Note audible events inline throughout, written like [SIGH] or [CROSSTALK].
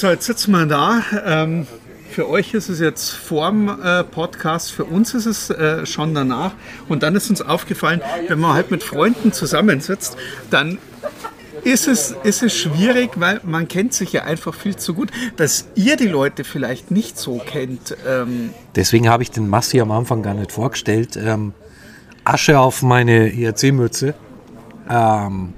So, jetzt sitzen wir da. Ähm, für euch ist es jetzt vorm äh, Podcast, für uns ist es äh, schon danach. Und dann ist uns aufgefallen, wenn man halt mit Freunden zusammensitzt, dann ist es, ist es schwierig, weil man kennt sich ja einfach viel zu gut, dass ihr die Leute vielleicht nicht so kennt. Ähm, Deswegen habe ich den Massi am Anfang gar nicht vorgestellt. Ähm, Asche auf meine IRC-Mütze. Ähm,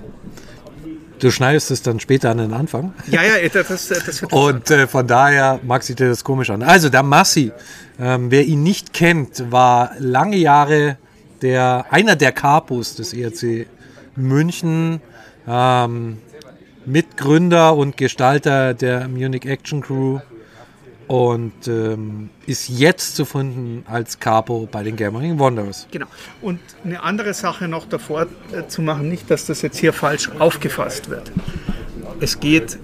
du schneidest es dann später an den Anfang. ja, ja, das, das, wird Und äh, von daher mag sich das komisch an. Also der Massi, ähm, wer ihn nicht kennt, war lange Jahre der, einer der Capos des ERC München, ähm, Mitgründer und Gestalter der Munich Action Crew und ähm, ist jetzt zu finden als Capo bei den Gathering Wanderers. Genau. Und eine andere Sache noch davor äh, zu machen, nicht, dass das jetzt hier falsch aufgefasst wird. Es geht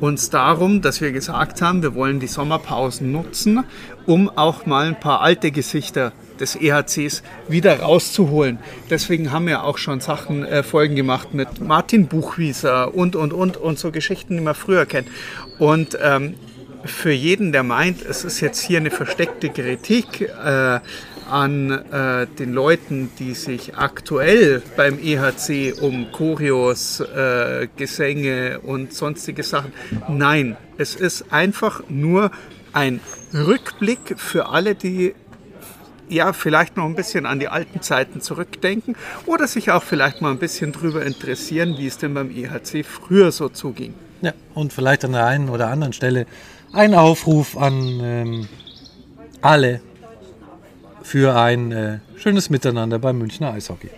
uns darum, dass wir gesagt haben, wir wollen die Sommerpausen nutzen, um auch mal ein paar alte Gesichter des EHCs wieder rauszuholen. Deswegen haben wir auch schon Sachen, äh, Folgen gemacht mit Martin Buchwieser und, und, und, und so Geschichten, die man früher kennt. Und ähm, für jeden, der meint, es ist jetzt hier eine versteckte Kritik äh, an äh, den Leuten, die sich aktuell beim EHC um Choreos, äh, Gesänge und sonstige Sachen. Nein, es ist einfach nur ein Rückblick für alle, die ja, vielleicht noch ein bisschen an die alten Zeiten zurückdenken oder sich auch vielleicht mal ein bisschen darüber interessieren, wie es denn beim EHC früher so zuging. Ja, und vielleicht an der einen oder anderen Stelle ein Aufruf an ähm, alle für ein äh, schönes Miteinander beim Münchner Eishockey.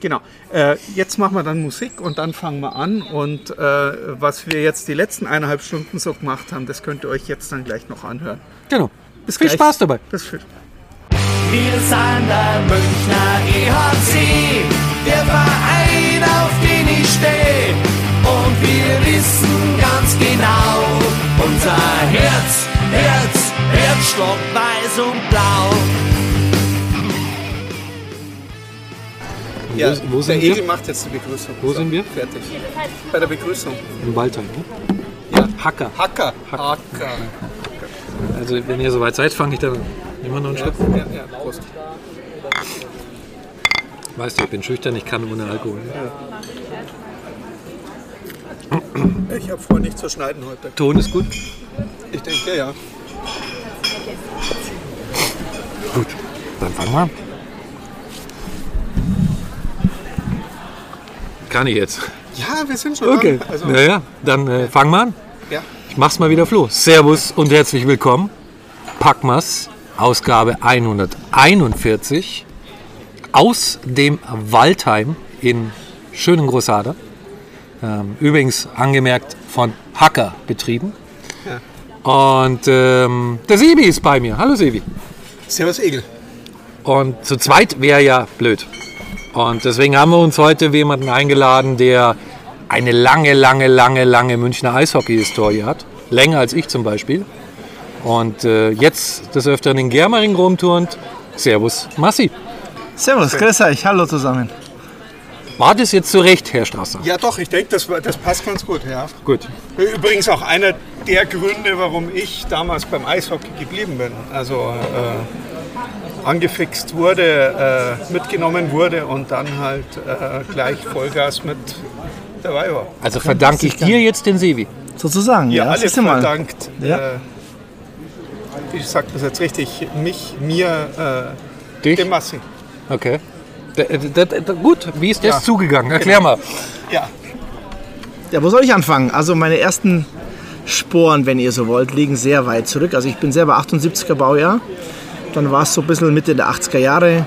Genau. Äh, jetzt machen wir dann Musik und dann fangen wir an. Und äh, was wir jetzt die letzten eineinhalb Stunden so gemacht haben, das könnt ihr euch jetzt dann gleich noch anhören. Genau. Bis Viel gleich. Spaß dabei. Bis viel. Wir sind der Münchner EHC, der Verein, auf den ich stehe. Und wir wissen ganz genau, unser Herz, Herz, Herzschlag weiß und blau. Ja, wo sind der wir? Egel macht jetzt die Begrüßung. Wo sind wir? Fertig. Bei der Begrüßung. Im Waldheim. Ne? Ja. Hacker. Hacker. Hacker. Hacker. Also wenn ihr soweit seid, fange ich dann immer noch einen Ja, Schluck. ja, ja. Prost. Weißt du, ich bin schüchtern, ich kann ohne Alkohol. Ich habe vor, nicht zu schneiden heute. Ton ist gut? Ich denke, ja. Gut. Dann fangen wir an. Kann ich jetzt? Ja, wir sind schon Okay. dran. Also, Naja, dann äh, fangen wir an. ja. Ich mach's mal wieder Flo. Servus und herzlich willkommen. Packmas, Ausgabe 141 aus dem Waldheim in schönen Großader. Ähm, übrigens angemerkt von Hacker betrieben. Und ähm, der Sebi ist bei mir. Hallo Sebi. Servus Egel. Und zu zweit wäre ja blöd. Und deswegen haben wir uns heute jemanden eingeladen, der eine lange, lange, lange, lange Münchner Eishockey-Historie hat. Länger als ich zum Beispiel. Und äh, jetzt des Öfteren in Germering rumturnt. Servus, Massi. Servus, grüß euch, hallo zusammen. War das jetzt so recht, Herr Strasser? Ja, doch, ich denke, das, das passt ganz gut. Ja. Gut. Übrigens auch einer der Gründe, warum ich damals beim Eishockey geblieben bin. Also äh, angefixt wurde, äh, mitgenommen wurde und dann halt äh, gleich Vollgas mit dabei war. Also verdanke ich dir jetzt den Sebi. Ja, Sozusagen, ja, alles du mal. verdankt. Ja. Äh, ich sag das jetzt richtig, mich, mir, äh, Dich? dem Massi. Okay. D d d d gut, wie ist das Ja. zugegangen? Erklär mal. Ja, Ja, wo soll ich anfangen? Also meine ersten Sporen, wenn ihr so wollt, liegen sehr weit zurück. Also ich bin selber 78er Baujahr. Dann war es so ein bisschen Mitte der 80er Jahre.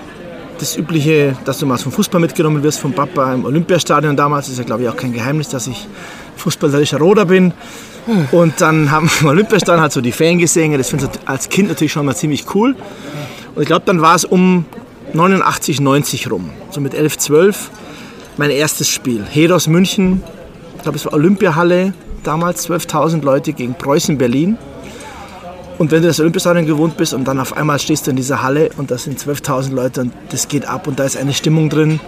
Das Übliche, dass du mal zum Fußball mitgenommen wirst vom Papa im Olympiastadion damals. Ist ja, glaube ich, auch kein Geheimnis, dass ich fußballerischer Roder bin. Und dann haben wir im Olympiastadion halt so die Fangesänge. Das finde ich als Kind natürlich schon mal ziemlich cool. Und ich glaube, dann war es um 89, 90 rum. So mit 11, 12 mein erstes Spiel. Hedos München, ich glaube, es war Olympiahalle, damals 12.000 Leute gegen Preußen Berlin. Und wenn du das Olympiastadion gewohnt bist und dann auf einmal stehst du in dieser Halle und da sind 12.000 Leute und das geht ab und da ist eine Stimmung drin.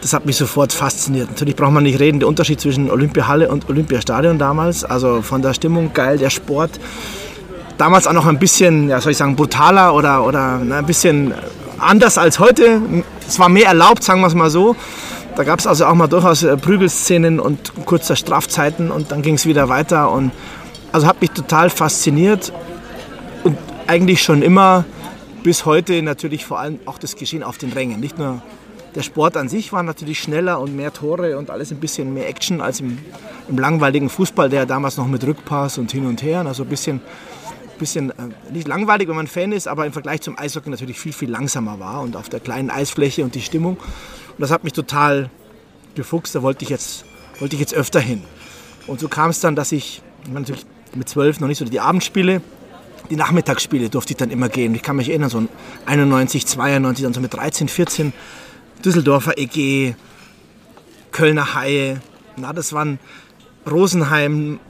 das hat mich sofort fasziniert. Natürlich braucht man nicht reden, der Unterschied zwischen Olympiahalle und Olympiastadion damals. Also von der Stimmung geil, der Sport. Damals auch noch ein bisschen, ja, soll ich sagen, brutaler oder, oder na, ein bisschen anders als heute. Es war mehr erlaubt, sagen wir es mal so. Da gab es also auch mal durchaus äh, Prügelszenen und kurze Strafzeiten und dann ging es wieder weiter. Und also hat mich total fasziniert und eigentlich schon immer bis heute natürlich vor allem auch das Geschehen auf den Rängen. Nicht nur der Sport an sich war natürlich schneller und mehr Tore und alles ein bisschen mehr Action als im, im langweiligen Fußball, der damals noch mit Rückpass und hin und her, also ein bisschen, bisschen äh, nicht langweilig, wenn man Fan ist, aber im Vergleich zum Eishockey natürlich viel, viel langsamer war und auf der kleinen Eisfläche und die Stimmung. Und das hat mich total gefuchst, da wollte ich jetzt, wollte ich jetzt öfter hin. Und so kam es dann, dass ich, ich war natürlich mit zwölf noch nicht so die Abendspiele, die Nachmittagsspiele durfte ich dann immer gehen. Ich kann mich erinnern, so 91, 92, dann so mit 13, 14 Düsseldorfer EG, Kölner Haie, na, das waren Rosenheim,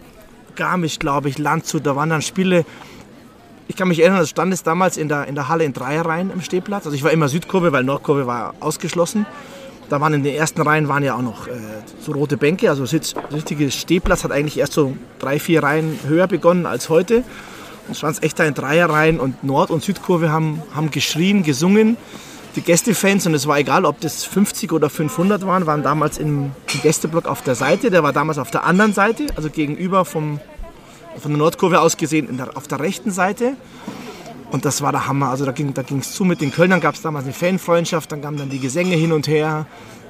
Garmisch, glaube ich, Landshut, da waren dann Spiele. Ich kann mich erinnern, das stand es damals in der, in der Halle in Dreierreihen im Stehplatz. Also ich war immer Südkurve, weil Nordkurve war ausgeschlossen. Da waren in den ersten Reihen waren ja auch noch äh, so rote Bänke. Also das richtige Stehplatz hat eigentlich erst so drei, vier Reihen höher begonnen als heute. Und stand es echt da in Dreierreihen und Nord- und Südkurve haben, haben geschrien, gesungen die Gästefans, und es war egal, ob das 50 oder 500 waren, waren damals im Gästeblock auf der Seite. Der war damals auf der anderen Seite, also gegenüber vom, von der Nordkurve aus gesehen der, auf der rechten Seite. Und das war der Hammer. Also da ging es zu mit den Kölnern, gab es damals eine Fanfreundschaft, dann kamen dann die Gesänge hin und her.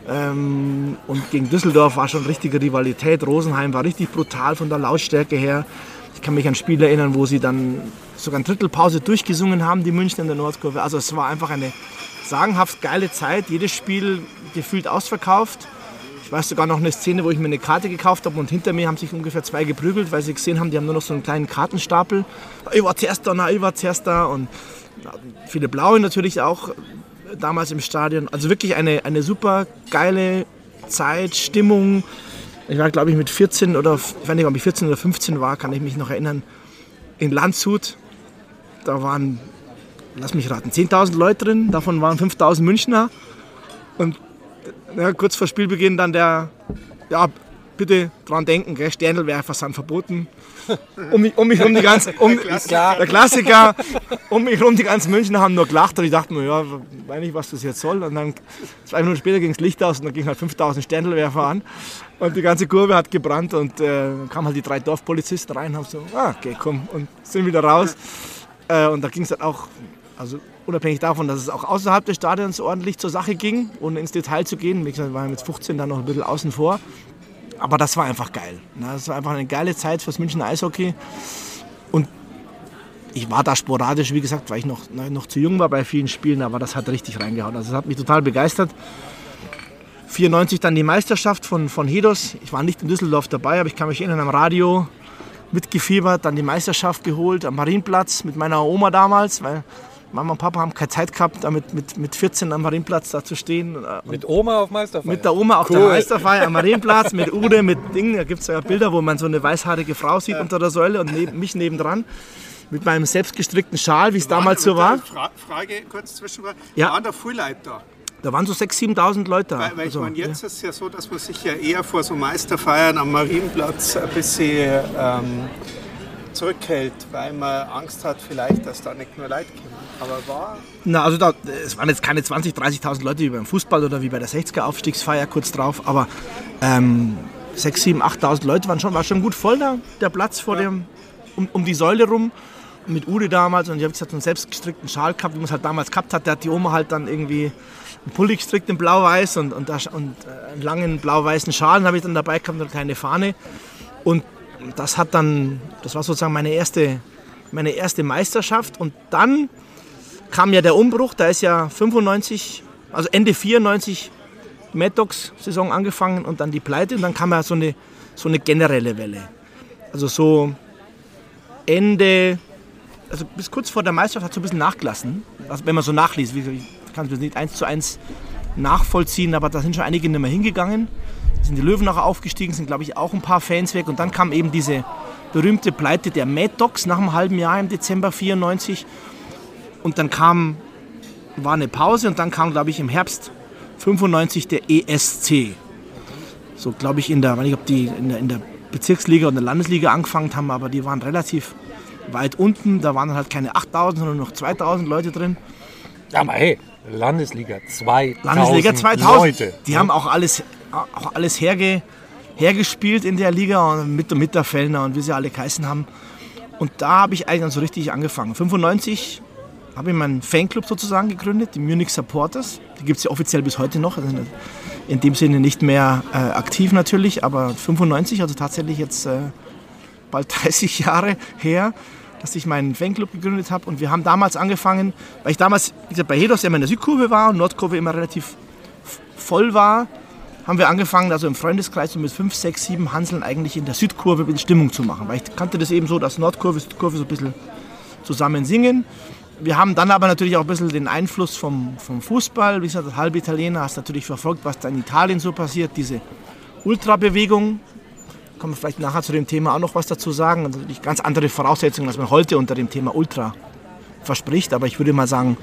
Ähm, und gegen Düsseldorf war schon richtige Rivalität. Rosenheim war richtig brutal von der Lautstärke her. Ich kann mich an Spiele erinnern, wo sie dann sogar eine Drittelpause durchgesungen haben, die München in der Nordkurve. Also es war einfach eine sagenhaft geile Zeit. Jedes Spiel gefühlt ausverkauft. Ich weiß sogar noch eine Szene, wo ich mir eine Karte gekauft habe und hinter mir haben sich ungefähr zwei geprügelt, weil sie gesehen haben, die haben nur noch so einen kleinen Kartenstapel. Ich war zuerst da, na, ich war zuerst da und viele Blaue natürlich auch damals im Stadion. Also wirklich eine, eine super geile Zeit, Stimmung. Ich war, glaube ich, mit 14 oder, ich weiß nicht, ob ich 14 oder 15 war, kann ich mich noch erinnern, in Landshut. Da waren lass mich raten, 10.000 Leute drin, davon waren 5.000 Münchner. Und ja, kurz vor Spielbeginn dann der, ja, bitte dran denken, gell, Sternelwerfer sind verboten. [LAUGHS] Um mich, um mich um die ganzen, um, der Klassiker, um mich um die ganzen Münchner haben nur gelacht und ich dachte mir, ja, weiß nicht, was das jetzt soll. Und dann zwei Minuten später ging das Licht aus und dann ging halt 5000 Sternelwerfer an und die ganze Kurve hat gebrannt und äh, kamen halt die drei Dorfpolizisten rein und haben so, ah, okay, komm, und sind wieder raus. Äh, und da ging es dann auch also unabhängig davon, dass es auch außerhalb des Stadions ordentlich zur Sache ging, ohne ins Detail zu gehen. Wie gesagt, wir waren mit 15 dann noch ein bisschen außen vor. Aber das war einfach geil. Ne? Das war einfach eine geile Zeit fürs München Eishockey. Und ich war da sporadisch, wie gesagt, weil ich noch, noch zu jung war bei vielen Spielen, aber das hat richtig reingehauen. Also das hat mich total begeistert. 94 dann die Meisterschaft von, von Hedos. Ich war nicht in Düsseldorf dabei, aber ich kann mich erinnern am Radio mitgefiebert, dann die Meisterschaft geholt am Marienplatz mit meiner Oma damals, weil Mama und Papa haben keine Zeit gehabt, damit mit, mit 14 am Marienplatz da zu stehen. Mit Oma auf Meisterfeier? Mit der Oma auf cool. der Meisterfeier am Marienplatz, mit [LAUGHS] Ude, mit Dingen. Da gibt es ja Bilder, wo man so eine weißhaarige Frau sieht ja. unter der Säule und neben, mich nebendran. Mit meinem selbstgestrickten Schal, wie es damals so war. Fra Frage kurz zwischenfrei. Ja. Waren da viele Leute da? Da waren so 6.000, 7.000 Leute da. Weil, weil also, ich meine, jetzt ja. ist es ja so, dass man sich ja eher vor so Meisterfeiern am Marienplatz ein bisschen ähm, zurückhält, weil man Angst hat vielleicht, dass da nicht nur Leute kommen. Aber war... Na, also da, es waren jetzt keine 20.000, 30.000 Leute wie beim Fußball oder wie bei der 60er Aufstiegsfeier kurz drauf, aber ähm, 6.000, 7.000, 8.000 Leute waren schon, war schon gut voll da, der Platz vor ja. dem, um, um die Säule rum mit Ude damals und ich habe gesagt, einen selbstgestrickten Schal gehabt, wie man es halt damals gehabt hat. Der hat die Oma halt dann irgendwie einen Pulli gestrickt in blau-weiß und, und, und äh, einen langen blau-weißen Schal habe ich dann dabei gehabt, eine kleine Fahne. Und das hat dann, das war sozusagen meine erste, meine erste Meisterschaft. Und dann kam ja der Umbruch, da ist ja 95, also Ende 94 Maddox-Saison angefangen und dann die Pleite und dann kam ja so eine, so eine generelle Welle. Also so Ende, also bis kurz vor der Meisterschaft hat es so ein bisschen nachgelassen, also wenn man so nachliest. Ich kann es nicht eins zu eins nachvollziehen, aber da sind schon einige nicht mehr hingegangen sind die Löwen nachher aufgestiegen, sind glaube ich auch ein paar Fans weg und dann kam eben diese berühmte Pleite der Mad Dogs nach einem halben Jahr im Dezember 94 und dann kam, war eine Pause und dann kam glaube ich im Herbst 95 der ESC. So glaube ich in der, weiß nicht, ob die in der, in der Bezirksliga oder Landesliga angefangen haben, aber die waren relativ weit unten. Da waren dann halt keine 8000, sondern noch 2000 Leute drin. Aber hey, Landesliga 2000. Landesliga 2000. Leute. Die haben auch alles, auch alles herge, hergespielt in der Liga und mit der Mitterfellner und wie sie alle geheißen haben. Und da habe ich eigentlich dann so richtig angefangen. 95 habe ich meinen Fanclub sozusagen gegründet, die Munich Supporters. Die gibt es ja offiziell bis heute noch. Also in dem Sinne nicht mehr äh, aktiv natürlich, aber 95, also tatsächlich jetzt äh, bald [LAUGHS] 30 Jahre her, dass ich meinen Fanclub gegründet habe. Und wir haben damals angefangen, weil ich damals wie gesagt, bei Hedos immer in der Südkurve war und Nordkurve immer relativ voll war, haben wir angefangen, also im Freundeskreis so mit fünf, sechs, sieben Hanseln eigentlich in der Südkurve Stimmung zu machen. Weil ich kannte das eben so, dass Nordkurve, Südkurve so ein bisschen zusammen singen. Wir haben dann aber natürlich auch ein bisschen den Einfluss vom, vom Fußball. Wie gesagt, als halbe Italiener hast natürlich verfolgt, was da in Italien so passiert. Diese Ultrabewegung, kommen wir vielleicht nachher zu dem Thema auch noch was dazu sagen. Also natürlich ganz andere Voraussetzungen, als man heute unter dem Thema Ultra verspricht. Aber ich würde mal sagen,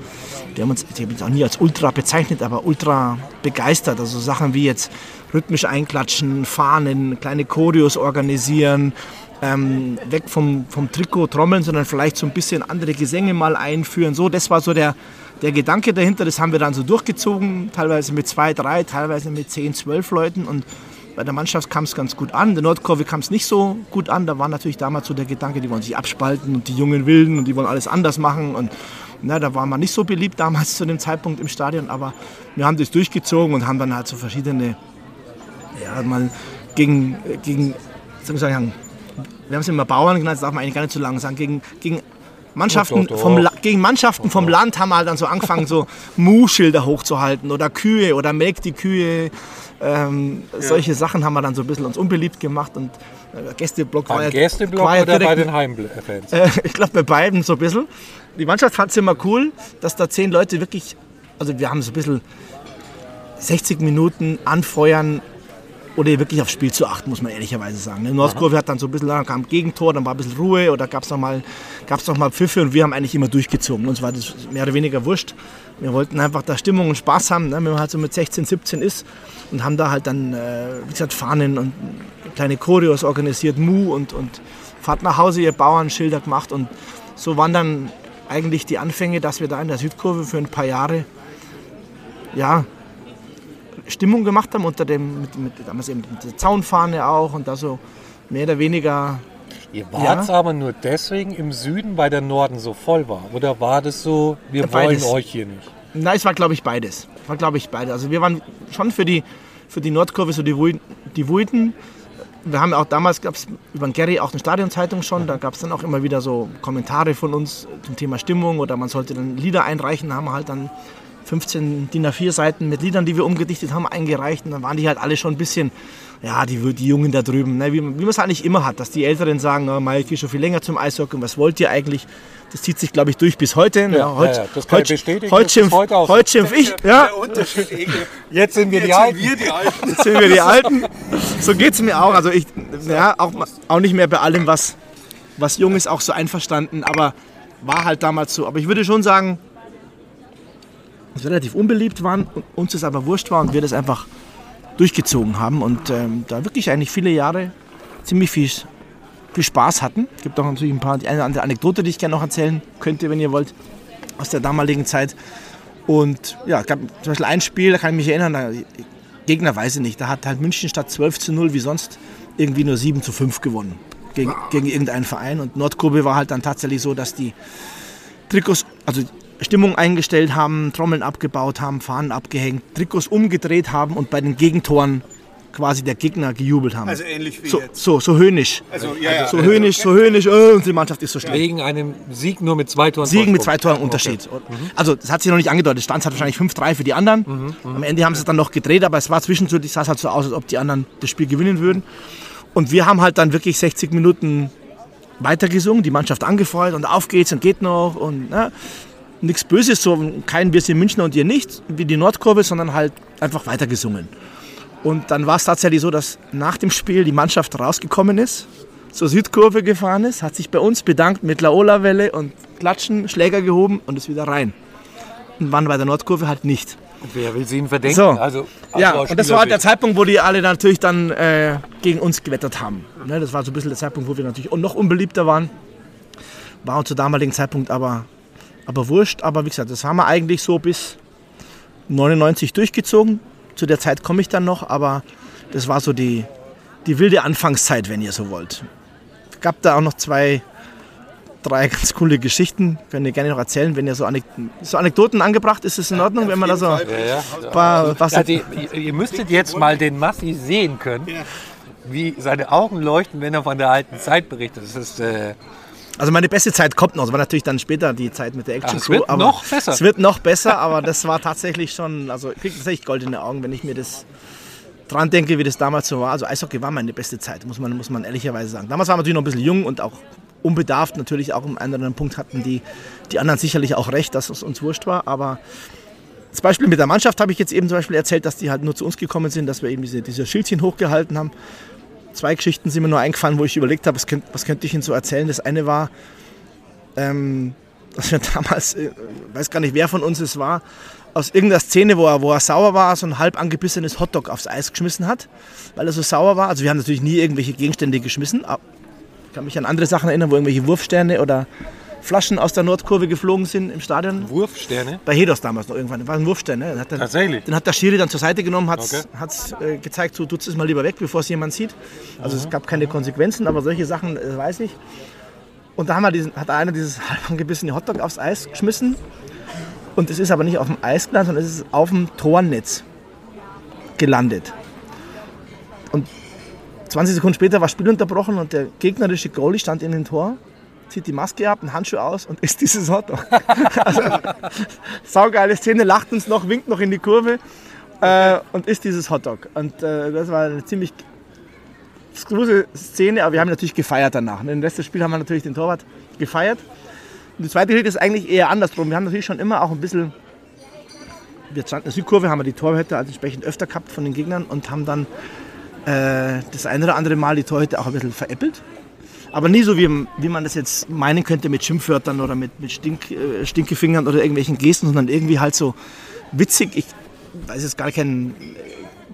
wir haben uns, ich habe uns auch nie als Ultra bezeichnet, aber ultra begeistert. Also Sachen wie jetzt rhythmisch einklatschen, Fahnen, kleine Choreos organisieren, ähm, weg vom, vom Trikot trommeln, sondern vielleicht so ein bisschen andere Gesänge mal einführen. So, das war so der, der Gedanke dahinter. Das haben wir dann so durchgezogen, teilweise mit zwei, drei, teilweise mit zehn, zwölf Leuten. Und bei der Mannschaft kam es ganz gut an. Der Nordkurve kam es nicht so gut an. Da war natürlich damals so der Gedanke, die wollen sich abspalten und die jungen Wilden und die wollen alles anders machen. Und na, da war man nicht so beliebt damals zu dem Zeitpunkt im Stadion. Aber wir haben das durchgezogen und haben dann halt so verschiedene, ja, mal gegen, gegen sagen, wir haben es immer Bauern genannt, das darf man eigentlich gar nicht so lange sagen, gegen, gegen Mannschaften, Doch, doch, doch. vom, La- gegen Mannschaften vom Land haben wir halt dann so angefangen, so [LAUGHS] Mu-Schilder hochzuhalten oder Kühe oder melkt die Kühe. Ähm, Solche Sachen haben wir dann so ein bisschen uns unbeliebt gemacht und äh, Gästeblock war Beim ja, Gästeblock war ja oder bei direkt- den Heimfans? äh, [LAUGHS] ich glaube bei beiden so ein bisschen. Die Mannschaft fand es immer cool, dass da zehn Leute wirklich, also wir haben so ein bisschen 60 Minuten anfeuern oder wirklich aufs Spiel zu achten, muss man ehrlicherweise sagen. Ne? Nordkurve hat dann so ein bisschen, dann kam Gegentor, dann war ein bisschen Ruhe oder gab es noch, mal- gab's noch mal Pfiffe und wir haben eigentlich immer durchgezogen. Uns war das mehr oder weniger wurscht. Wir wollten einfach da Stimmung und Spaß haben, ne? wenn man halt so mit 16, 17 ist und haben da halt dann, äh, wie gesagt, Fahnen und kleine Choreos organisiert, Mu und, und Fahrt nach Hause, ihr Bauernschilder gemacht und so waren dann eigentlich die Anfänge, dass wir da in der Südkurve für ein paar Jahre ja, Stimmung gemacht haben unter dem, mit, mit, damals eben mit der Zaunfahne auch und da so mehr oder weniger. Ihr wart Ja. aber nur deswegen im Süden, weil der Norden so voll war. Oder war das so, wir Beides. wollen euch hier nicht? Nein, es war glaube ich beides. War glaube ich beides. Also wir waren schon für die, für die Nordkurve so die, Wui- die Wuiten. Wir haben auch damals gab es über den Gary auch eine Stadionzeitung schon. Da gab es dann auch immer wieder so Kommentare von uns zum Thema Stimmung oder man sollte dann Lieder einreichen. Haben wir halt dann 15 DIN A4 Seiten mit Liedern, die wir umgedichtet haben, eingereicht. Und dann waren die halt alle schon ein bisschen, ja, die, die Jungen da drüben, ne? wie, wie man es eigentlich immer hat, dass die Älteren sagen, oh, Mike, ich gehe schon viel länger zum Eishockey was wollt ihr eigentlich? Das zieht sich, glaube ich, durch bis heute. ne? Ja, ja, ja, das kann ich bestätigen, Heute schimpf, heute auch so. heute schimpf ich. Ja, Unterschied, Egel. [LAUGHS] Jetzt sind wir die Alten. Jetzt sind wir die Alten. So geht es mir auch. Also ich, ja, auch, auch nicht mehr bei allem, was, was jung ist, auch so einverstanden. Aber war halt damals so. Aber ich würde schon sagen, wir relativ unbeliebt waren uns das aber wurscht war und wir das einfach durchgezogen haben und ähm, da wirklich eigentlich viele Jahre ziemlich viel, viel Spaß hatten. Es gibt auch natürlich ein paar, die eine oder andere Anekdote, die ich gerne noch erzählen könnte, wenn ihr wollt, aus der damaligen Zeit. Und ja, es gab zum Beispiel ein Spiel, da kann ich mich erinnern, da, Gegner weiß ich nicht, da hat halt München statt 12 zu 0 wie sonst irgendwie nur 7 zu 5 gewonnen gegen, gegen irgendeinen Verein. Und Nordkurve war halt dann tatsächlich so, dass die Trikots, also Stimmung eingestellt haben, Trommeln abgebaut haben, Fahnen abgehängt, Trikots umgedreht haben und bei den Gegentoren quasi der Gegner gejubelt haben. Also ähnlich wie so, jetzt. so, so höhnisch. Also, ja, ja. So höhnisch, so höhnisch, äh, und die Mannschaft ist so schlecht. Wegen einem Sieg nur mit zwei Toren. Siegen mit zwei. Toren Unterschied. Also das hat sich noch nicht angedeutet. Stand hat wahrscheinlich 5-3 für die anderen. Am Ende haben sie es dann noch gedreht, aber es war zwischendurch, sah es halt so aus, als ob die anderen das Spiel gewinnen würden. Und wir haben halt dann wirklich 60 Minuten weitergesungen, die Mannschaft angefeuert und auf geht's und geht noch und ne, nichts Böses, so kein Wir sind Münchner und ihr nicht, wie die Nordkurve, sondern halt einfach weitergesungen. Und dann war es tatsächlich so, dass nach dem Spiel die Mannschaft rausgekommen ist, zur Südkurve gefahren ist, hat sich bei uns bedankt mit Laola-Welle und Klatschen, Schläger gehoben und ist wieder rein. Und waren bei der Nordkurve halt nicht. Wer will sie ihn verdenken? So. Also, Ja, und das war halt der. Zeitpunkt, wo die alle natürlich dann äh, gegen uns gewettert haben. Ne, das war so ein bisschen der Zeitpunkt, wo wir natürlich noch unbeliebter waren. War uns zu damaligen Zeitpunkt aber, aber wurscht. Aber wie gesagt, das haben wir eigentlich so bis 99 durchgezogen. Zu der Zeit komme ich dann noch, aber das war so die, die wilde Anfangszeit, wenn ihr so wollt. Gab da auch noch zwei, drei [LAUGHS] ganz coole Geschichten. Könnt ihr gerne noch erzählen, wenn ihr so, Anek so Anekdoten angebracht ist. Ist es in Ordnung, wenn man da so ein paar, was Also, ihr, ihr müsstet jetzt mal den Massi sehen können, wie seine Augen leuchten, wenn er von der alten Zeit berichtet. Das ist, äh, Also meine beste Zeit kommt noch. Es war natürlich dann später die Zeit mit der Action Crew. wird aber noch besser. Es wird noch besser, aber das war tatsächlich schon, also ich kriege tatsächlich goldene Augen, wenn ich mir das dran denke, wie das damals so war. Also Eishockey war meine beste Zeit, muss man, muss man ehrlicherweise sagen. Damals waren wir natürlich noch ein bisschen jung und auch unbedarft. Natürlich auch im anderen Punkt hatten die, die anderen sicherlich auch recht, dass es uns wurscht war. Aber das Beispiel mit der Mannschaft habe ich jetzt eben zum Beispiel erzählt, dass die halt nur zu uns gekommen sind, dass wir eben diese, diese Schildchen hochgehalten haben. Zwei Geschichten sind mir nur eingefallen, wo ich überlegt habe, was, könnt, was könnte ich Ihnen so erzählen. Das eine war, ähm, dass wir [LAUGHS] damals, äh, weiß gar nicht wer von uns es war, aus irgendeiner Szene, wo er, wo er sauer war, so ein halb angebissenes Hotdog aufs Eis geschmissen hat, weil er so sauer war. Also wir haben natürlich nie irgendwelche Gegenstände geschmissen. aber Ich kann mich an andere Sachen erinnern, wo irgendwelche Wurfsterne oder Flaschen aus der Nordkurve geflogen sind im Stadion. Wurfsterne. Bei Hedos damals noch irgendwann. Das war ein Wurfstern. Ne? Den hat, der, Tatsächlich? den hat der Schiri dann zur Seite genommen, hat Okay. äh, gezeigt, so tut es mal lieber weg, bevor es jemand sieht. Also es gab keine Konsequenzen, aber solche Sachen äh, weiß ich. Und da haben wir diesen, hat einer dieses [LAUGHS] halb angebissene Hotdog aufs Eis geschmissen. Und es ist aber nicht auf dem Eis gelandet, sondern es ist auf dem Tornetz gelandet. Und 20 Sekunden später war Spiel unterbrochen und der gegnerische Goalie stand in dem Tor, zieht die Maske ab, einen Handschuh aus und [LAUGHS] isst dieses Hotdog. also, saugeile Szene, lacht uns noch, winkt noch in die Kurve äh, und isst dieses Hotdog. Und äh, das war eine ziemlich skruse Szene, aber wir haben natürlich gefeiert danach. Ne? Den Rest des Spiels haben wir natürlich den Torwart gefeiert. Und die zweite Geschichte ist eigentlich eher andersrum. Wir haben natürlich schon immer auch ein bisschen, wir standen in der Südkurve, haben wir die Torhüter also entsprechend öfter gehabt von den Gegnern und haben dann äh, das eine oder andere Mal die Torhüter auch ein bisschen veräppelt. Aber nie so, wie, wie man das jetzt meinen könnte mit Schimpfwörtern oder mit, mit Stink, äh, Stinkefingern oder irgendwelchen Gesten, sondern irgendwie halt so witzig. Ich weiß jetzt gar kein,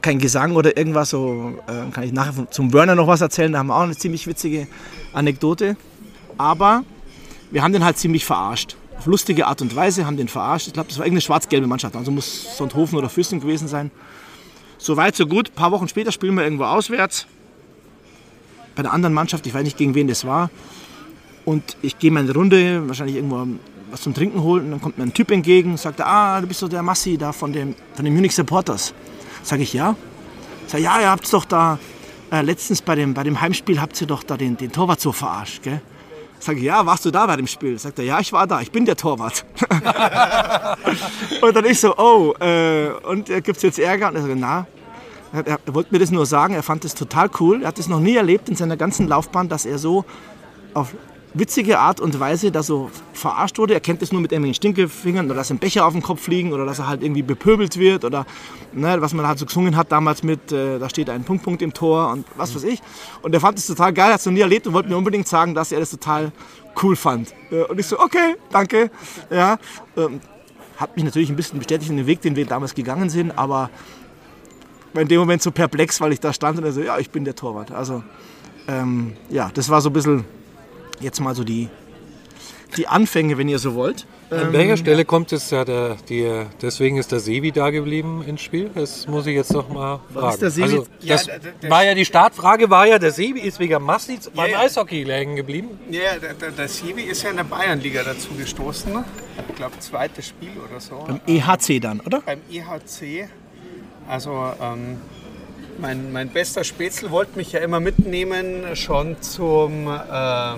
kein Gesang oder irgendwas. So äh, kann ich nachher zum Werner noch was erzählen. Da haben wir auch eine ziemlich witzige Anekdote. Aber wir haben den halt ziemlich verarscht. Auf lustige Art und Weise haben den verarscht. Ich glaube, das war irgendeine schwarz-gelbe Mannschaft. Also muss Sonthofen oder Füssen gewesen sein. So weit, so gut. Ein paar Wochen später spielen wir irgendwo auswärts. Bei der anderen Mannschaft, ich weiß nicht, gegen wen das war. Und ich gehe mal eine Runde, wahrscheinlich irgendwo was zum Trinken holen. Und dann kommt mir ein Typ entgegen, sagt, er, ah, du bist doch der Massi da von, dem, von den Munich Supporters. Sage ich, ja. Sag, ja, ihr habt doch da, äh, letztens bei dem, bei dem Heimspiel habt ihr doch da den, den Torwart so verarscht, gell? Sag ich, ja, warst du da bei dem Spiel? Sagt er, ja, ich war da, ich bin der Torwart. [LAUGHS] und dann ich so, oh, äh, und äh, gibt's jetzt Ärger? Und er sagt, na, er, er wollte mir das nur sagen, er fand das total cool. Er hat es noch nie erlebt in seiner ganzen Laufbahn, dass er so auf witzige Art und Weise da so verarscht wurde. Er kennt das nur mit irgendwelchen Stinkefingern oder dass ihm Becher auf den Kopf fliegen oder dass er halt irgendwie bepöbelt wird oder ne, was man halt so gesungen hat damals mit, äh, da steht ein Punkt, Punkt im Tor und was weiß ich. Und er fand es total geil, hat es noch nie erlebt und wollte mir unbedingt sagen, dass er das total cool fand. Äh, Und ich so, okay, danke. Ja, ähm, hat mich natürlich ein bisschen bestätigt in den Weg, den wir damals gegangen sind, aber war in dem Moment so perplex, weil ich da stand und er so, ja, ich bin der Torwart. Also, ähm, ja, das war so ein bisschen jetzt mal so die, die Anfänge, wenn ihr so wollt. An welcher Stelle kommt es ja, der, die, deswegen ist der Sevi da geblieben ins Spiel? Das muss ich jetzt noch mal fragen. ist der Sevi? Also, Ja, das der- der- war ja die Startfrage, war ja, der Sevi ist wegen Massi beim ja. Eishockey hängen geblieben. Ja, der, der, der Sivi ist ja in der Bayernliga dazu gestoßen. ne? Ich glaube, zweites Spiel oder so. Beim EHC dann, oder? beim EHC. Also ähm, mein, mein bester Spätzl wollte mich ja immer mitnehmen, schon zum, äh,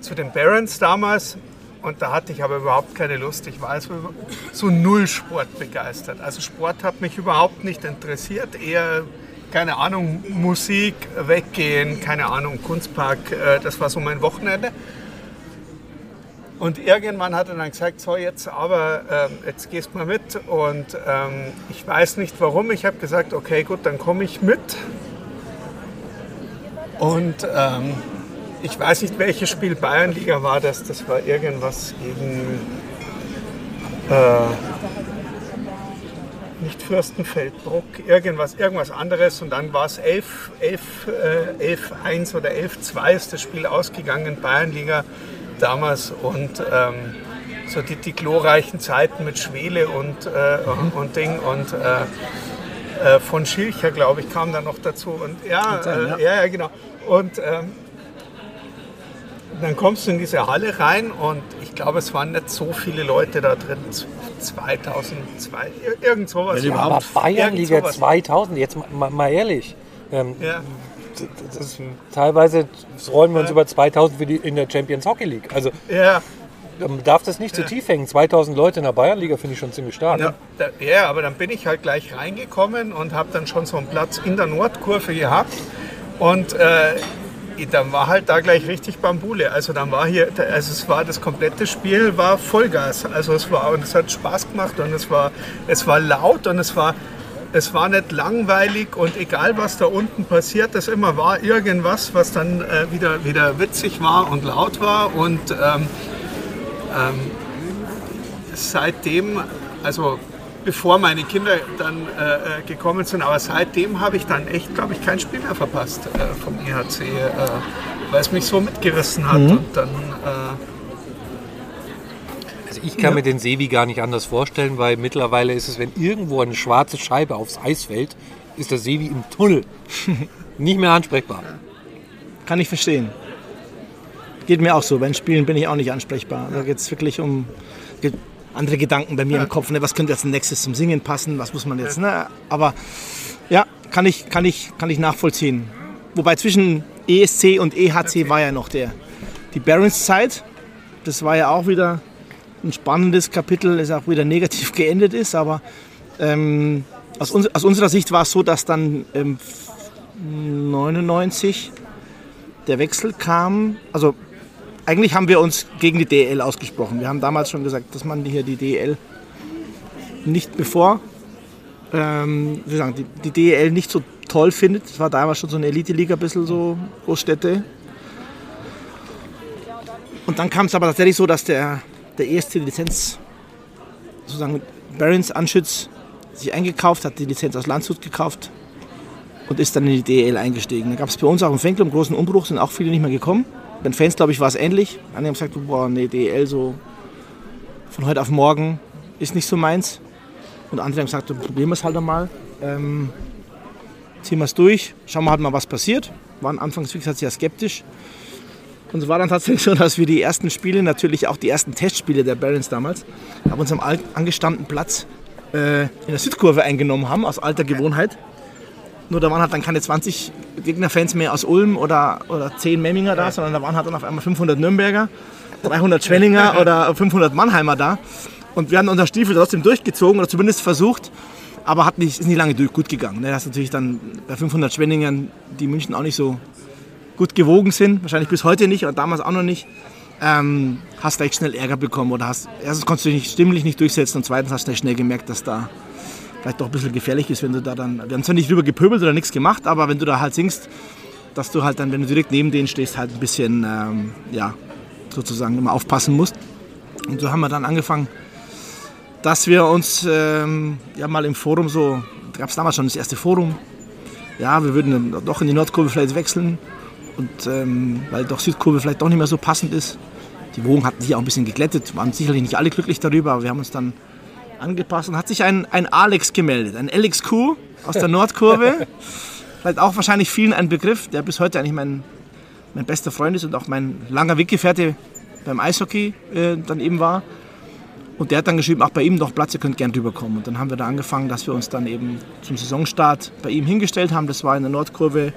zu den Barons damals. Und da hatte ich aber überhaupt keine Lust. Ich war so, so null Sport begeistert. Also Sport hat mich überhaupt nicht interessiert. Eher, keine Ahnung, Musik, weggehen, keine Ahnung, Kunstpark. Äh, das war so mein Wochenende. Und irgendwann hat er dann gesagt, so jetzt aber, ähm, jetzt gehst du mal mit. Und ähm, ich weiß nicht warum. Ich habe gesagt, okay, gut, dann komme ich mit. Und ähm, ich weiß nicht, welches Spiel Bayernliga war das. Das war irgendwas gegen, äh, nicht Fürstenfeldbruck, irgendwas, irgendwas anderes und dann war es 11, 11, äh, 11 1 oder 11 2 ist das Spiel ausgegangen, Bayernliga damals und ähm, so die, die glorreichen Zeiten mit Schwele und, äh, und Ding und äh, äh, von Schilcher, glaube ich, kam dann noch dazu und ja, sein, ja. äh, ja, ja, genau und ähm, dann kommst du in diese Halle rein und ich glaube, es waren nicht so viele Leute da drin. 2002, ir- irgend sowas. Wenn Aber. Bayernliga Irgend sowas. 2000, jetzt mal, mal ehrlich. Ähm, Ja, ist, teilweise freuen wir uns über 2000 für die, in der Champions Hockey League. Also ja, man darf das nicht zu tief hängen. 2000 Leute in der Bayernliga finde ich schon ziemlich stark. ja. Da, ja, aber dann bin ich halt gleich reingekommen und habe dann schon so einen Platz in der Nordkurve gehabt. Und äh, dann war halt da gleich richtig Bambule. Also dann war hier, also es war das komplette Spiel war Vollgas. Also es war und es hat Spaß gemacht und es war, es war laut und es war, es war nicht langweilig und egal was da unten passiert, das immer war irgendwas, was dann äh, wieder, wieder witzig war und laut war. Und ähm, seitdem, also bevor meine Kinder dann äh, äh, gekommen sind, aber seitdem habe ich dann echt, glaube ich, kein Spiel mehr verpasst äh, vom EHC, äh, weil es mich so mitgerissen hat und dann äh, Also ich kann mir den Sevi gar nicht anders vorstellen, weil mittlerweile ist es, wenn irgendwo eine schwarze Scheibe aufs Eis fällt, ist der Sevi im Tunnel. [LAUGHS] nicht mehr ansprechbar. Kann ich verstehen. Geht mir auch so. Beim Spielen bin ich auch nicht ansprechbar. Da geht es wirklich um andere Gedanken bei mir im Kopf. Ne? Was könnte jetzt nächstes zum Singen passen? Was muss man jetzt? Ne? Aber ja, kann ich, kann, ich, kann ich nachvollziehen. Wobei zwischen ESC und EHC war ja noch der, die Barons-Zeit. Das war ja auch wieder ein spannendes Kapitel, das auch wieder negativ [LAUGHS] geendet ist. Aber ähm, aus, uns, aus unserer Sicht war es so, dass dann ähm, 99 der Wechsel kam. Also eigentlich haben wir uns gegen die DL ausgesprochen. Wir haben damals schon gesagt, dass man hier die DL nicht bevor, ähm, wie sagen, die, die DL nicht so toll findet. Das war damals schon so eine Elite-Liga, ein bisschen so Großstädte. Und dann kam es aber tatsächlich so, dass der, der erste Lizenz, sozusagen Barons Anschütz, sich eingekauft hat, die Lizenz aus Landshut gekauft und ist dann in die DL eingestiegen. Da gab es bei uns auch im Fanclub einen großen Umbruch, sind auch viele nicht mehr gekommen. Bei den Fans, glaube ich, war es ähnlich. Einige haben gesagt, boah, nee, DL so von heute auf morgen ist nicht so meins. Und andere haben gesagt, probieren wir es halt einmal. Ähm, ziehen wir es durch, schauen wir halt mal, was passiert. Waren anfangs, wie gesagt, sehr skeptisch. Und es war dann tatsächlich so, dass wir die ersten Spiele, natürlich auch die ersten Testspiele der Barons damals, auf unserem angestammten Platz äh, in der Südkurve eingenommen haben, aus alter Gewohnheit. Nur da waren halt dann keine 20 Gegnerfans mehr aus Ulm oder, oder 10 Memminger da, sondern da waren halt dann auf einmal 500 Nürnberger, 300 Schwenninger oder 500 Mannheimer da. Und wir haben unser Stiefel trotzdem durchgezogen oder zumindest versucht, aber hat nicht, ist nicht lange durch, gut gegangen. Ne? Das ist natürlich dann bei 500 Schwenningern, die München auch nicht so gut gewogen sind, wahrscheinlich bis heute nicht oder damals auch noch nicht, ähm, hast du echt schnell Ärger bekommen oder hast, erstens konntest du dich stimmlich nicht durchsetzen und zweitens hast du schnell gemerkt, dass da vielleicht doch ein bisschen gefährlich ist, wenn du da dann, wir haben zwar nicht drüber gepöbelt oder nichts gemacht, aber wenn du da halt singst, dass du halt dann, wenn du direkt neben denen stehst, halt ein bisschen, ähm, ja, sozusagen immer aufpassen musst. Und so haben wir dann angefangen, dass wir uns ähm, ja mal im Forum so, gab es damals schon das erste Forum, ja, wir würden doch in die Nordkurve vielleicht wechseln und ähm, weil doch Südkurve vielleicht doch nicht mehr so passend ist. Die Wogen hatten sich auch ein bisschen geglättet, waren sicherlich nicht alle glücklich darüber, aber wir haben uns dann angepasst und hat sich ein, ein Alex gemeldet, ein LXQ aus der Nordkurve. [LAUGHS] Vielleicht auch wahrscheinlich vielen ein Begriff, der bis heute eigentlich mein, mein bester Freund ist und auch mein langer Weggefährte beim Eishockey äh, dann eben war. Und der hat dann geschrieben, ach bei ihm noch Platz, ihr könnt gern rüberkommen. Und dann haben wir da angefangen, dass wir uns dann eben zum Saisonstart bei ihm hingestellt haben. Das war in der Nordkurve,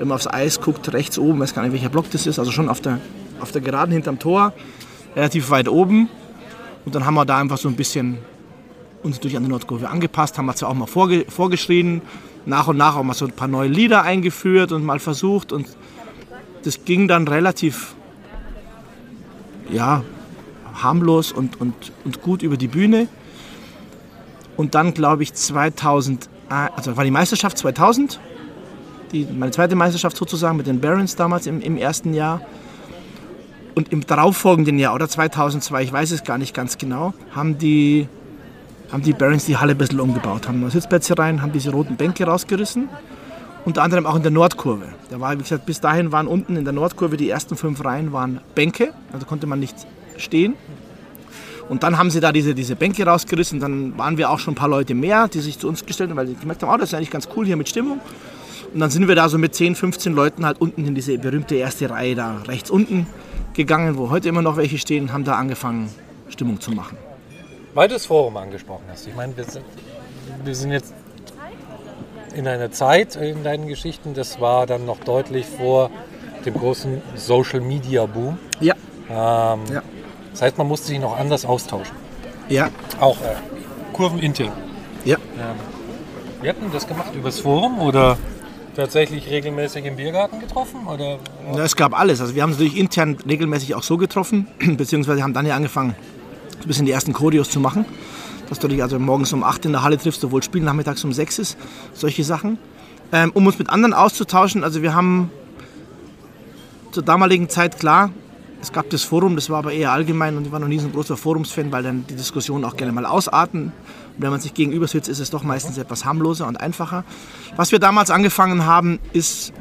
wenn man aufs Eis guckt, rechts oben, weiß gar nicht welcher Block das ist, also schon auf der, auf der Geraden hinterm Tor, relativ weit oben. Und dann haben wir da einfach so ein bisschen uns durch an die Nordkurve angepasst, haben wir zwar auch mal vorge vorgeschrien, nach und nach auch mal so ein paar neue Lieder eingeführt und mal versucht und das ging dann relativ ja, harmlos und, und, und gut über die Bühne. Und dann glaube ich 2000, also war die Meisterschaft 2000, die, meine zweite Meisterschaft sozusagen mit den Barons damals im, im ersten Jahr. Und im darauffolgenden Jahr oder 2002, ich weiß es gar nicht ganz genau, haben die haben die Barons die Halle ein bisschen umgebaut, haben neue Sitzplätze rein, haben diese roten Bänke rausgerissen. Unter anderem auch in der Nordkurve. Da war, wie gesagt, bis dahin waren unten in der Nordkurve die ersten fünf Reihen waren Bänke, also konnte man nicht stehen. Und dann haben sie da diese, diese Bänke rausgerissen. Dann waren wir auch schon ein paar Leute mehr, die sich zu uns gestellt haben, weil sie gemerkt haben, oh, das ist eigentlich ganz cool hier mit Stimmung. Und dann sind wir da so mit 10, 15 Leuten halt unten in diese berühmte erste Reihe da rechts unten gegangen, wo heute immer noch welche stehen und haben da angefangen, Stimmung zu machen. Weil du das Forum angesprochen hast. Ich meine, wir sind, wir sind jetzt in einer Zeit in deinen Geschichten, das war dann noch deutlich vor dem großen Social Media Boom. Ja. Ähm, Ja. Das heißt, man musste sich noch anders austauschen. Ja, Auch äh, kurvenintern. ja. Wir hatten das gemacht übers Forum oder tatsächlich regelmäßig im Biergarten getroffen? Oder? Ja, es gab alles. Also wir haben es natürlich intern regelmäßig auch so getroffen, [CLEARS THROAT] beziehungsweise haben dann ja angefangen, so ein bisschen die ersten Choreos zu machen. Dass du dich also morgens um 8 in der Halle triffst, obwohl Spiel nachmittags um 6 ist, solche Sachen. Ähm, um uns mit anderen auszutauschen, also wir haben zur damaligen Zeit klar, es gab das Forum, das war aber eher allgemein und ich war noch nie so ein großer Forumsfan, weil dann die Diskussionen auch gerne mal ausarten. Wenn man sich gegenüber sitzt, ist es doch meistens etwas harmloser und einfacher. Was wir damals angefangen haben, ist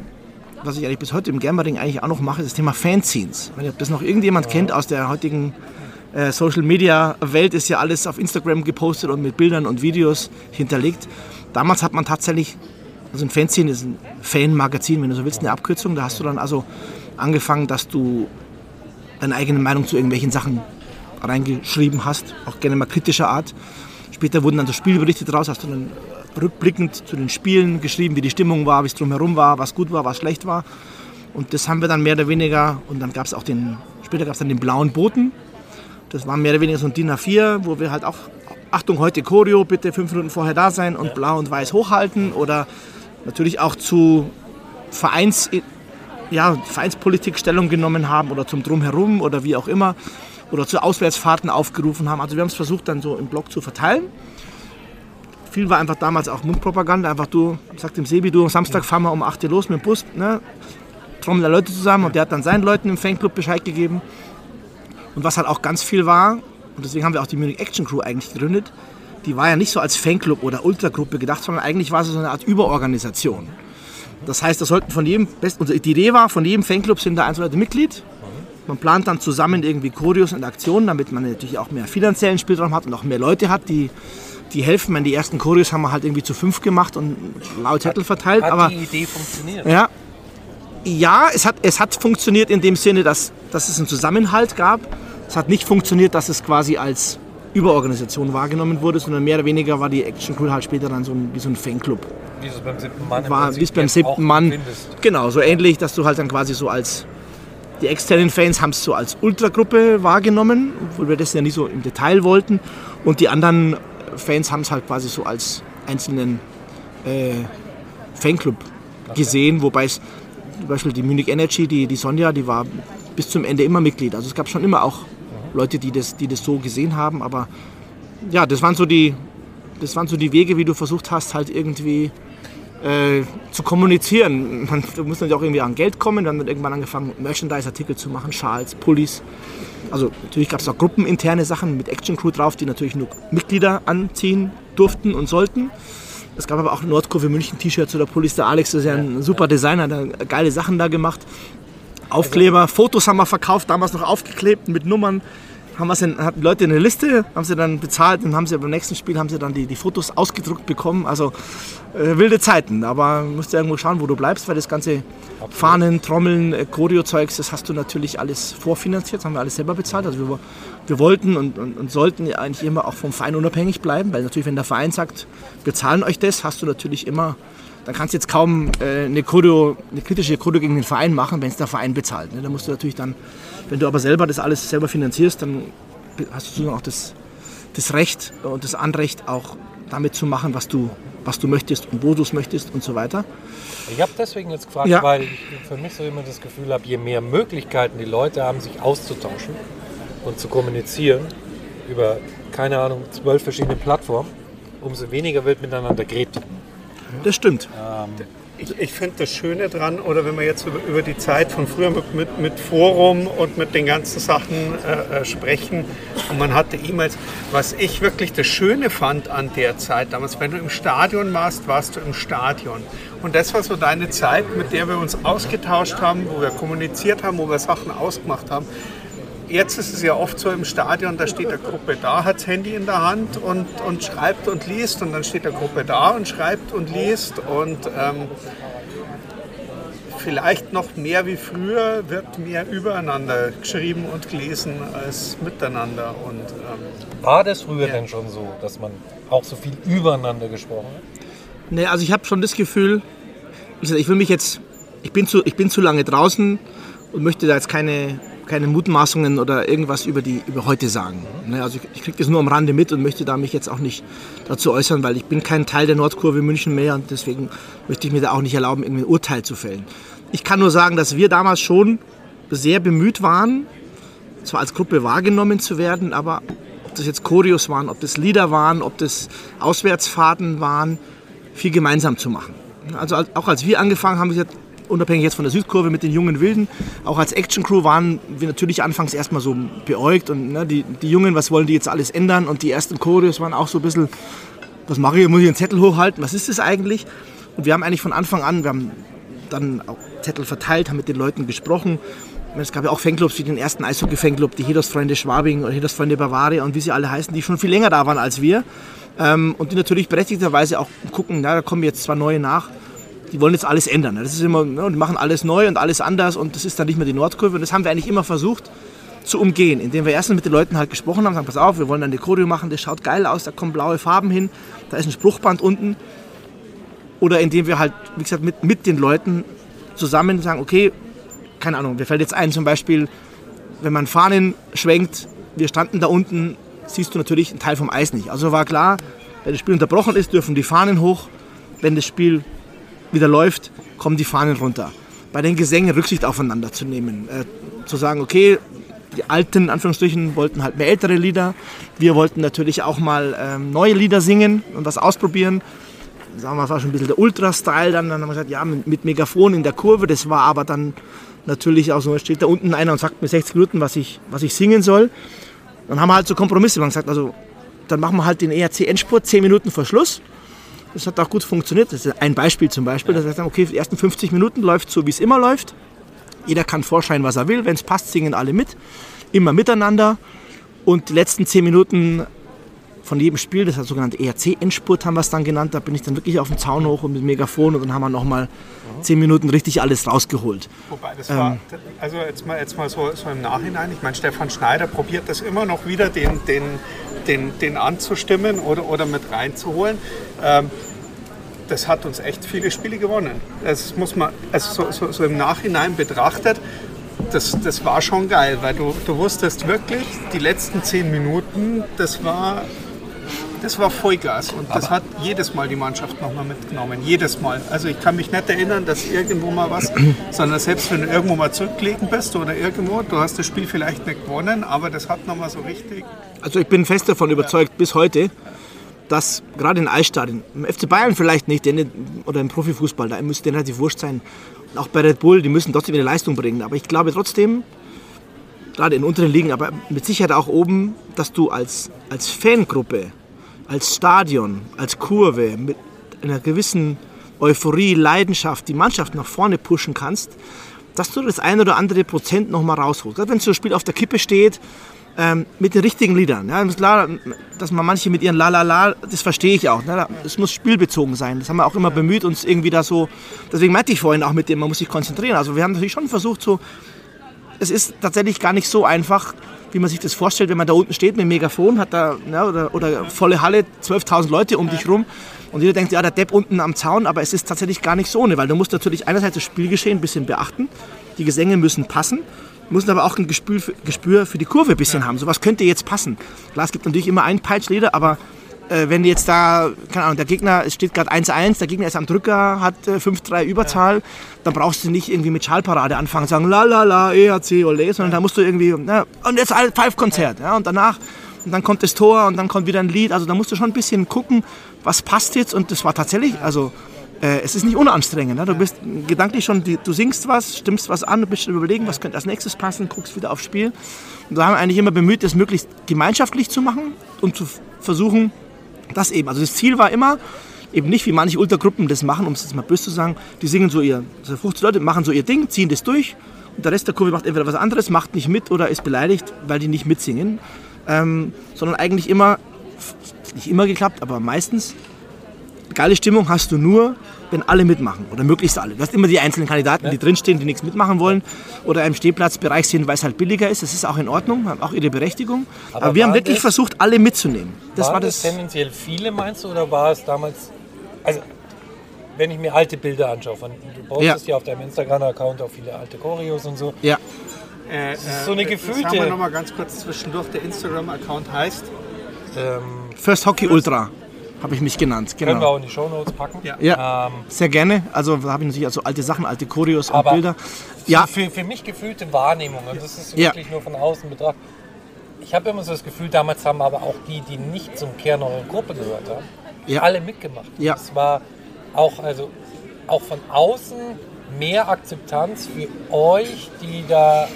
was ich eigentlich bis heute im Gambering eigentlich auch noch mache, ist das Thema Fanzines. Wenn ihr das noch irgendjemand kennt aus der heutigen äh, Social Media Welt, ist ja alles auf Instagram gepostet und mit Bildern und Videos hinterlegt. Damals hat man tatsächlich, also ein Fanzine ist ein Fanmagazin, wenn du so willst, eine Abkürzung. Da hast du dann also angefangen, dass du deine eigene Meinung zu irgendwelchen Sachen reingeschrieben hast, auch gerne mal kritischer Art. Später wurden dann so Spielberichte draus, hast du dann rückblickend zu den Spielen geschrieben, wie die Stimmung war, wie es drumherum war, was gut war, was schlecht war. Und das haben wir dann mehr oder weniger, und dann gab es auch den, später gab es dann den blauen Boten. Das war mehr oder weniger so ein DIN A4, wo wir halt auch, Achtung, heute Choreo, bitte fünf Minuten vorher da sein und blau und weiß hochhalten. Oder natürlich auch zu Vereins, ja, Vereinspolitik Stellung genommen haben oder zum Drumherum oder wie auch immer. Oder zu Auswärtsfahrten aufgerufen haben. Also wir haben es versucht dann so im Blog zu verteilen. Viel war einfach damals auch Mundpropaganda. Einfach du, sagt dem Sebi, du, Samstag fahren wir um 8 Uhr los mit dem Bus, ne? trommeln da Leute zusammen und der hat dann seinen Leuten im Fanclub Bescheid gegeben. Und was halt auch ganz viel war, und deswegen haben wir auch die Munich Action Crew eigentlich gegründet, die war ja nicht so als Fanclub oder Ultragruppe gedacht, sondern eigentlich war sie so eine Art Überorganisation. Das heißt, das sollten von jedem, unsere die Idee war, von jedem Fanclub sind da ein, Leute Mitglied. Man plant dann zusammen irgendwie Choreos und Aktionen, damit man natürlich auch mehr finanziellen Spielraum hat und auch mehr Leute hat, die, die helfen. Meine, die ersten Choreos haben wir halt irgendwie zu fünf gemacht und blaue Zettel verteilt. Hat aber die Idee funktioniert? ja, ja es, hat, es hat funktioniert in dem Sinne, dass, dass es einen Zusammenhalt gab. Es hat nicht funktioniert, dass es quasi als Überorganisation wahrgenommen wurde, sondern mehr oder weniger war die Action Crew halt später dann so ein, wie so ein Fanclub. Wie es beim siebten Mann War wie es beim siebten Mann. findest. Genau, so ähnlich, dass du halt dann quasi so als. Die externen Fans haben es so als Ultragruppe wahrgenommen, obwohl wir das ja nicht so im Detail wollten. Und die anderen Fans haben es halt quasi so als einzelnen äh, Fanclub gesehen, wobei es zum Beispiel die Munich Energy, die, die Sonja, die war bis zum Ende immer Mitglied. Also es gab schon immer auch Leute, die das, die das so gesehen haben, aber ja, das waren so die, das waren so die Wege, wie du versucht hast, halt irgendwie äh, zu kommunizieren. Man, du musst natürlich auch irgendwie an Geld kommen. Dann wird irgendwann angefangen, Merchandise-Artikel zu machen, Schals, Pullis. Also natürlich gab es auch gruppeninterne Sachen mit Action Crew drauf, die natürlich nur Mitglieder anziehen durften und sollten. Es gab aber auch Nordkurve München T-Shirts oder Pullis. Der Alex ist ja ein super Designer, hat geile Sachen da gemacht. Aufkleber, Fotos haben wir verkauft, damals noch aufgeklebt mit Nummern. Haben in, hatten Leute eine Liste, haben sie dann bezahlt und haben sie beim nächsten Spiel haben sie dann die, die Fotos ausgedruckt bekommen. Also äh, wilde Zeiten, aber du musst ja irgendwo schauen, wo du bleibst, weil das ganze Fahnen, Trommeln, äh, Choreo-Zeugs, das hast du natürlich alles vorfinanziert, das haben wir alles selber bezahlt. Also wir, wir wollten und, und, und sollten eigentlich immer auch vom Verein unabhängig bleiben, weil natürlich, wenn der Verein sagt, wir zahlen euch das, hast du natürlich immer, dann kannst du jetzt kaum äh, eine, Choreo, eine kritische Choreo gegen den Verein machen, wenn es der Verein bezahlt. Ne? Da musst du natürlich dann, wenn du aber selber das alles selber finanzierst, dann hast du auch das, das Recht und das Anrecht, auch damit zu machen, was du, was du möchtest und wo du es möchtest und so weiter. Ich habe deswegen jetzt gefragt, Ja. weil ich für mich so immer das Gefühl habe, je mehr Möglichkeiten die Leute haben, sich auszutauschen und zu kommunizieren über, keine Ahnung, zwölf verschiedene Plattformen, umso weniger wird miteinander geredet. Das stimmt. Ich, ich finde das Schöne dran, oder wenn wir jetzt über, über die Zeit von früher mit, mit, mit Forum und mit den ganzen Sachen äh, äh, sprechen und man hatte E-Mails, was ich wirklich das Schöne fand an der Zeit damals, wenn du im Stadion warst, warst du im Stadion. Und das war so deine Zeit, mit der wir uns ausgetauscht haben, wo wir kommuniziert haben, wo wir Sachen ausgemacht haben. Jetzt ist es ja oft so im Stadion, da steht eine Gruppe da, hat das Handy in der Hand und, und schreibt und liest und dann steht eine Gruppe da und schreibt und liest und ähm, vielleicht noch mehr wie früher wird mehr übereinander geschrieben und gelesen als miteinander. Und, ähm, War das früher ja. denn schon so, dass man auch so viel übereinander gesprochen hat? Nee, also ich habe schon das Gefühl, ich will mich jetzt, ich bin zu, ich bin zu lange draußen und möchte da jetzt keine keine Mutmaßungen oder irgendwas über, die, über heute sagen. Ne, also ich, ich kriege das nur am Rande mit und möchte da mich jetzt auch nicht dazu äußern, weil ich bin kein Teil der Nordkurve München mehr und deswegen möchte ich mir da auch nicht erlauben, irgendwie ein Urteil zu fällen. Ich kann nur sagen, dass wir damals schon sehr bemüht waren, zwar als Gruppe wahrgenommen zu werden, aber ob das jetzt Choreos waren, ob das Lieder waren, ob das Auswärtsfahrten waren, viel gemeinsam zu machen. Also auch als wir angefangen haben, gesagt, unabhängig jetzt von der Südkurve mit den jungen Wilden, auch als Action Crew waren wir natürlich anfangs erstmal so beäugt und ne, die, die Jungen, was wollen die jetzt alles ändern und die ersten Choreos waren auch so ein bisschen, was mache ich, muss ich einen Zettel hochhalten, was ist das eigentlich? Und wir haben eigentlich von Anfang an, wir haben dann auch Zettel verteilt, haben mit den Leuten gesprochen. Es gab ja auch Fanclubs wie den ersten Eishockey-Fanclub, die Hedos-Freunde Schwabing oder Hedos-Freunde Bavaria und wie sie alle heißen, die schon viel länger da waren als wir. Ähm, und die natürlich berechtigterweise auch gucken, na, da kommen jetzt zwei neue nach die wollen jetzt alles ändern. Das ist immer, ne, die machen alles neu und alles anders und das ist dann nicht mehr die Nordkurve. Und das haben wir eigentlich immer versucht zu umgehen, indem wir erstens mit den Leuten halt gesprochen haben, sagen, pass auf, wir wollen dann die Choreo machen, das schaut geil aus, da kommen blaue Farben hin, da ist ein Spruchband unten. Oder indem wir halt, wie gesagt, mit, mit den Leuten zusammen sagen, okay, keine Ahnung, mir fällt jetzt ein zum Beispiel, wenn man Fahnen schwenkt, wir standen da unten, siehst du natürlich einen Teil vom Eis nicht. Also war klar, wenn das Spiel unterbrochen ist, dürfen die Fahnen hoch. Wenn das Spiel wieder läuft, kommen die Fahnen runter. Bei den Gesängen Rücksicht aufeinander zu nehmen. Äh, zu sagen, okay, die alten, Anführungsstrichen, wollten halt mehr ältere Lieder. Wir wollten natürlich auch mal ähm, neue Lieder singen und was ausprobieren. Sagen wir, das war schon ein bisschen der Ultra-Style. Dann, dann haben wir gesagt, ja, mit, mit Megafon in der Kurve. Das war aber dann natürlich auch so, steht da unten einer und sagt mir 60 Minuten, was ich, was ich singen soll. Dann haben wir halt so Kompromisse. Man gesagt, also dann machen wir halt den ERC-Endspurt 10 Minuten vor Schluss. Das hat auch gut funktioniert. Das ist ein Beispiel zum Beispiel. Ja. Das heißt, okay, die ersten 50 Minuten läuft so, wie es immer läuft. Jeder kann vorschreiben, was er will. Wenn es passt, singen alle mit. Immer miteinander. Und die letzten 10 Minuten von jedem Spiel, das hat sogenannte ERC-Endspurt haben wir es dann genannt, da bin ich dann wirklich auf den Zaun hoch und mit Megafon und dann haben wir nochmal mhm. zehn Minuten richtig alles rausgeholt. Wobei das ähm, war, also jetzt mal, jetzt mal so, so im Nachhinein, ich meine, Stefan Schneider probiert das immer noch wieder, den, den den, den anzustimmen oder, oder mit reinzuholen. Ähm, das hat uns echt viele Spiele gewonnen. Das muss man, also so, so, so im Nachhinein betrachtet, das, das war schon geil, weil du, du wusstest wirklich, die letzten zehn Minuten, das war das war Vollgas und das hat jedes Mal die Mannschaft nochmal mitgenommen. Jedes Mal. Also ich kann mich nicht erinnern, dass irgendwo mal was, [CLEARS THROAT] sondern selbst wenn du irgendwo mal zurückgelegen bist oder irgendwo, du hast das Spiel vielleicht nicht gewonnen, aber das hat nochmal so richtig. Also ich bin fest davon überzeugt, bis heute, dass gerade in Eisstadien, im FC Bayern vielleicht nicht, oder im Profifußball, da müsste denen relativ wurscht sein. Auch bei Red Bull, die müssen trotzdem eine Leistung bringen. Aber ich glaube trotzdem, gerade in unteren Ligen, aber mit Sicherheit auch oben, dass du als, als Fangruppe als Stadion, als Kurve mit einer gewissen Euphorie, Leidenschaft die Mannschaft nach vorne pushen kannst, dass du das ein oder andere Prozent noch mal rausholst. Wenn so ein Spiel auf der Kippe steht, ähm, mit den richtigen Liedern. Ja, ist klar, dass man manche mit ihren La La La, das verstehe ich auch. Ne? Es muss spielbezogen sein. Das haben wir auch immer bemüht, uns irgendwie da so. Deswegen meinte ich vorhin auch mit dem, man muss sich konzentrieren. Also wir haben natürlich schon versucht, so. Es ist tatsächlich gar nicht so einfach, wie man sich das vorstellt, wenn man da unten steht mit dem Megafon, hat da ja, oder, oder volle Halle, 12.000 Leute um dich rum und jeder denkt, ja, der Depp unten am Zaun, aber es ist tatsächlich gar nicht so, ne, weil du musst natürlich einerseits das Spielgeschehen ein bisschen beachten, die Gesänge müssen passen, müssen aber auch ein Gespür für, Gespür für die Kurve ein bisschen ja. haben. So was könnte jetzt passen. Klar, es gibt natürlich immer einen Peitschleder, aber äh, wenn jetzt da, keine Ahnung, der Gegner, es steht gerade 1-1, der Gegner ist am Drücker, hat äh, 5-3 Überzahl, ja. dann brauchst du nicht irgendwie mit Schallparade anfangen und sagen, la la la, EHC, ole, sondern ja. da musst du irgendwie, na, und jetzt ein Pfeifkonzert, ja, und danach, und dann kommt das Tor und dann kommt wieder ein Lied, also da musst du schon ein bisschen gucken, was passt jetzt und das war tatsächlich, also äh, es ist nicht unanstrengend. Ne? Du bist gedanklich schon, du singst was, stimmst was an, du bist schon überlegen, was könnte als nächstes passen, guckst wieder aufs Spiel. Und da haben wir eigentlich immer bemüht, das möglichst gemeinschaftlich zu machen und zu versuchen, das eben. Also das Ziel war immer, eben nicht wie manche Ultragruppen das machen, um es jetzt mal böse zu sagen, die singen so ihr, so 50 Leute machen so ihr Ding, ziehen das durch und der Rest der Kurve macht entweder was anderes, macht nicht mit oder ist beleidigt, weil die nicht mitsingen. Ähm, sondern eigentlich immer, nicht immer geklappt, aber meistens, geile Stimmung hast du nur, wenn alle mitmachen oder möglichst alle. Du hast immer die einzelnen Kandidaten, die drinstehen, die nichts mitmachen wollen oder im Stehplatzbereich sind, weil es halt billiger ist. Das ist auch in Ordnung, haben auch ihre Berechtigung. Aber, wir haben wirklich das- versucht, alle mitzunehmen. Das Waren war das das. tendenziell viele, meinst du, oder war es damals, also wenn ich mir alte Bilder anschaue, von, du postest ja. auf deinem Instagram-Account auch viele alte Choreos und so. Ja, Äh, so eine äh, gefühlte- Sagen wir nochmal ganz kurz zwischendurch. Der Instagram-Account heißt. Ähm, First Hockey Ultra habe ich mich genannt. Können wir Genau. auch in die Shownotes packen. Ja. Ja, Ähm, sehr gerne. Also da habe ich natürlich also alte Sachen, alte Choreos und Bilder. Ja, Für, für mich gefühlte Wahrnehmung, und das ist Ja. wirklich nur von außen betrachtet. Ich habe immer so das Gefühl, damals haben aber auch die, die nicht zum Kern eurer Gruppe gehört haben, Ja. alle mitgemacht. Ja. Es war auch, also, auch von außen mehr Akzeptanz für euch, die da,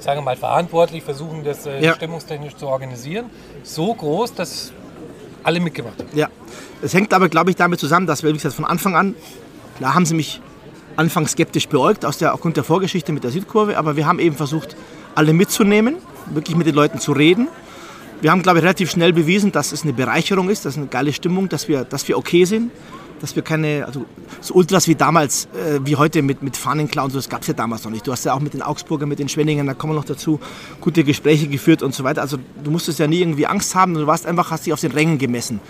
sagen wir mal, verantwortlich versuchen, das äh, Ja. stimmungstechnisch zu organisieren, so groß, dass alle mitgemacht. Ja, es hängt aber, glaube ich, damit zusammen, dass wir, wie gesagt, von Anfang an, klar haben sie mich anfangs skeptisch beäugt, aus der, aufgrund der Vorgeschichte mit der Südkurve, aber wir haben eben versucht, alle mitzunehmen, wirklich mit den Leuten zu reden. Wir haben, glaube ich, relativ schnell bewiesen, dass es eine Bereicherung ist, dass es eine geile Stimmung, dass wir, dass wir okay sind, dass wir keine, also so Ultras wie damals, äh, wie heute mit, mit Fahnenclowns, das gab es ja damals noch nicht. Du hast ja auch mit den Augsburger, mit den Schwenningen, da kommen wir noch dazu, gute Gespräche geführt und so weiter. Also du musstest ja nie irgendwie Angst haben, du warst einfach, hast dich auf den Rängen gemessen.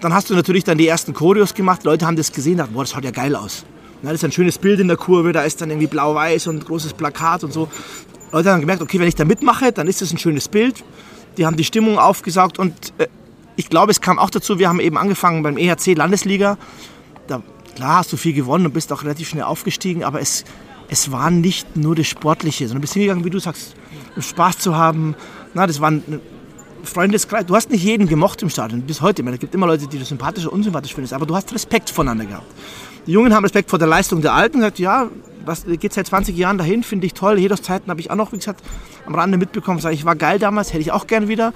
Dann hast du natürlich dann die ersten Choreos gemacht, Leute haben das gesehen, dachten, boah, das schaut ja geil aus. Na, das ist ein schönes Bild in der Kurve, da ist dann irgendwie blau-weiß und großes Plakat und so. Leute haben gemerkt, okay, wenn ich da mitmache, dann ist das ein schönes Bild. Die haben die Stimmung aufgesaugt und äh, ich glaube, es kam auch dazu, wir haben eben angefangen beim EHC Landesliga. Da, klar hast du viel gewonnen und bist auch relativ schnell aufgestiegen, aber es, es war nicht nur das Sportliche, sondern bist hingegangen, wie du sagst, um Spaß zu haben. Na, das war ein Freundeskreis. Du hast nicht jeden gemocht im Stadion, bis heute. Meine, Es gibt immer Leute, die du sympathisch oder unsympathisch findest, aber du hast Respekt voneinander gehabt. Die Jungen haben Respekt vor der Leistung der Alten, gesagt, ja, was geht seit 20 Jahren dahin, finde ich toll. Jedos-Zeiten habe ich auch noch, wie gesagt, am Rande mitbekommen. Sag ich, war geil damals, hätte ich auch gern wieder.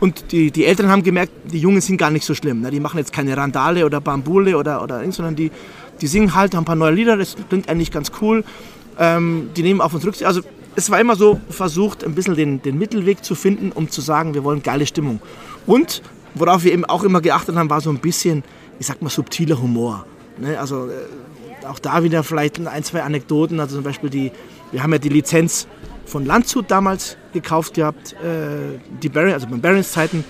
Und die, die Älteren haben gemerkt, die Jungen sind gar nicht so schlimm. Ne? Die machen jetzt keine Randale oder Bambule oder, oder irgend, sondern die, die singen halt, haben ein paar neue Lieder, das klingt eigentlich ganz cool. Ähm, die nehmen auf uns Rücksicht. Also es war immer so versucht, ein bisschen den, den Mittelweg zu finden, um zu sagen, wir wollen geile Stimmung. Und worauf wir eben auch immer geachtet haben, war so ein bisschen, ich sag mal, subtiler Humor. Ne? Also äh, auch da wieder vielleicht ein, zwei Anekdoten. Also zum Beispiel die, wir haben ja die Lizenz von Landshut damals gekauft gehabt, äh, die Barry, also bei Barons Zeiten.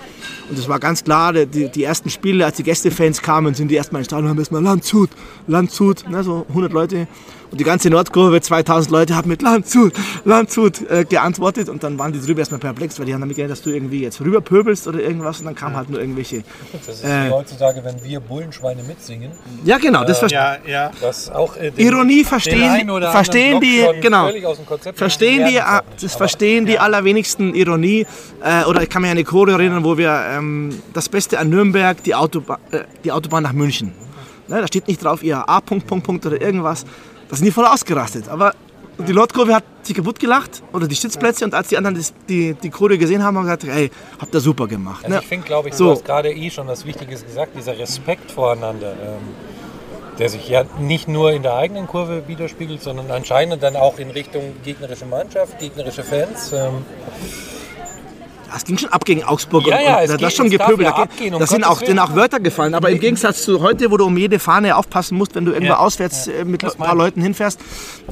Und es war ganz klar, die, die ersten Spiele, als die Gästefans kamen, sind die erstmal ins Stadion, haben erstmal Landshut, Landshut, ne, so 100 Leute. Und die ganze Nordkurve, 2000 Leute, haben mit Landshut, Landshut äh, geantwortet. Und dann waren die drüber erstmal perplex, weil die haben damit gedacht, dass du irgendwie jetzt rüberpöbelst oder irgendwas. Und dann kamen halt nur irgendwelche. Das ist Äh. heutzutage, wenn wir Bullenschweine mitsingen. Ja, genau, das verstehe Ja, ja. Was auch äh, den, Ironie den verstehen, einen oder verstehen die, genau, völlig aus dem Konzept verstehen die, ah, das verstehen die allerwenigsten Ironie. Äh, oder ich kann mich an eine Choreo erinnern, wo wir ähm, das Beste an Nürnberg, die, Autoba äh, die Autobahn nach München. Ne, da steht nicht drauf, ihr A. Punkt, Punkt, Punkt oder irgendwas. Da sind die voll ausgerastet. Aber die Nordkurve hat sich kaputt gelacht oder die Stützplätze und als die anderen das, die, die Choreo gesehen haben, haben sie gesagt, hey, habt ihr super gemacht. Also ne? ich finde, glaube ich, So. du hast gerade eh schon was Wichtiges gesagt, dieser Respekt voreinander, ähm, der sich ja nicht nur in der eigenen Kurve widerspiegelt, sondern anscheinend dann auch in Richtung gegnerische Mannschaft, gegnerische Fans. Ähm, Das ging schon ab gegen Augsburg. Ja, und, ja, und da ist schon gepöbelt. ja Da, abgehen, um da sind auch, denen auch. Wörter gefallen. Aber im Gegensatz zu heute, wo du um jede Fahne aufpassen musst, wenn du irgendwo Ja, auswärts äh, mit Das ein paar. Leuten hinfährst,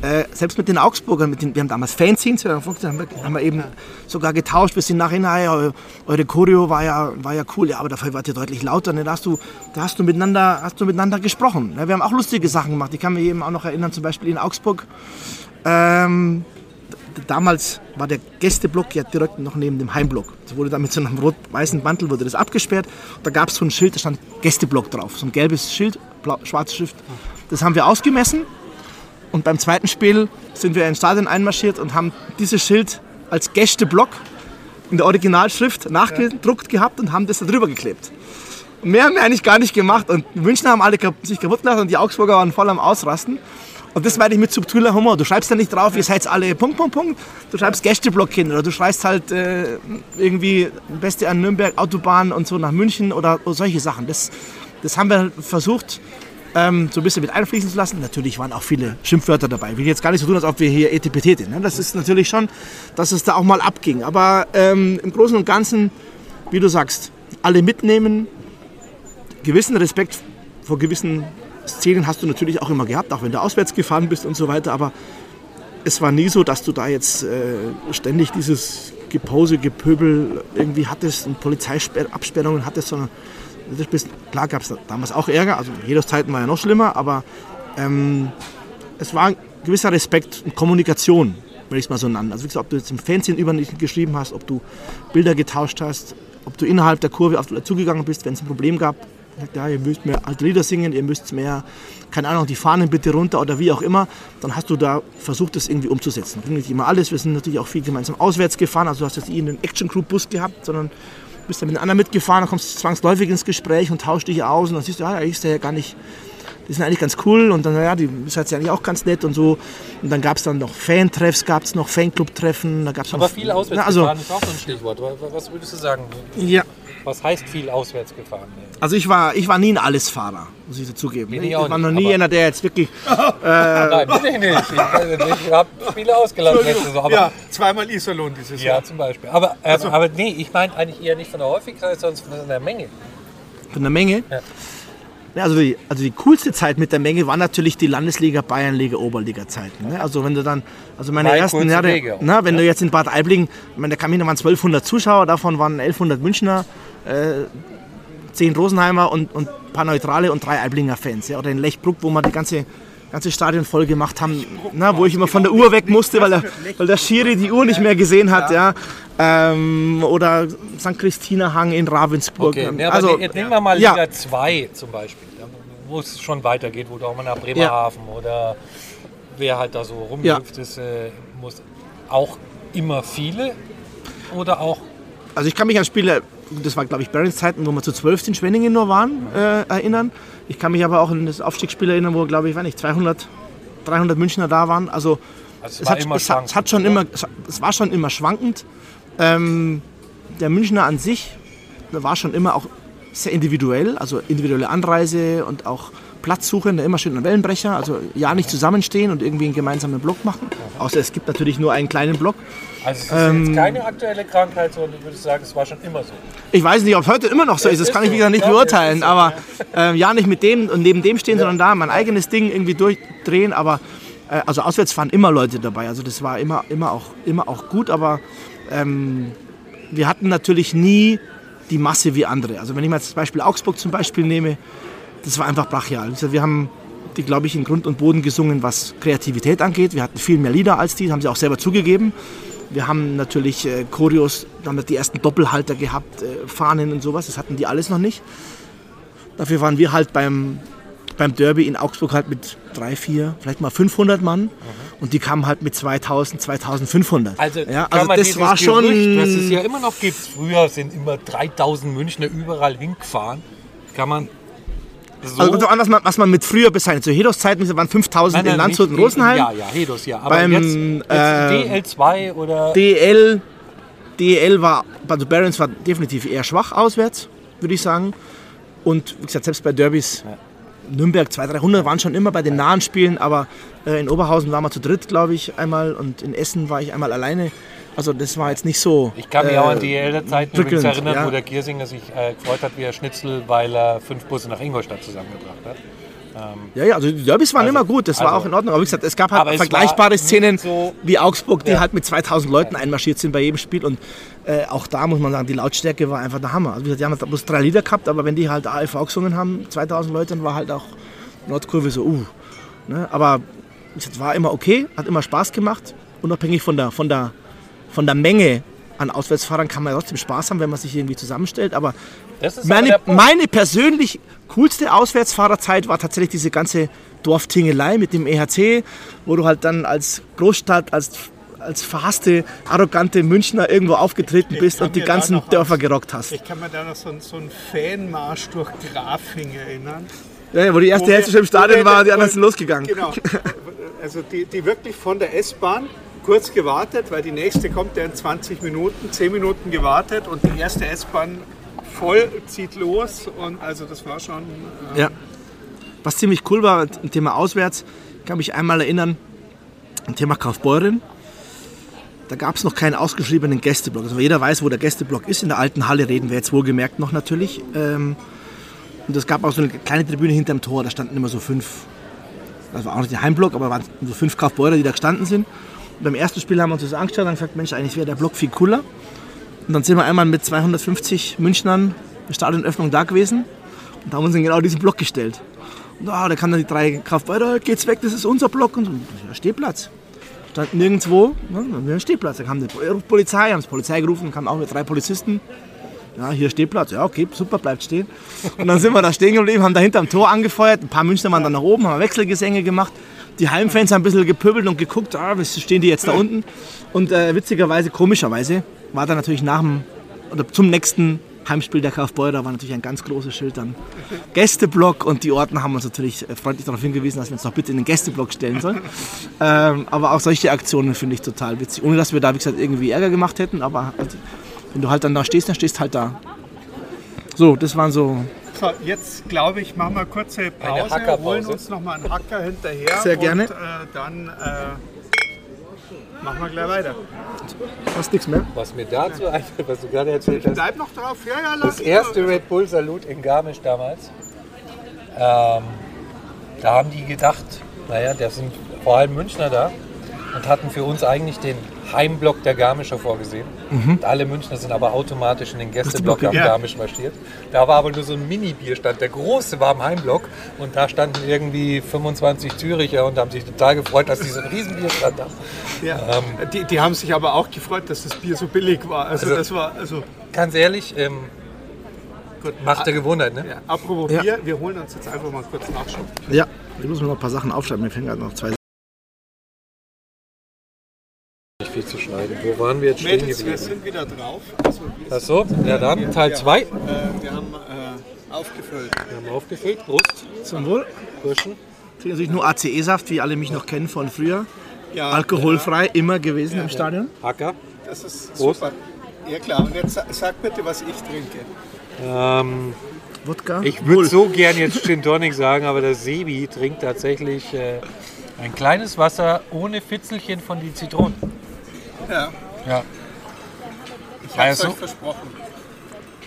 äh, selbst mit den Augsburgern, mit den, wir haben damals Fanzines, haben wir, haben wir eben sogar getauscht. Wir sind nachher, eu- eure Choreo war ja, war ja cool, ja, aber dafür wart ihr deutlich lauter. Ne? Da, hast du, da hast du miteinander, hast du miteinander gesprochen. Ne? Wir haben auch lustige Sachen gemacht. Ich kann mich eben auch noch erinnern, zum Beispiel in Augsburg. Ähm, damals war der Gästeblock ja direkt noch neben dem Heimblock. Das wurde dann mit so einem rot-weißen Mantel wurde das abgesperrt. Und da gab es so ein Schild, da stand Gästeblock drauf. So ein gelbes Schild, schwarze Schrift. Das haben wir ausgemessen. Und beim zweiten Spiel sind wir ins Stadion einmarschiert und haben dieses Schild als Gästeblock in der Originalschrift nachgedruckt gehabt und haben das da drüber geklebt. mehr haben wir eigentlich gar nicht gemacht. Und die Münchner haben alle sich kaputt gelacht und die Augsburger waren voll am Ausrasten. Und das meine ich mit subtiler Humor. Du schreibst ja nicht drauf, ihr seid alle Punkt, Punkt, Punkt. Du schreibst Gästeblock hin oder du schreibst halt äh, irgendwie Beste an Nürnberg, Autobahn und so nach München oder, oder solche Sachen. Das, das haben wir versucht ähm, so ein bisschen mit einfließen zu lassen. Natürlich waren auch viele Schimpfwörter dabei. Ich will jetzt gar nicht so tun, als ob wir hier sind. Ne? Das ist natürlich schon, dass es da auch mal abging. Aber ähm, im Großen und Ganzen, wie du sagst, alle mitnehmen, gewissen Respekt vor gewissen Szenen hast du natürlich auch immer gehabt, auch wenn du auswärts gefahren bist und so weiter. Aber es war nie so, dass du da jetzt äh, ständig dieses Gepose, Gepöbel irgendwie hattest und Polizeiabsperrungen hattest, sondern das bist, klar gab es damals auch Ärger. Also jedes Zeiten war ja noch schlimmer, aber ähm, es war ein gewisser Respekt und Kommunikation, wenn ich es mal so nenne. Also wie gesagt, ob du jetzt im Fernsehen über dich geschrieben hast, ob du Bilder getauscht hast, ob du innerhalb der Kurve auf dazugegangen bist, wenn es ein Problem gab. Ja, ihr müsst mehr alte Lieder singen, ihr müsst mehr, keine Ahnung, die Fahnen bitte runter oder wie auch immer. Dann hast du da versucht, das irgendwie umzusetzen. Ging nicht immer alles. Wir sind natürlich auch viel gemeinsam auswärts gefahren. Also du hast jetzt nie einen Action Crew Bus gehabt, sondern bist dann mit den anderen mitgefahren, dann kommst du zwangsläufig ins Gespräch und tauschst dich aus und dann siehst du, ja, eigentlich ist der ja gar nicht, die sind eigentlich ganz cool und dann, ja, die ist halt ja eigentlich auch ganz nett und so. Und dann gab es dann noch Fantreffs, gab es noch Fanclub-Treffen, da gab es Aber viel auswärts Na, also, gefahren ist auch so ein Stichwort. Wa- wa- Was würdest du sagen? ja, Was heißt viel auswärts gefahren? also ich war, ich war nie ein Allesfahrer, muss ich dazugeben. Nee, Ich ich war nicht, noch nie einer, der jetzt wirklich, [LAUGHS] Nein, bitte nicht. Ich, ich habe Spiele ausgelassen letzte. Aber, ja. zweimal Iserlohn dieses zum Beispiel. Aber, ähm, aber nee, ich meine eigentlich eher nicht von der Häufigkeit, sondern von der Menge. von der Menge. Ja. Ja, also, die, also die coolste Zeit mit der Menge war natürlich die Landesliga, Bayernliga, Oberliga-Zeiten. Ne? Also wenn du dann, also meine Mal ersten Jahre, Wege na, wenn du jetzt in Bad Aibling, ich meine, da kamen waren 1200 Zuschauer, davon waren 1100 Münchner, äh, 10 Rosenheimer und, und ein paar Neutrale und drei Aiblinger Fans. Ja? Oder in Lechbruck, wo wir die ganze, ganze Stadion voll gemacht haben, na, wo ich immer von der Uhr weg musste, weil der, weil der Schiri die Uhr nicht mehr gesehen hat. Ja. Ähm, oder St. Christina Hang in Ravensburg. Okay, ja, also, jetzt nehmen wir mal ja. Liga 2 zum Beispiel, ja, wo es schon weitergeht, wo du auch mal nach Bremerhaven oder wer halt da so rumhüpft, ist, äh, muss auch immer viele oder auch Also ich kann mich an Spiele, das war glaube ich Barons Zeiten, wo wir zu 12 in Schwenningen nur waren, äh, erinnern. Ich kann mich aber auch an das Aufstiegsspiel erinnern, wo glaube ich, weiß nicht, 200, 300 Münchner da waren. Also, Also es es, war hat, es, hat, es hat schon oder? immer, es, war schon immer schwankend. Ähm, der Münchner an sich war schon immer auch sehr individuell, also individuelle Anreise und auch Platzsuche, immer schön an Wellenbrecher, also ja nicht zusammenstehen und irgendwie einen gemeinsamen Block machen. Außer es gibt natürlich nur einen kleinen Block. Also es ist Ähm, jetzt keine aktuelle Krankheit, sondern du würdest sagen, es war schon immer so. Ich weiß nicht, ob es heute immer noch so ist, das ist kann ich so. wieder nicht Ja, beurteilen, so, aber ähm, ja, nicht mit dem und neben dem stehen, sondern da mein eigenes Ding irgendwie durchdrehen, aber äh, also auswärts waren immer Leute dabei, also das war immer, immer, auch, immer auch gut, aber ähm, wir hatten natürlich nie die Masse wie andere. Also wenn ich mal das Beispiel Augsburg zum Beispiel nehme, das war einfach brachial. Gesagt, Wir haben die, glaube ich, in Grund und Boden gesungen, was Kreativität angeht. Wir hatten viel mehr Lieder als die, haben sie auch selber zugegeben. Wir haben natürlich äh, Choreos, da haben wir die ersten Doppelhalter gehabt, äh, Fahnen und sowas, das hatten die alles noch nicht. Dafür waren wir halt beim, beim Derby in Augsburg halt mit drei, vier, vielleicht mal 500 Mann und die kamen halt mit 2000, 2500. Also, ja, also das war schon... Gerücht, was es ja immer noch gibt, früher sind immer 3000 Münchner überall hingefahren, kann man so... Also drauf an, was man, was man mit früher bezeichnet. Zu Hedos Zeiten waren 5000 in Landshut und Rosenheim. Ja, ja, Hedos, ja. Aber Beim, jetzt, jetzt äh, DL2 oder... DEL, DEL war, also Barons war definitiv eher schwach auswärts, würde ich sagen. Und wie gesagt, selbst bei Derbys, Nürnberg 200, 300 waren schon immer bei den nahen Spielen, aber äh, in Oberhausen waren wir zu dritt, glaube ich, einmal und in Essen war ich einmal alleine. Also das war jetzt nicht so. Ich kann mich auch an äh, die DL-Zeiten übrigens prickelnd, erinnern, ja. wo der Giersinger sich äh, gefreut hat wie er Schnitzel, weil er fünf Busse nach Ingolstadt zusammengebracht hat. Ja, ja, also die Derbys waren immer gut, das war also- auch in Ordnung. Aber wie gesagt, es gab halt es vergleichbare war Szenen so- wie Augsburg, die Ja. halt mit 2000 Leuten einmarschiert sind bei jedem Spiel. Und äh, auch da muss man sagen, die Lautstärke war einfach der Hammer. Also wie gesagt, die haben halt bloß drei Lieder gehabt, aber wenn die halt AFV gesungen haben, 2000 Leute, dann war halt auch Nordkurve so, uh. Ne? Aber gesagt, war immer okay, hat immer Spaß gemacht. Unabhängig von der, von der, von der Menge an Auswärtsfahrern kann man ja trotzdem Spaß haben, wenn man sich irgendwie zusammenstellt. Aber meine, meine persönlich coolste Auswärtsfahrerzeit war tatsächlich diese ganze Dorftingelei mit dem EHC, wo du halt dann als Großstadt, als als verhasste, arrogante Münchner irgendwo aufgetreten bist und die ganzen Dörfer gerockt hast. Ich kann mir da noch so, einen- so einen Fanmarsch durch Grafing erinnern. Ja, ja, wo die erste Hälfte schon im Stadion war, die anderen sind losgegangen. Genau. [LAUGHS] Also die, die wirklich von der S-Bahn kurz gewartet, weil die nächste kommt ja in 20 Minuten, 10 Minuten gewartet und die erste S-Bahn voll zieht los und also das war schon äh, Ja. Was ziemlich cool war, im Thema auswärts, kann mich einmal erinnern, im Thema Kaufbeuren. Da gab es noch keinen ausgeschriebenen Gästeblock. Also jeder weiß, wo der Gästeblock ist. In der alten Halle reden wir jetzt wohlgemerkt noch natürlich. Ähm, und es gab auch so eine kleine Tribüne hinterm Tor. Da standen immer so fünf, das war auch nicht der Heimblock, aber waren so fünf Kaufbeurer, die da gestanden sind. Und beim ersten Spiel haben wir uns das angeschaut und haben gesagt, Mensch, eigentlich wäre der Block viel cooler. Und dann sind wir einmal mit 250 Münchnern in Stadionöffnung da gewesen und haben uns in genau diesen Block gestellt. Und ah, da kamen dann die drei Kraftfahrer, geht's weg, das ist unser Block. Und so, ja, Stehplatz. Stand nirgendwo, ne, dann wir Stehplatz. Da kam die Polizei, haben die Polizei gerufen, kamen auch mit drei Polizisten. Ja, hier Stehplatz, ja, okay, super, bleibt stehen. Und dann sind wir da stehen geblieben, haben da hinterm Tor angefeuert. Ein paar Münchner waren dann nach oben, haben Wechselgesänge gemacht. Die Heimfans haben ein bisschen gepöbelt und geguckt, ah, stehen die jetzt da unten? Und äh, witzigerweise, komischerweise, war dann natürlich nach dem, oder zum nächsten Heimspiel der Kaufbeurer war natürlich ein ganz großes Schild dann. Gästeblock und die Orten haben uns natürlich äh, freundlich darauf hingewiesen, dass wir uns doch bitte in den Gästeblock stellen sollen. [LAUGHS] ähm, aber auch solche Aktionen finde ich total witzig. Ohne dass wir da, wie gesagt, irgendwie Ärger gemacht hätten, aber also, wenn du halt dann da stehst, dann stehst halt da. So, das waren so. So, jetzt glaube ich, machen wir eine kurze Pause, Hackerpause. holen uns nochmal einen Hacker hinterher Sehr gerne. und äh, dann äh, machen wir gleich weiter. Fast nichts mehr. Was mir dazu einfällt, was du gerade erzählt hast, Bleib noch drauf, ja, ja, das erste Red Bull Salut in Garmisch damals, ähm, da haben die gedacht, naja, da sind vor allem Münchner da und hatten für uns eigentlich den Heimblock der Garmischer vorgesehen. Und alle Münchner sind aber automatisch in den Gästeblock am Ja. Garmisch marschiert. Da war aber nur so ein Mini-Bierstand. Der große war im Heimblock und da standen irgendwie 25 Züricher und haben sich total gefreut, dass die so einen riesen Bierstand haben. Ja. die, die haben sich aber auch gefreut, dass das Bier so billig war. Also, Also- das war, also Ganz ehrlich, ähm, gut. macht der Gewohnheit, ne? Ja, apropos Ja. Bier, wir holen uns jetzt einfach mal kurz Nachschub. Ja, ich muss mir noch ein paar Sachen aufschreiben. Mir fehlen gerade noch zwei. Schneiden. Wo waren wir jetzt stehen Mädels, wir geblieben? sind wieder drauf. Also, wir, Ach so, ja dann, Teil 2. äh, wir haben äh, aufgefüllt. Wir haben aufgefüllt. Prost, Zum Wohl. Burschen. Trinke natürlich nur ACE-Saft, wie alle mich noch kennen von früher. Ja, Alkoholfrei, immer gewesen im Stadion. Hacker. Das ist Prost. super. Ja klar, und jetzt sa- sag bitte, was ich trinke. Ähm, Wodka. ich würde so gern jetzt Gin Tonic sagen, aber der Sebi trinkt tatsächlich äh, ein kleines Wasser ohne Fitzelchen von die Zitronen. Ja, Ja. ich habe Also? euch versprochen.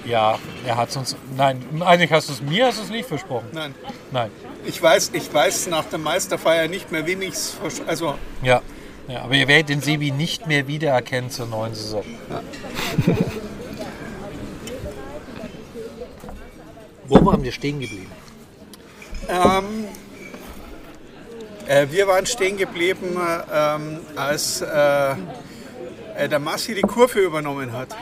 Ja, er hat es uns. Nein, eigentlich hast du es mir, hast du es nicht versprochen. Nein, Nein. ich weiß, ich weiß nach der Meisterfeier nicht mehr, wem ich es versprochen Also, Ja. ja. Aber ihr werdet den Sebi nicht mehr wiedererkennen zur neuen Saison. Wo waren wir stehen geblieben? ähm, äh, wir waren stehen geblieben, äh, als äh, äh, der Massi die Kurve übernommen hat.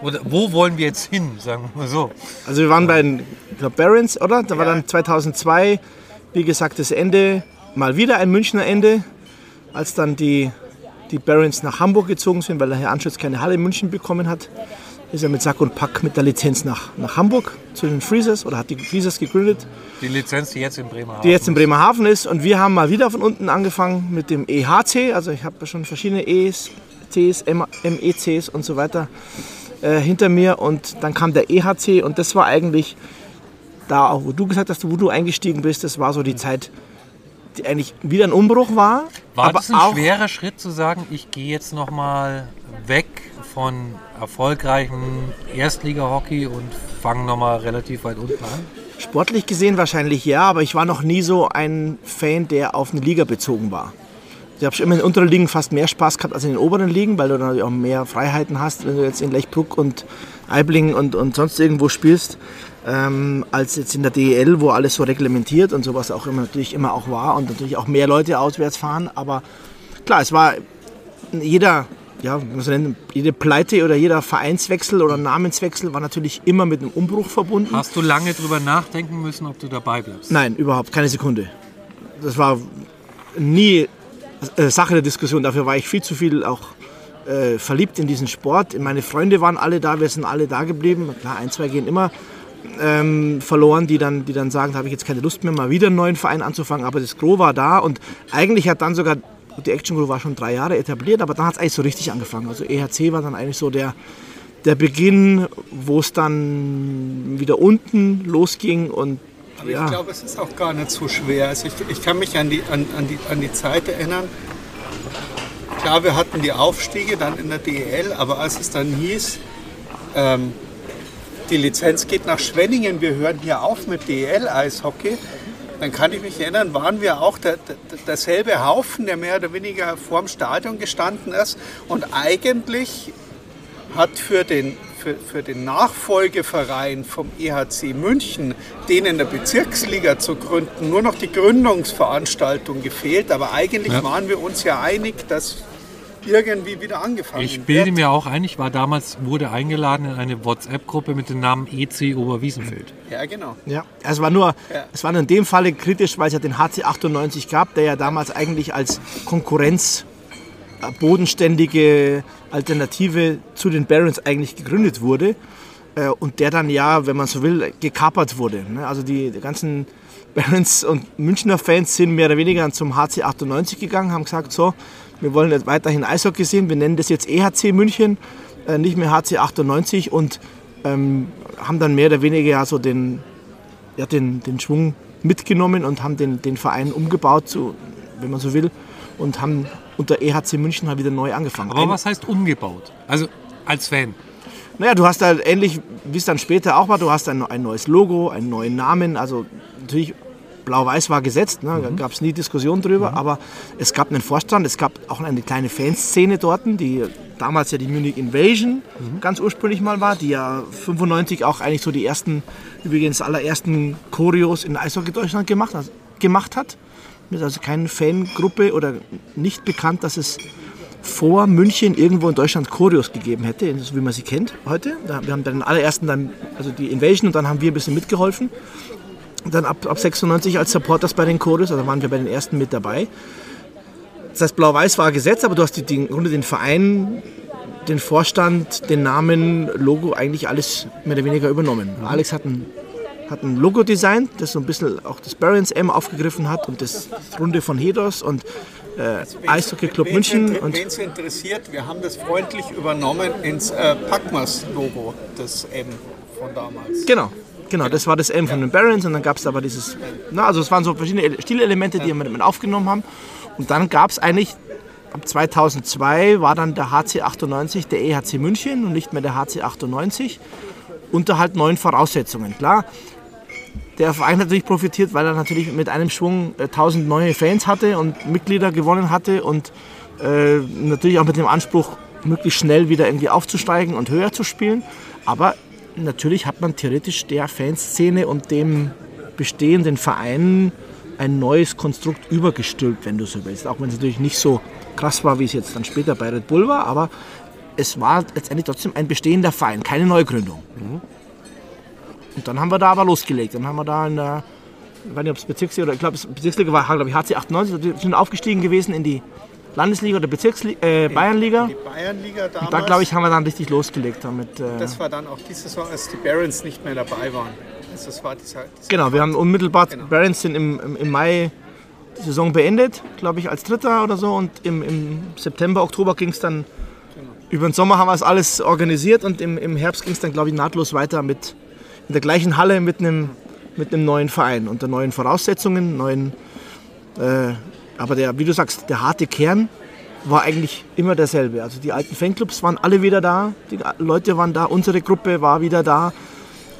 Oder wo wollen wir jetzt hin, sagen wir mal so. Also wir waren bei den glaub, Barons, oder? Da war dann 2002, wie gesagt, das Ende, mal wieder ein Münchner Ende, als dann die, die Barons nach Hamburg gezogen sind, weil der Herr Anschütz keine Halle in München bekommen hat. Ist er mit Sack und Pack mit der Lizenz nach, nach Hamburg zu den Freezers oder hat die Freezers gegründet, Die Lizenz, die jetzt in Bremerhaven die jetzt in Bremerhaven ist. Und wir haben mal wieder von unten angefangen mit dem EHC. Also ich habe schon verschiedene E's, Cs, M- MECs und so weiter äh, hinter mir. Und dann kam der EHC und das war eigentlich da auch, wo du gesagt hast, wo du eingestiegen bist, das war so die Zeit, die eigentlich wieder ein Umbruch war. War aber das ein schwerer Schritt zu sagen, ich gehe jetzt noch mal weg von erfolgreichem Erstliga-Hockey und fange noch mal relativ weit unten an? Sportlich gesehen wahrscheinlich ja, aber ich war noch nie so ein Fan, der auf eine Liga bezogen war. Ich habe schon immer in den unteren Ligen fast mehr Spaß gehabt als in den oberen Ligen, weil du natürlich auch mehr Freiheiten hast, wenn du jetzt in Lechbruck und Aibling und, und sonst irgendwo spielst, ähm, als jetzt in der DEL, wo alles so reglementiert und sowas auch immer natürlich immer auch war und natürlich auch mehr Leute auswärts fahren. Aber klar, es war jeder, ja, so nennt, jede Pleite oder jeder Vereinswechsel oder Namenswechsel war natürlich immer mit einem Umbruch verbunden. Hast du lange drüber nachdenken müssen, ob du dabei bleibst? Nein, überhaupt keine Sekunde. Das war nie äh, Sache der Diskussion. Dafür war ich viel zu viel auch äh, verliebt in diesen Sport. Meine Freunde waren alle da, wir sind alle da geblieben. Klar, ein, zwei gehen immer ähm, verloren, die dann, die dann sagen, da habe ich jetzt keine Lust mehr, mal wieder einen neuen Verein anzufangen. Aber das Gros war da und eigentlich hat dann sogar, die Action Group war schon drei Jahre etabliert, aber dann hat es eigentlich so richtig angefangen. Also EHC war dann eigentlich so der, der Beginn, wo es dann wieder unten losging und Aber ja. ich glaube, es ist auch gar nicht so schwer. Also ich, ich kann mich an die, an, an, die, an die Zeit erinnern. Klar, wir hatten die Aufstiege dann in der DEL, aber als es dann hieß, ähm, die Lizenz geht nach Schwenningen, wir hören hier auf mit DEL-Eishockey, dann kann ich mich erinnern, waren wir auch der, der, derselbe Haufen, der mehr oder weniger vorm Stadion gestanden ist. Und eigentlich hat für den, für, für den Nachfolgeverein vom EHC München, den in der Bezirksliga zu gründen, nur noch die Gründungsveranstaltung gefehlt. Aber eigentlich Ja. waren wir uns ja einig, dass irgendwie wieder angefangen Ich bilde wird. mir auch ein, ich war damals, wurde eingeladen in eine WhatsApp-Gruppe mit dem Namen EC Oberwiesenfeld. Ja, genau. Ja, es war nur, Ja. es war nur in dem Falle kritisch, weil es ja den HC 98 gab, der ja damals eigentlich als Konkurrenz bodenständige Alternative zu den Barons eigentlich gegründet wurde äh, und der dann ja, wenn man so will, gekapert wurde. ne? Also die, die ganzen [LAUGHS] Barons und Münchner Fans sind mehr oder weniger zum HC 98 gegangen, haben gesagt, so, wir wollen jetzt weiterhin Eishockey sehen, wir nennen das jetzt EHC München, äh, nicht mehr HC 98 und ähm, haben dann mehr oder weniger ja so den, ja, den, den Schwung mitgenommen und haben den, den Verein umgebaut, zu, wenn man so will, und haben unter EHC München halt wieder neu angefangen. Aber Ein- was heißt umgebaut? Also als Fan. naja, du hast halt ähnlich, wie es dann später auch war, du hast ein, ein neues Logo, einen neuen Namen, also natürlich Blau-Weiß war gesetzt, ne? da gab es nie Diskussion drüber, aber es gab einen Vorstand, es gab auch eine kleine Fanszene dort, die damals ja die Munich Invasion ganz ursprünglich mal war, die ja 95 auch eigentlich so die ersten, übrigens allerersten Choreos in Eishockey Deutschland gemacht, hat- gemacht hat. Ist also keine Fangruppe oder nicht bekannt, dass es vor München irgendwo in Deutschland Choreos gegeben hätte, so wie man sie kennt heute. Wir haben dann den allerersten, dann, also die Invasion, und dann haben wir ein bisschen mitgeholfen. Dann ab, ab 96 als Supporters bei den Choreos, also waren wir bei den ersten mit dabei. Das heißt, Blau-Weiß war gesetzt, aber du hast die, die, im Grunde den Verein, den Vorstand, den Namen, Logo, eigentlich alles mehr oder weniger übernommen. Alex hat ein, hat ein Logo designt, das so ein bisschen auch das Barons M aufgegriffen hat und das Runde von Hedos und äh, Eishockey Club München. Und Wen es interessiert, wir haben das freundlich übernommen ins äh, Packmas-Logo, das M von damals. Genau, genau, das war das M von den Barons und dann gab es aber dieses, na, also es waren so verschiedene Ele- Stilelemente, die wir mit aufgenommen haben. Und dann gab es eigentlich, ab 2002 war dann der HC 98 der EHC München und nicht mehr der HC 98 unter halt neuen Voraussetzungen. Klar, der Verein hat natürlich profitiert, weil er natürlich mit einem Schwung äh, 1000 neue Fans hatte und Mitglieder gewonnen hatte und äh, natürlich auch mit dem Anspruch, möglichst schnell wieder irgendwie aufzusteigen und höher zu spielen. Aber natürlich hat man theoretisch der Fanszene und dem bestehenden Verein ein neues Konstrukt übergestülpt, wenn du so willst. Auch wenn es natürlich nicht so krass war, wie es jetzt dann später bei Red Bull war, aber es war letztendlich trotzdem ein bestehender Verein, keine Neugründung. Und dann haben wir da aber losgelegt. Dann haben wir da in der, ich weiß nicht, ob es Bezirksliga oder ich glaube, es Bezirksliga war, glaube ich, HC 98. Wir sind aufgestiegen gewesen in die Landesliga oder Bezirksliga, äh, Bayernliga. Die Bayernliga damals. Da, glaube ich, haben wir dann richtig losgelegt damit. Äh, das war dann auch die Saison, als die Barons nicht mehr dabei waren. Also das war dieser, dieser genau, wir haben unmittelbar, Genau. Barons sind im, im, im Mai die Saison beendet, glaube ich, als Dritter oder so. Und im, im September, Oktober ging es dann, über den Sommer haben wir es alles organisiert und im, im Herbst ging es dann, glaube ich, nahtlos weiter mit in der gleichen Halle mit einem, mit einem neuen Verein, unter neuen Voraussetzungen, neuen, äh, aber der, wie du sagst, der harte Kern war eigentlich immer derselbe. Also die alten Fanclubs waren alle wieder da, die Leute waren da, unsere Gruppe war wieder da.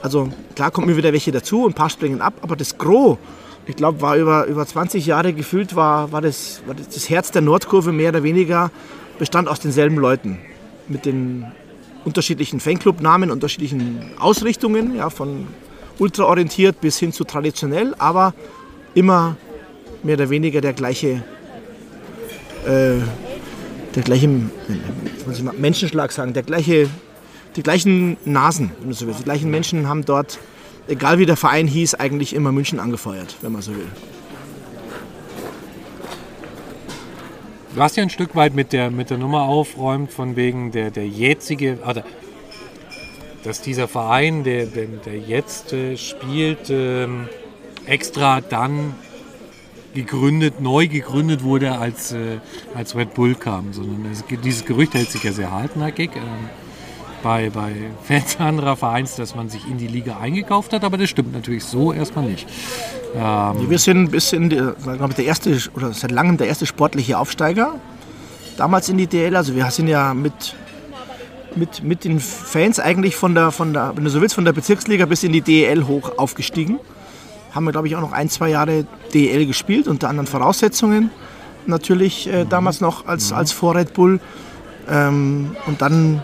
Also klar kommen mir wieder welche dazu und ein paar springen ab, aber das Gros, ich glaube, war über, über 20 Jahre gefühlt, war, war, das, war das, Herz der Nordkurve mehr oder weniger, bestand aus denselben Leuten. Mit den unterschiedlichen Fanclub-Namen, unterschiedlichen Ausrichtungen, ja, von ultraorientiert bis hin zu traditionell, aber immer mehr oder weniger der gleiche, äh, der gleiche, muss ich mal, Menschenschlag sagen, der gleiche, die gleichen Nasen, wenn du so willst. Die gleichen Menschen haben dort, egal wie der Verein hieß, eigentlich immer München angefeuert, wenn man so will. Was ja ein Stück weit mit der, mit der Nummer aufräumt, von wegen der, der jetzige, oder dass dieser Verein, der, der, der jetzt äh, spielt, ähm, extra dann gegründet, neu gegründet wurde, als, äh, als Red Bull kam. Sondern es, dieses Gerücht hält sich ja sehr hartnäckig. Ähm, bei, bei Fans [LAUGHS] anderer Vereins, dass man sich in die Liga eingekauft hat, aber das stimmt natürlich so erstmal nicht. Wir sind bis in die, glaube ich, der erste oder seit langem der erste sportliche Aufsteiger. Damals in die DL. Also wir sind ja mit, mit, mit den Fans eigentlich von der, von der, wenn du so willst, von der Bezirksliga bis in die DL hoch aufgestiegen. Haben wir, glaube ich, auch noch ein, zwei Jahre DL gespielt, unter anderen Voraussetzungen. Natürlich äh, damals noch als, als vor Red Bull. Ähm, und dann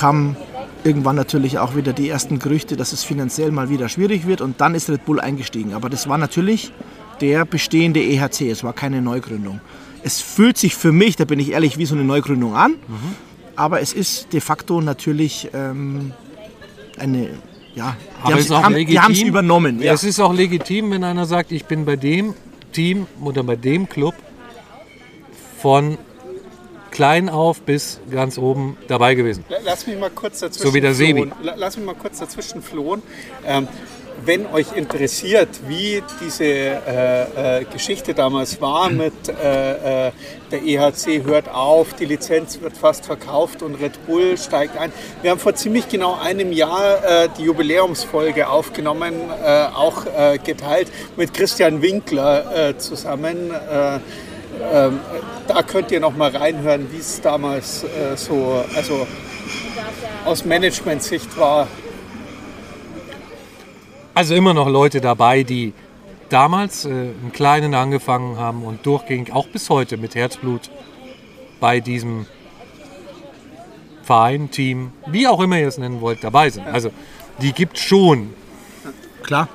kam irgendwann natürlich auch wieder die ersten Gerüchte, dass es finanziell mal wieder schwierig wird und dann ist Red Bull eingestiegen. Aber das war natürlich der bestehende EHC, es war keine Neugründung. Es fühlt sich für mich, da bin ich ehrlich, wie so eine Neugründung an, aber es ist de facto natürlich ähm, eine, ja, die Aber haben es übernommen. Ja. Es ist auch legitim, wenn einer sagt, ich bin bei dem Team oder bei dem Club von klein auf bis ganz oben dabei gewesen. Lass mich mal kurz dazwischen So wie der Sebi. Lass mich mal kurz dazwischen flohen. Ähm, wenn euch interessiert, wie diese äh, äh, Geschichte damals war mit äh, äh, der EHC hört auf, die Lizenz wird fast verkauft und Red Bull steigt ein. Wir haben vor ziemlich genau einem Jahr äh, die Jubiläumsfolge aufgenommen, äh, auch geteilt mit Christian Winkler zusammen. Äh, ähm, da könnt ihr noch mal reinhören, wie es damals äh, so, also aus Management-Sicht war. Also immer noch Leute dabei, die damals äh, im Kleinen angefangen haben und durchgehend auch bis heute mit Herzblut bei diesem Verein, Team, wie auch immer ihr es nennen wollt, dabei sind. Also die gibt schon. Klar.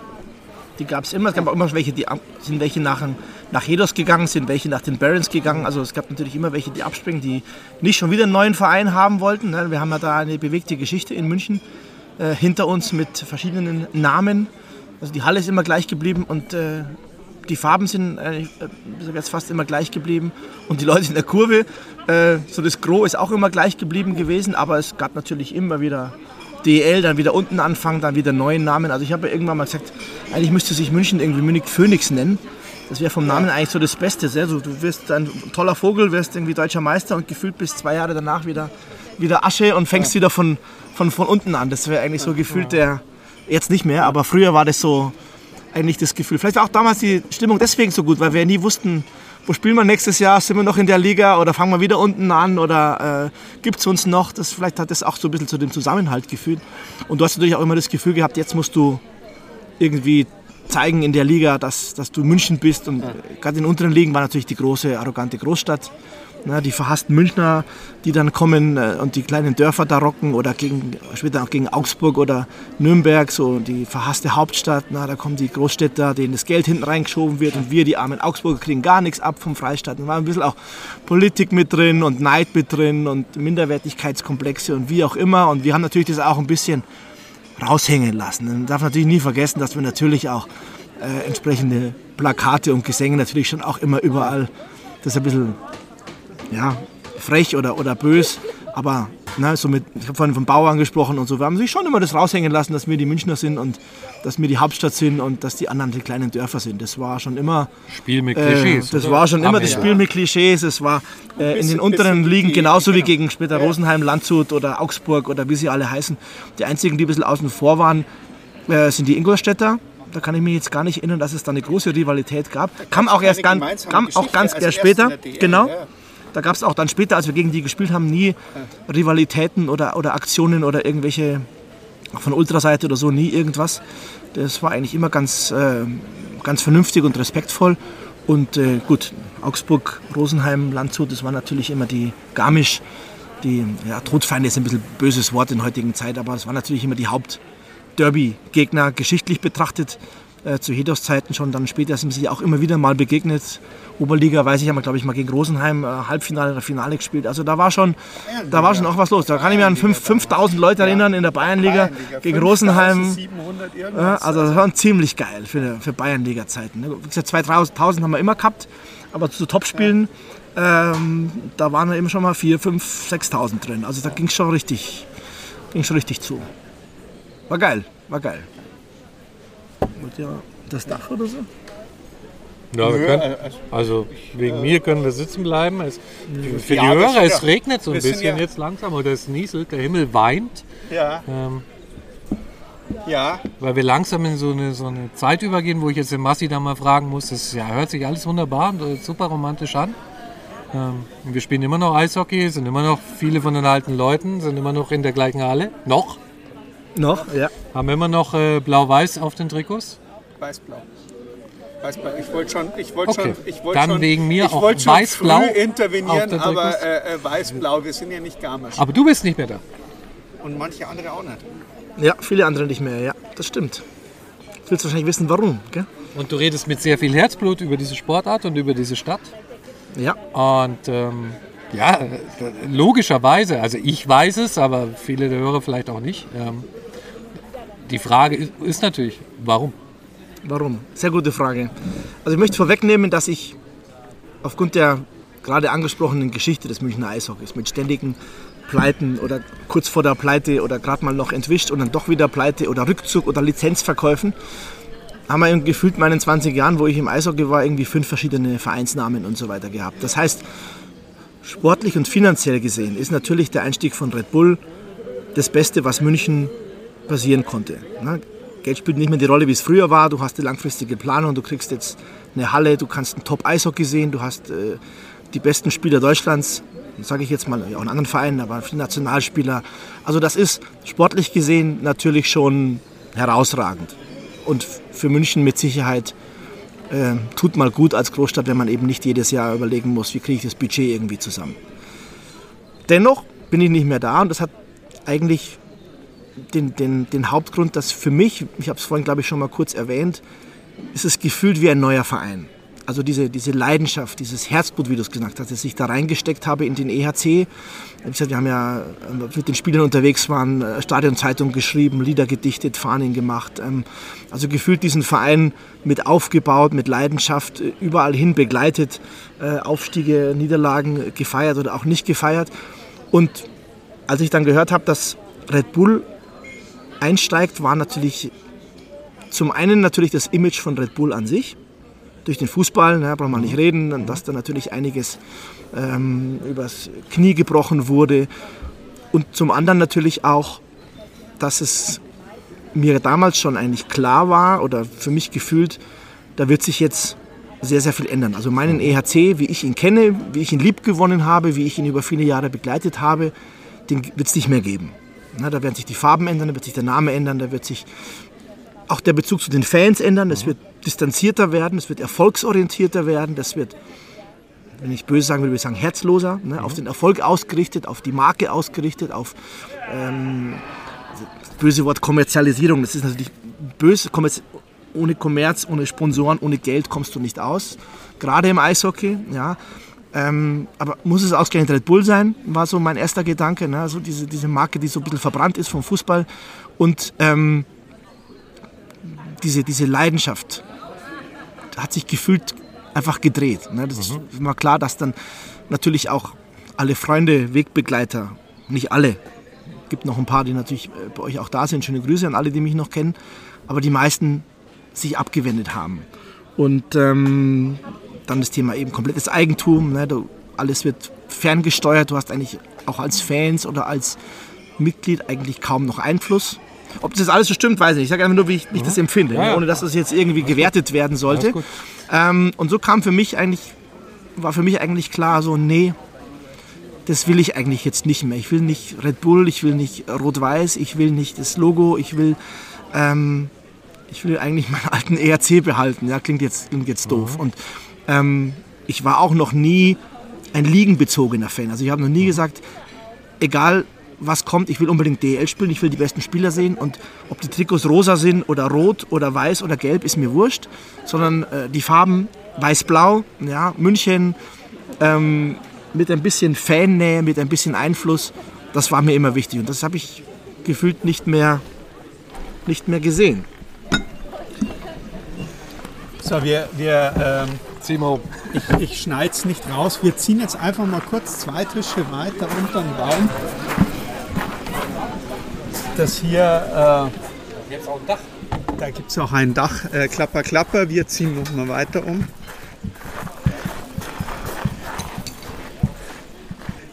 Die gab es immer. Es gab auch immer welche, die sind welche nach, nach Hedos gegangen, sind welche nach den Barons gegangen. Also es gab natürlich immer welche, die abspringen, die nicht schon wieder einen neuen Verein haben wollten. ne. Wir haben ja da eine bewegte Geschichte in München äh, hinter uns mit verschiedenen Namen. Also die Halle ist immer gleich geblieben und äh, die Farben sind äh, äh, jetzt fast immer gleich geblieben. Und die Leute in der Kurve, äh, so das Gros ist auch immer gleich geblieben gewesen. Aber es gab natürlich immer wieder DL, dann wieder unten anfangen, dann wieder neuen Namen. Also ich habe irgendwann mal gesagt, eigentlich müsste sich München irgendwie Munich Phoenix nennen. Das wäre vom Namen eigentlich so das Beste. sehr. So, du wirst ein toller Vogel, wirst irgendwie deutscher Meister und gefühlt bis zwei Jahre danach wieder, wieder Asche und fängst wieder von, von, von unten an. Das wäre eigentlich so gefühlt der, jetzt nicht mehr, aber früher war das so eigentlich das Gefühl. Vielleicht war auch damals die Stimmung deswegen so gut, weil wir nie wussten, wo spielen wir nächstes Jahr, sind wir noch in der Liga oder fangen wir wieder unten an oder äh, gibt es uns noch? Das, vielleicht hat das auch so ein bisschen zu dem Zusammenhalt geführt. Und du hast natürlich auch immer das Gefühl gehabt, jetzt musst du irgendwie zeigen in der Liga, dass, dass du München bist. Und gerade in den unteren Ligen war natürlich die große, arrogante Großstadt. Na, die verhassten Münchner, die dann kommen äh, und die kleinen Dörfer da rocken oder gegen, später auch gegen Augsburg oder Nürnberg, so die verhasste Hauptstadt. Na, da kommen die Großstädter, denen das Geld hinten reingeschoben wird und wir, die armen Augsburger, kriegen gar nichts ab vom Freistaat. Da war ein bisschen auch Politik mit drin und Neid mit drin und Minderwertigkeitskomplexe und wie auch immer. Und wir haben natürlich das auch ein bisschen raushängen lassen. Man darf natürlich nie vergessen, dass wir natürlich auch äh, entsprechende Plakate und Gesänge natürlich schon auch immer überall, das ist ein bisschen ja, frech oder, oder bös, aber ne, so mit, ich habe vorhin vom Bauer angesprochen und so, wir haben sich schon immer das raushängen lassen, dass wir die Münchner sind und dass wir die Hauptstadt sind und dass die anderen die kleinen Dörfer sind. Das war schon immer Spiel mit äh, Klischees. das oder? war schon immer das. Spiel mit Klischees. Es war äh, in den unteren Ligen genauso wie gegen später Rosenheim, Landshut oder Augsburg oder wie sie alle heißen. Die einzigen, die ein bisschen außen vor waren, äh, sind die Ingolstädter. Da kann ich mich jetzt gar nicht erinnern, dass es da eine große Rivalität gab. Kam auch erst ganz, kam auch ganz also erst später. genau. ja. Da gab es auch dann später, als wir gegen die gespielt haben, nie Rivalitäten oder, oder Aktionen oder irgendwelche auch von Ultraseite oder so, nie irgendwas. Das war eigentlich immer ganz, äh, ganz vernünftig und respektvoll. Und äh, gut, Augsburg, Rosenheim, Landshut, das war natürlich immer die Garmisch, die ja, Todfeinde ist ein bisschen böses Wort in heutigen Zeit, aber es war natürlich immer die Haupt-Derby-Gegner geschichtlich betrachtet. Äh, zu Hedos-Zeiten schon, dann später sind sie sich auch immer wieder mal begegnet. Oberliga, weiß ich, haben wir, glaube ich, mal gegen Rosenheim äh, Halbfinale oder Finale gespielt. Also da war schon, da war schon auch was los. Da kann ich mich an fünf- 5000 Leute erinnern in der Bayernliga gegen Rosenheim. 700 Ja, also das war ziemlich geil für, für Bayernliga-Zeiten. ne? Wie gesagt, 2000 haben wir immer gehabt, aber zu Topspielen ähm, da waren eben schon mal 4.000, 5.000, 6.000 drin. Also da ging es schon richtig, ging schon richtig zu. War geil, war geil. Wollt ihr das Dach oder so? Ja, wir können, äh, also wegen mir können wir sitzen bleiben. Es, für die Ja, Hörer, es ja- regnet so ein bisschen ja- jetzt langsam oder es nieselt, der Himmel weint, Ja, ähm, ja. weil wir langsam in so eine, so eine Zeit übergehen, wo ich jetzt den Massi da mal fragen muss. Das ja, hört sich alles wunderbar und äh, super romantisch an. Ähm, wir spielen immer noch Eishockey, sind immer noch viele von den alten Leuten, sind immer noch in der gleichen Halle. Noch. Noch? Ja. Haben immer noch äh, blau-weiß auf den Trikots. Weiß-blau. Weiß-blau. Ich wollte schon, ich wollte Okay. schon, ich wollte Dann schon, wegen mir ich auch wollte schon weiß-blau intervenieren, aber äh, äh, weiß-blau, wir sind ja nicht Garmisch. Aber du bist nicht mehr da. Und manche andere auch nicht. Ja, viele andere nicht mehr, ja, das stimmt. Du willst wahrscheinlich wissen, warum, gell? Und du redest mit sehr viel Herzblut über diese Sportart und über diese Stadt. Ja, Und ähm, ja, äh, logischerweise, also ich weiß es, aber viele der Hörer vielleicht auch nicht. Ähm, die Frage ist, ist natürlich, warum? warum? Sehr gute Frage. Also ich möchte vorwegnehmen, dass ich aufgrund der gerade angesprochenen Geschichte des Münchner Eishockeys mit ständigen Pleiten oder kurz vor der Pleite oder gerade mal noch entwischt und dann doch wieder Pleite oder Rückzug oder Lizenzverkäufen, haben wir gefühlt meinen 20 Jahren, wo ich im Eishockey war, irgendwie fünf verschiedene Vereinsnamen und so weiter gehabt. Das heißt, sportlich und finanziell gesehen ist natürlich der Einstieg von Red Bull das Beste, was München passieren konnte. Geld spielt nicht mehr die Rolle, wie es früher war. Du hast die langfristige Planung, du kriegst jetzt eine Halle, du kannst ein Top-Eishockey sehen, du hast äh, die besten Spieler Deutschlands, sage ich jetzt mal, auch in anderen Vereinen, aber viele Nationalspieler. Also das ist sportlich gesehen natürlich schon herausragend. Und für München mit Sicherheit äh, tut mal gut als Großstadt, wenn man eben nicht jedes Jahr überlegen muss, wie kriege ich das Budget irgendwie zusammen. Dennoch bin ich nicht mehr da und das hat eigentlich den, den, den Hauptgrund, dass für mich, ich habe es vorhin glaube ich schon mal kurz erwähnt, ist es gefühlt wie ein neuer Verein. Also diese, diese Leidenschaft, dieses Herzblut, wie du es gesagt hast, das ich da reingesteckt habe in den EHC. Wie gesagt, wir haben ja äh, mit den Spielern unterwegs waren, äh, Stadionzeitung geschrieben, Lieder gedichtet, Fahnen gemacht. Ähm, Also gefühlt diesen Verein mit aufgebaut, mit Leidenschaft, äh, überall hin begleitet, äh, Aufstiege, Niederlagen gefeiert oder auch nicht gefeiert. Und als ich dann gehört habe, dass Red Bull einsteigt, war natürlich zum einen natürlich das Image von Red Bull an sich. Durch den Fußball, ne, braucht man nicht reden, dass da natürlich einiges ähm, übers Knie gebrochen wurde. Und zum anderen natürlich auch, dass es mir damals schon eigentlich klar war oder für mich gefühlt, da wird sich jetzt sehr, sehr viel ändern. Also meinen EHC, wie ich ihn kenne, wie ich ihn liebgewonnen habe, wie ich ihn über viele Jahre begleitet habe, den wird es nicht mehr geben. Na, da werden sich die Farben ändern, da wird sich der Name ändern, da wird sich auch der Bezug zu den Fans ändern, es wird distanzierter werden, es wird erfolgsorientierter werden, das wird, wenn ich böse sagen will, würde ich sagen, herzloser, ne, auf den Erfolg ausgerichtet, auf die Marke ausgerichtet, auf ähm, das böse Wort Kommerzialisierung. Das ist natürlich böse, Kommerz ohne Kommerz, ohne Sponsoren, ohne Geld kommst du nicht aus, gerade im Eishockey, ja. Ähm, aber muss es ausgerechnet Red Bull sein, war so mein erster Gedanke. Ne? Also diese, diese Marke, die so ein bisschen verbrannt ist vom Fußball. Und ähm, diese, diese Leidenschaft hat sich gefühlt einfach gedreht. Ne? Das ist war klar, dass dann natürlich auch alle Freunde, Wegbegleiter, nicht alle, gibt noch ein paar, die natürlich äh, bei euch auch da sind. Schöne Grüße an alle, die mich noch kennen. Aber die meisten sich abgewendet haben. Und ähm, dann das Thema eben komplettes Eigentum. Ne? Du, alles wird ferngesteuert. Du hast eigentlich auch als Fans oder als Mitglied eigentlich kaum noch Einfluss. Ob das alles so stimmt, weiß ich nicht. Ich sage einfach nur, wie ich, wie ich das empfinde, Ja, ja. ohne dass das jetzt irgendwie gewertet werden sollte. Ähm, und so kam für mich eigentlich, war für mich eigentlich klar, so, nee, das will ich eigentlich jetzt nicht mehr. Ich will nicht Red Bull, ich will nicht Rot-Weiß, ich will nicht das Logo, ich will, ähm, ich will eigentlich meinen alten ERC behalten. Ja, klingt jetzt, klingt jetzt doof. Und ähm, ich war auch noch nie ein liegenbezogener Fan. Also ich habe noch nie gesagt, egal was kommt, ich will unbedingt DL spielen, ich will die besten Spieler sehen und ob die Trikots rosa sind oder rot oder weiß oder gelb, ist mir wurscht, sondern äh, die Farben weiß-blau, ja, München ähm, mit ein bisschen Fannähe, mit ein bisschen Einfluss, das war mir immer wichtig und das habe ich gefühlt nicht mehr, nicht mehr gesehen. So, wir, wir ähm, um. Ich, ich schneide es nicht raus. Wir ziehen jetzt einfach mal kurz zwei Tische weiter unter den Baum. Das hier, Jetzt auch ein Dach. äh, da gibt es auch ein Dach, äh, Klapper, Klapper. Wir ziehen noch mal weiter um.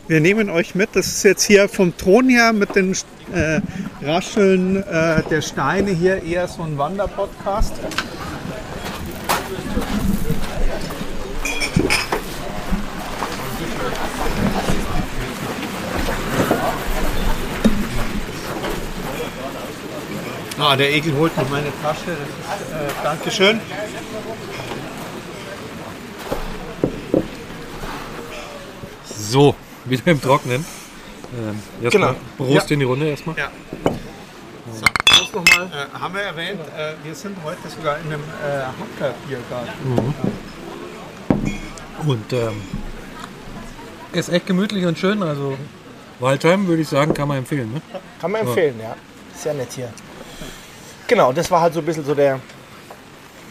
Wir nehmen euch mit. Das ist jetzt hier vom Ton her mit den äh, Rascheln äh, der Steine hier eher so ein Wanderpodcast. Ah, der Egel holt noch meine Tasche. Das ist, äh, Dankeschön. So, wieder im Trocknen. Ähm, Genau. Prost Ja. in die Runde erstmal. Ja. Das nochmal. Äh, haben wir erwähnt, äh, wir sind heute sogar in einem äh, Hockerbiergarten. Und ähm, ist echt gemütlich und schön. Also Waldheim würde ich sagen, kann man empfehlen. Ne? Kann man empfehlen, ja. Sehr nett hier. Genau, das war halt so ein bisschen so der,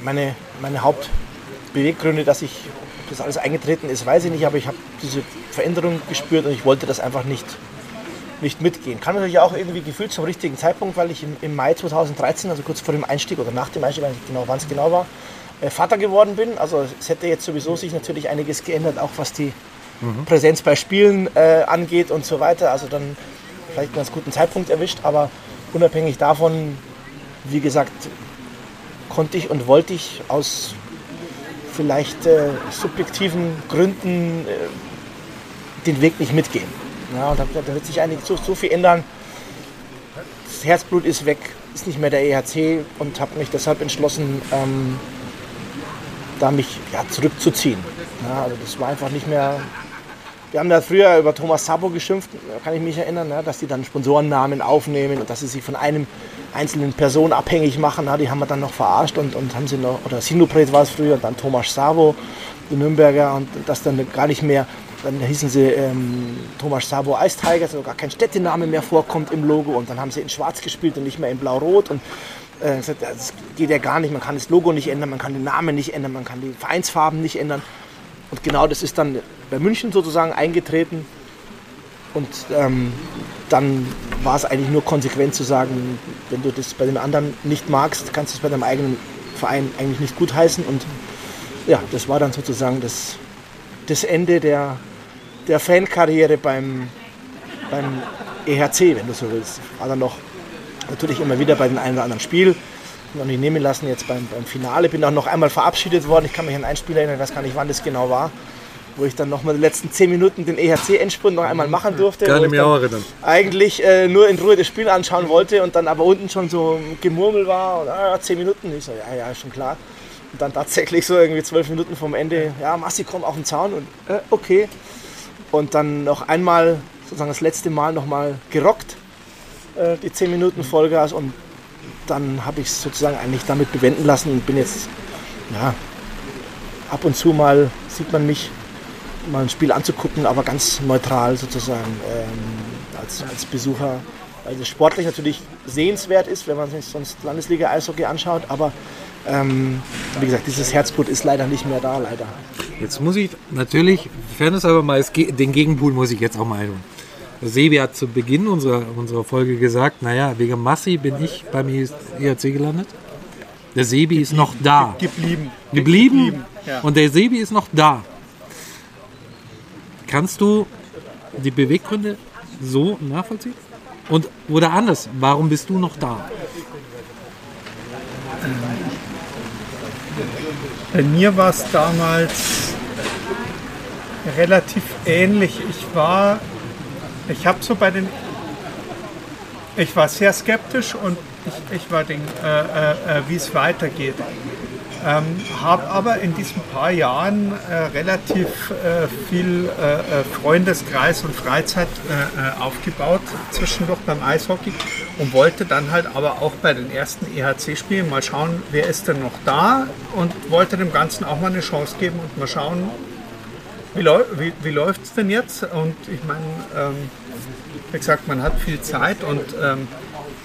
meine, meine Hauptbeweggründe, dass ich das alles eingetreten ist, weiß ich nicht, aber ich habe diese Veränderung gespürt und ich wollte das einfach nicht, nicht mitgehen. Kann natürlich auch irgendwie gefühlt zum richtigen Zeitpunkt, weil ich im, im Mai 2013, also kurz vor dem Einstieg oder nach dem Einstieg, weiß nicht genau, wann es genau war, äh, Vater geworden bin. Also es hätte jetzt sowieso sich natürlich einiges geändert, auch was die Präsenz bei Spielen äh, angeht und so weiter. Also dann vielleicht einen ganz guten Zeitpunkt erwischt, aber unabhängig davon, wie gesagt, konnte ich und wollte ich aus vielleicht äh, subjektiven Gründen äh, den Weg nicht mitgehen. Ja, und hab da wird sich eigentlich so, so viel ändern. Das Herzblut ist weg, ist nicht mehr der EHC und habe mich deshalb entschlossen, ähm, da mich ja, zurückzuziehen. Ja, also das war einfach nicht mehr. Wir haben da früher über Thomas Sabo geschimpft, kann ich mich erinnern, ja, dass die dann Sponsorennamen aufnehmen und dass sie sich von einem einzelnen Person abhängig machen. Die haben wir dann noch verarscht und, und haben sie noch, oder Sinopret war es früher, und dann Thomas Sabo, die Nürnberger, und das dann gar nicht mehr, dann hießen sie ähm, Thomas Sabo Ice Tigers, also gar kein Städtename mehr vorkommt im Logo. Und dann haben sie in schwarz gespielt und nicht mehr in blau-rot. Und äh, gesagt, das geht ja gar nicht, man kann das Logo nicht ändern, man kann den Namen nicht ändern, man kann die Vereinsfarben nicht ändern. Und genau das ist dann bei München sozusagen eingetreten. Und ähm, dann war es eigentlich nur konsequent zu sagen, wenn du das bei den anderen nicht magst, kannst du es bei deinem eigenen Verein eigentlich nicht gutheißen. Und ja, das war dann sozusagen das, das Ende der, der Fankarriere beim, beim EHC, wenn du so willst. War dann noch natürlich immer wieder bei den einen oder anderen Spiel. Noch nicht nehmen lassen jetzt beim, beim Finale. Bin auch noch einmal verabschiedet worden. Ich kann mich an ein Spiel erinnern, ich weiß gar nicht, wann das genau war. Wo ich dann noch mal die letzten zehn Minuten den EHC-Endspurt noch einmal machen durfte. Mich dann auch erinnern. eigentlich äh, nur in Ruhe das Spiel anschauen wollte und dann aber unten schon so Gemurmel war und ah, zehn Minuten. Ich so, ja, ja, ist schon klar. Und dann tatsächlich so irgendwie zwölf Minuten vom Ende, ja, Massi, komm auf den Zaun und äh, okay. Und dann noch einmal, sozusagen das letzte Mal noch mal gerockt, äh, die zehn Minuten Vollgas und dann habe ich es sozusagen eigentlich damit bewenden lassen und bin jetzt, ja, ab und zu mal sieht man mich, mal ein Spiel anzugucken, aber ganz neutral sozusagen ähm, als, als Besucher, weil es sportlich natürlich sehenswert ist, wenn man sich sonst Landesliga-Eishockey anschaut, aber ähm, wie gesagt, dieses Herzblut ist leider nicht mehr da, leider. Jetzt muss ich natürlich, Fairness aber mal, den Gegenpool muss ich jetzt auch mal einholen. Sebi hat zu Beginn unserer, unserer Folge gesagt, naja, wegen Massi bin ich beim ERC gelandet. Der Sebi ist noch da. Geblieben. Geblieben. ja. Und der Sebi ist noch da. Kannst du die Beweggründe so nachvollziehen? Und oder anders, warum bist du noch da? Bei mir war es damals relativ ähnlich. Ich war, ich habe so bei den, ich war sehr skeptisch und ich, ich war den, äh, äh, äh, wie es weitergeht. Ähm, habe aber in diesen paar Jahren äh, relativ äh, viel äh, Freundeskreis und Freizeit aufgebaut, zwischendurch beim Eishockey und wollte dann halt aber auch bei den ersten EHC-Spielen mal schauen, wer ist denn noch da und wollte dem Ganzen auch mal eine Chance geben und mal schauen, wie, wie, wie läuft es denn jetzt? Und ich meine, ähm, wie gesagt, man hat viel Zeit und ähm,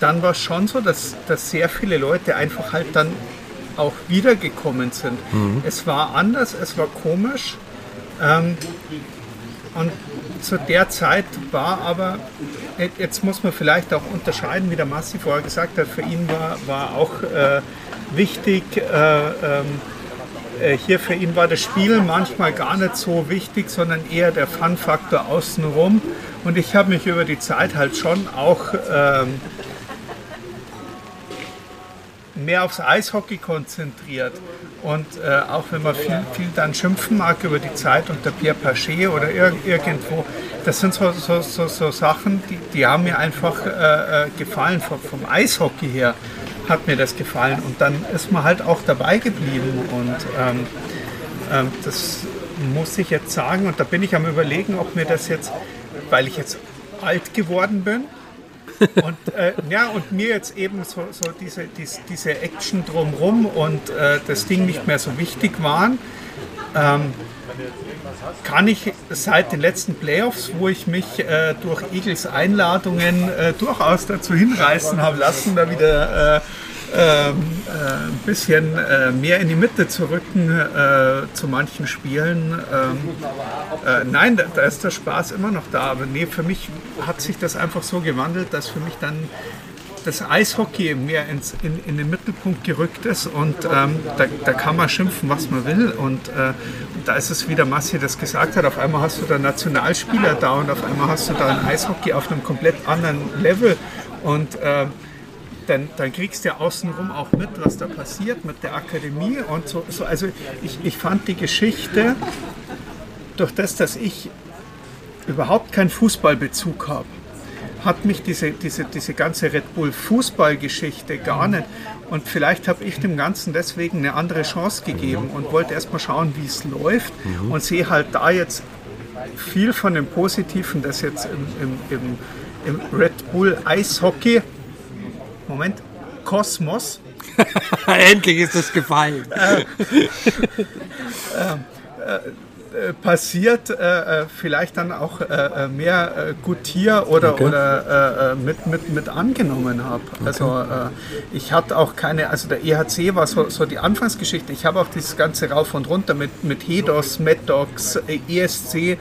dann war es schon so, dass, dass sehr viele Leute einfach halt dann auch wiedergekommen sind. Es war anders, es war komisch. Ähm, und zu der Zeit war aber, jetzt muss man vielleicht auch unterscheiden, wie der Massi vorher gesagt hat, für ihn war, war auch äh, wichtig, äh, ähm, äh, hier für ihn war das Spiel manchmal gar nicht so wichtig, sondern eher der Fun-Faktor außenrum. Und ich habe mich über die Zeit halt schon auch ähm, mehr aufs Eishockey konzentriert. Und äh, auch wenn man viel, viel dann schimpfen mag über die Zeit unter Pierre Paget oder ir irgendwo, das sind so, so, so, so Sachen, die, die haben mir einfach äh, äh, gefallen. Vom, vom Eishockey her hat mir das gefallen. Und dann ist man halt auch dabei geblieben. Und ähm, ähm, das muss ich jetzt sagen. Und da bin ich am Überlegen, ob mir das jetzt, weil ich jetzt alt geworden bin, [LAUGHS] und, äh, ja, und mir jetzt eben so, so diese, diese, diese Action drumherum und äh, das Ding nicht mehr so wichtig waren, ähm, kann ich seit den letzten Playoffs, wo ich mich äh, durch Eagles Einladungen äh, durchaus dazu hinreißen habe lassen, da wieder äh, ähm, äh, ein bisschen äh, mehr in die Mitte zu rücken äh, zu manchen Spielen. Ähm, äh, nein, da, da, ist der Spaß immer noch da. Aber nee, für mich hat sich das einfach so gewandelt, dass für mich dann das Eishockey mehr ins, in, in den Mittelpunkt gerückt ist und ähm, da, da, kann man schimpfen, was man will. Und, äh, da ist es, wie der Massi das gesagt hat, auf einmal hast du da Nationalspieler da und auf einmal hast du da ein Eishockey auf einem komplett anderen Level. Und äh, dann, dann kriegst du ja außenrum auch mit, was da passiert mit der Akademie und so. so also ich, ich fand die Geschichte, durch das, dass ich überhaupt keinen Fußballbezug habe, hat mich diese, diese, diese ganze Red Bull Fußballgeschichte gar nicht. Und vielleicht habe ich dem Ganzen deswegen eine andere Chance gegeben und wollte erst mal schauen, wie es läuft mhm. und sehe halt da jetzt viel von dem Positiven, das jetzt im, im, im, im Red Bull Eishockey Moment, Kosmos. [LAUGHS] Endlich ist es gefallen. äh, äh, äh, passiert, äh, äh, vielleicht dann auch äh, mehr gutier oder, okay. oder mit, mit, mit angenommen habe. Okay. Also ich hatte auch keine, also der EHC war so, so die Anfangsgeschichte. Ich habe auch dieses ganze rauf und runter mit, mit Hedos, Meddox, ESC,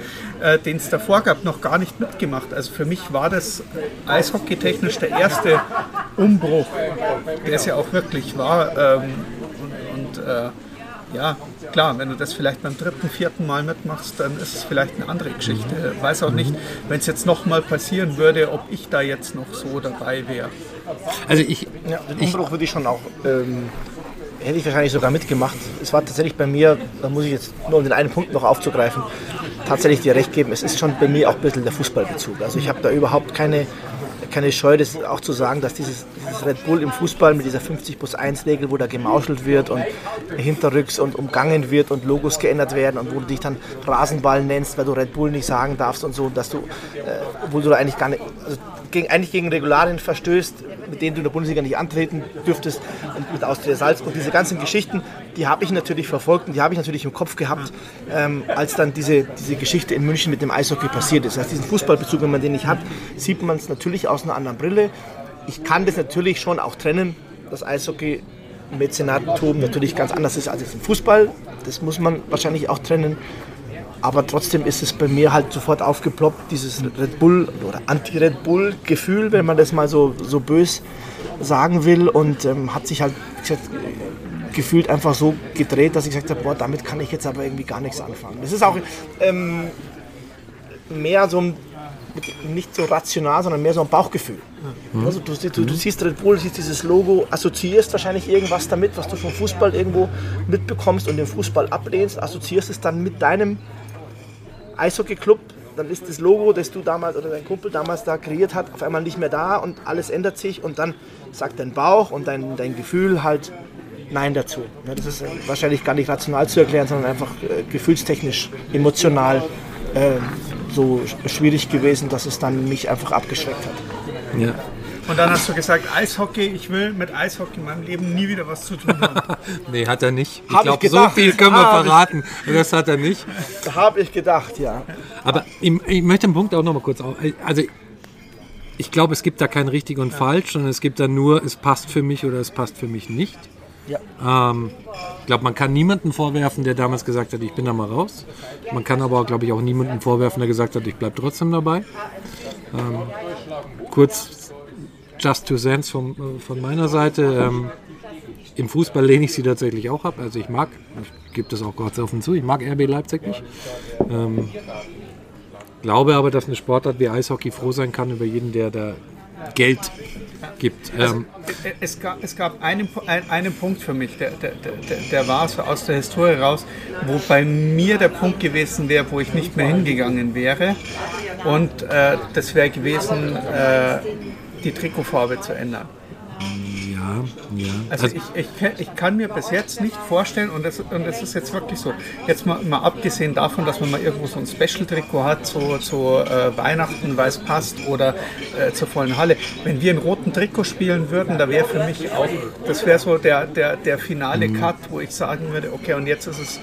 den es davor gab, noch gar nicht mitgemacht. Also für mich war das eishockeytechnisch der erste Umbruch, der es ja auch wirklich war. Ähm, und, und ja, klar, wenn du das vielleicht beim dritten, vierten Mal mitmachst, dann ist es vielleicht eine andere Geschichte. Ich weiß auch nicht, wenn es jetzt nochmal passieren würde, ob ich da jetzt noch so dabei wäre. Also ich, ja, den Umbruch würde ich schon auch, ähm, hätte ich wahrscheinlich sogar mitgemacht. Es war tatsächlich bei mir, da muss ich jetzt nur um den einen Punkt noch aufzugreifen, tatsächlich dir recht geben, es ist schon bei mir auch ein bisschen der Fußballbezug. Also ich habe da überhaupt keine keine Scheu, das auch zu sagen, dass dieses, dieses Red Bull im Fußball mit dieser 50 plus 1 Regel, wo da gemauschelt wird und hinterrücks und umgangen wird und Logos geändert werden und wo du dich dann Rasenball nennst, weil du Red Bull nicht sagen darfst und so, dass du, äh, obwohl du da eigentlich gar nicht, also gegen, eigentlich gegen Regularien verstößt, mit denen du in der Bundesliga nicht antreten dürftest und mit Austria Salz und diese ganzen Geschichten, die habe ich natürlich verfolgt und die habe ich natürlich im Kopf gehabt, ähm, als dann diese, diese Geschichte in München mit dem Eishockey passiert ist. Also diesen Fußballbezug, wenn man den nicht hat, sieht man es natürlich aus einer anderen Brille. Ich kann das natürlich schon auch trennen, das Eishockey Mäzenatentum natürlich ganz anders ist als im Fußball. Das muss man wahrscheinlich auch trennen. Aber trotzdem ist es bei mir halt sofort aufgeploppt, dieses Red Bull oder Anti-Red Bull-Gefühl, wenn man das mal so, so bös sagen will. Und ähm, hat sich halt gesagt, gefühlt einfach so gedreht, dass ich gesagt habe, boah, damit kann ich jetzt aber irgendwie gar nichts anfangen. Das ist auch ähm, mehr so ein nicht so rational, sondern mehr so ein Bauchgefühl. Mhm. Also du, du, du, siehst Red Bull, siehst dieses Logo, assoziierst wahrscheinlich irgendwas damit, was du vom Fußball irgendwo mitbekommst und den Fußball ablehnst, assoziierst es dann mit deinem Eishockey-Club, dann ist das Logo, das du damals oder dein Kumpel damals da kreiert hat, auf einmal nicht mehr da und alles ändert sich und dann sagt dein Bauch und dein, dein Gefühl halt Nein dazu. das ist wahrscheinlich gar nicht rational zu erklären, sondern einfach äh, gefühlstechnisch, emotional äh, so schwierig gewesen, dass es dann mich einfach abgeschreckt hat. Ja. Und dann hast du gesagt, Eishockey, ich will mit Eishockey in meinem Leben nie wieder was zu tun haben. [LAUGHS] nee, hat er nicht. Ich glaube, so viel können wir verraten. Das hat er nicht. Habe ich gedacht, ja. Aber ich, ich möchte den Punkt auch noch mal kurz auf. Also ich glaube, es gibt da kein richtig und falsch, sondern es gibt da nur, es passt für mich oder es passt für mich nicht. Ähm, ich glaube, man kann niemanden vorwerfen, der damals gesagt hat, ich bin da mal raus. Man kann aber, glaube ich, auch niemanden vorwerfen, der gesagt hat, ich bleibe trotzdem dabei. Ähm, kurz, just two cents von, äh, von meiner Seite. Ähm, Im Fußball lehne ich sie tatsächlich auch ab. Also ich mag, ich gebe das auch Gott offen zu, ich mag RB Leipzig nicht. Ähm, glaube aber, dass eine Sportart wie Eishockey froh sein kann über jeden, der da Geld gibt. Ähm, Es gab, es gab einen, einen Punkt für mich, der, der, der, der- der war so aus der Historie raus, wo bei mir der Punkt gewesen wäre, wo ich nicht mehr hingegangen wäre. Und äh, das wäre gewesen, äh, die Trikotfarbe zu ändern. Ja, ja. Also ich, ich, kann- ich kann mir bis jetzt nicht vorstellen, und das, und das ist jetzt wirklich so, jetzt mal, mal abgesehen davon, dass man mal irgendwo so ein Special-Trikot hat, zu, zu äh, Weihnachten, weil es passt, oder äh, zur vollen Halle. Wenn wir in roten Trikot spielen würden, da wäre für mich auch, das wäre so der, der, der finale Cut, wo ich sagen würde, okay, und jetzt ist es,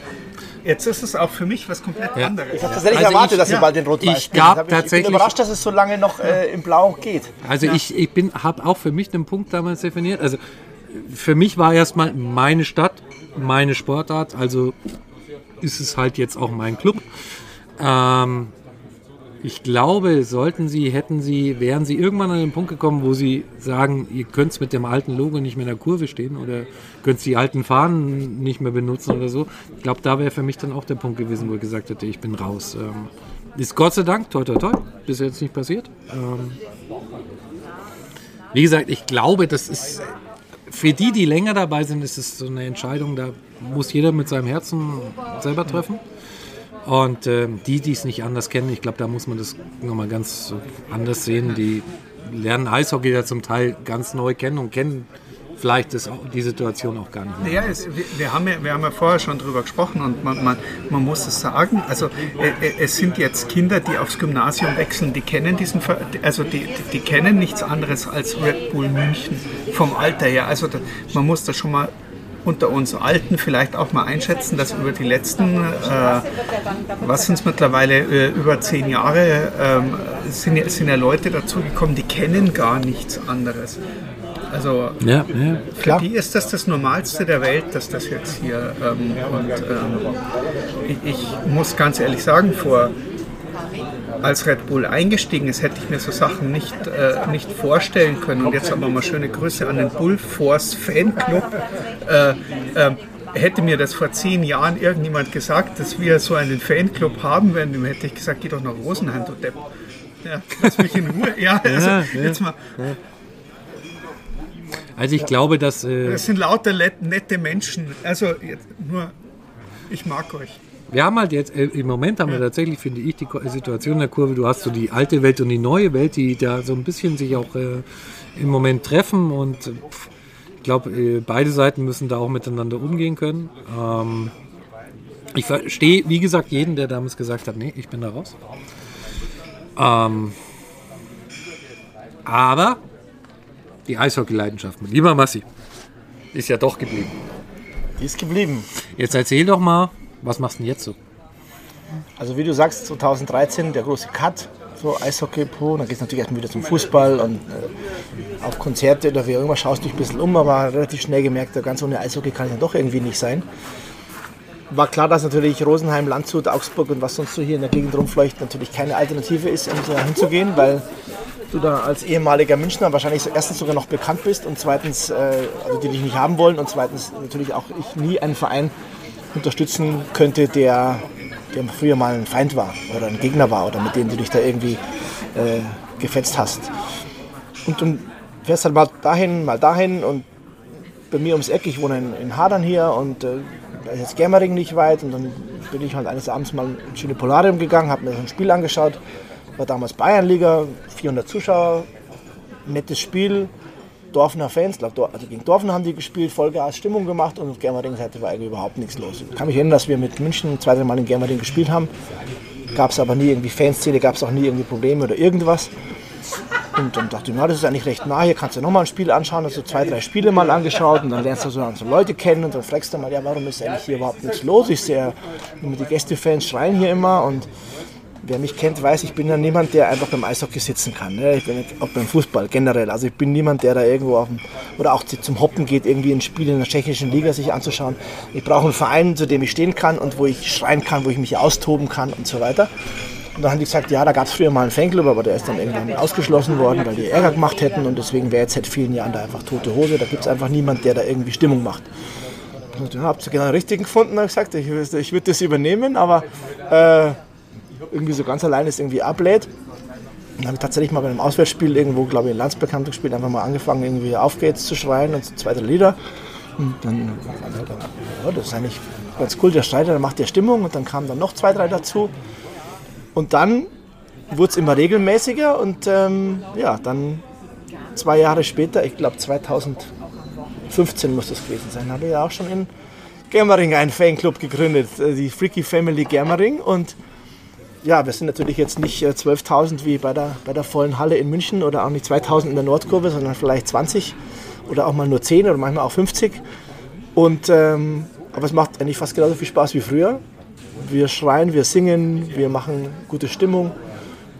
jetzt ist es auch für mich was komplett anderes. Ich habe tatsächlich Also erwartet, ich- dass ihr ja, bald in Rot-Weiß ich gab ich, ich tatsächlich- bin überrascht, dass es so lange noch äh, im Blau geht. Also ich, ich bin, habe auch für mich einen Punkt damals definiert. Also für mich war erstmal meine Stadt, meine Sportart, also ist es halt jetzt auch mein Club. Ähm, ich glaube, sollten Sie, hätten Sie, wären Sie irgendwann an den Punkt gekommen, wo Sie sagen, ihr könnt mit dem alten Logo nicht mehr in der Kurve stehen oder könnt die alten Fahnen nicht mehr benutzen oder so. Ich glaube, da wäre für mich dann auch der Punkt gewesen, wo ich gesagt hätte, ich bin raus. Ähm, ist Gott sei Dank, toi toi toi, bis jetzt nicht passiert. Ähm, wie gesagt, ich glaube, das ist für die, die länger dabei sind, ist es so eine Entscheidung, da muss jeder mit seinem Herzen selber treffen. Und ähm, die, die es nicht anders kennen, ich glaube, da muss man das nochmal ganz anders sehen. Die lernen Eishockey ja zum Teil ganz neu kennen und kennen vielleicht auch- die Situation auch gar nicht mehr. Ja, es, wir, wir, haben ja, wir haben ja vorher schon drüber gesprochen und man, man, man muss es sagen. Also äh, äh, es sind jetzt Kinder, die aufs Gymnasium wechseln, die kennen diesen, also die, die, die kennen nichts anderes als Red Bull München vom Alter her. Also da, man muss das schon mal unter uns Alten vielleicht auch mal einschätzen, dass über die letzten, äh, was sind es mittlerweile, äh, über zehn Jahre, ähm, sind, ja, sind ja Leute dazugekommen, die kennen gar nichts anderes. Also Ja, ja. für die ist das das Normalste der Welt, dass das jetzt hier. Ähm, und ähm, ich, ich muss ganz ehrlich sagen, vor als Red Bull eingestiegen ist, hätte ich mir so Sachen nicht, äh, nicht vorstellen können. Und jetzt aber mal schöne Grüße an den Bullforce Fanclub. Äh, ähm, hätte mir das vor zehn Jahren irgendjemand gesagt, dass wir so einen Fanclub haben werden, dem hätte ich gesagt, geh doch nach Rosenheim, du Depp. Ja, lass mich in Ruhe. Ja, also Ja, ja. jetzt mal. Also ich glaube, dass äh, Das sind lauter nette Menschen. Also jetzt nur, ich mag euch. Wir haben halt jetzt, äh, im Moment haben wir tatsächlich, finde ich, die Situation in der Kurve, du hast so die alte Welt und die neue Welt, die da so ein bisschen sich auch äh, im Moment treffen und äh, pff, ich glaube, äh, beide Seiten müssen da auch miteinander umgehen können. Ähm, ich verstehe, wie gesagt, jeden, der damals gesagt hat, nee, ich bin da raus. Ähm, aber die Eishockey-Leidenschaft, mein lieber Massi, ist ja doch geblieben. Die ist geblieben. Jetzt erzähl doch mal, was machst du denn jetzt so? Also wie du sagst, 2013 der große Cut, so Eishockey, puh, dann geht es natürlich erstmal wieder zum Fußball und äh, auf Konzerte oder wie auch immer, schaust dich ein bisschen um, aber relativ schnell gemerkt, ganz ohne Eishockey kann ich dann doch irgendwie nicht sein. War klar, dass natürlich Rosenheim, Landshut, Augsburg und was sonst so hier in der Gegend rumfleucht natürlich keine Alternative ist, um da hinzugehen, weil du da als ehemaliger Münchner wahrscheinlich erstens sogar noch bekannt bist und zweitens, äh, also die dich nicht haben wollen und zweitens natürlich auch ich nie einen Verein unterstützen könnte, der, der früher mal ein Feind war oder ein Gegner war oder mit dem du dich da irgendwie äh, gefetzt hast. Und du fährst halt mal dahin, mal dahin und bei mir ums Eck, ich wohne in, in Hadern hier und äh, da ist jetzt Germering nicht weit und dann bin ich halt eines Abends mal ins schöne Polarium gegangen, habe mir so ein Spiel angeschaut, war damals Bayernliga, 400 Zuschauer, nettes Spiel, Dorfener Fans, glaub, also gegen Dorfen haben die gespielt, Vollgas Stimmung gemacht und auf Germering-Seite war eigentlich überhaupt nichts los. Ich kann mich erinnern, dass wir mit München zwei, drei Mal in Germering gespielt haben, gab es aber nie irgendwie Fanszene, gab es auch nie irgendwie Probleme oder irgendwas. Und dann dachte ich, na, das ist eigentlich recht nah, hier kannst du nochmal ein Spiel anschauen, also zwei, drei Spiele mal angeschaut und dann lernst du so, so Leute kennen und dann fragst du mal, ja, warum ist eigentlich hier überhaupt nichts los? Ich sehe, die Gästefans schreien hier immer und wer mich kennt, weiß, ich bin ja niemand, der einfach beim Eishockey sitzen kann. Ne? Ich bin nicht, auch beim Fußball generell. Also ich bin niemand, der da irgendwo auf dem, oder auch zum Hoppen geht, irgendwie ein Spiel in der tschechischen Liga sich anzuschauen. Ich brauche einen Verein, zu dem ich stehen kann und wo ich schreien kann, wo ich mich austoben kann und so weiter. Und dann haben die gesagt, ja, da gab es früher mal einen Fanclub, aber der ist dann irgendwann ausgeschlossen worden, weil die Ärger gemacht hätten und deswegen wäre jetzt seit vielen Jahren da einfach tote Hose. Da gibt es einfach niemand, der da irgendwie Stimmung macht. Und, ja, habt ihr genau den richtigen gefunden, habe gesagt, ich, ich würde das übernehmen, aber äh, irgendwie so ganz allein ist irgendwie ablädt. Dann habe ich tatsächlich mal bei einem Auswärtsspiel irgendwo, glaube ich, in Landsberg haben gespielt, einfach mal angefangen, irgendwie auf geht's zu schreien und zwei, drei Lieder. Und dann, ja, das ist eigentlich ganz cool, der Streiter, dann macht der Stimmung und dann kamen dann noch zwei, drei dazu. Und dann wurde es immer regelmäßiger und ähm, ja, dann zwei Jahre später, ich glaube 2015 muss das gewesen sein, habe ich ja auch schon in Germering einen Fanclub gegründet, äh, die Freaky Family Germering und ja, wir sind natürlich jetzt nicht 12.000 äh, wie bei der, bei der vollen Halle in München oder auch nicht 2.000 in der Nordkurve, sondern vielleicht 20 oder auch mal nur 10 oder manchmal auch 50. Und, ähm, aber es macht eigentlich fast genauso viel Spaß wie früher. Wir schreien, wir singen, wir machen gute Stimmung.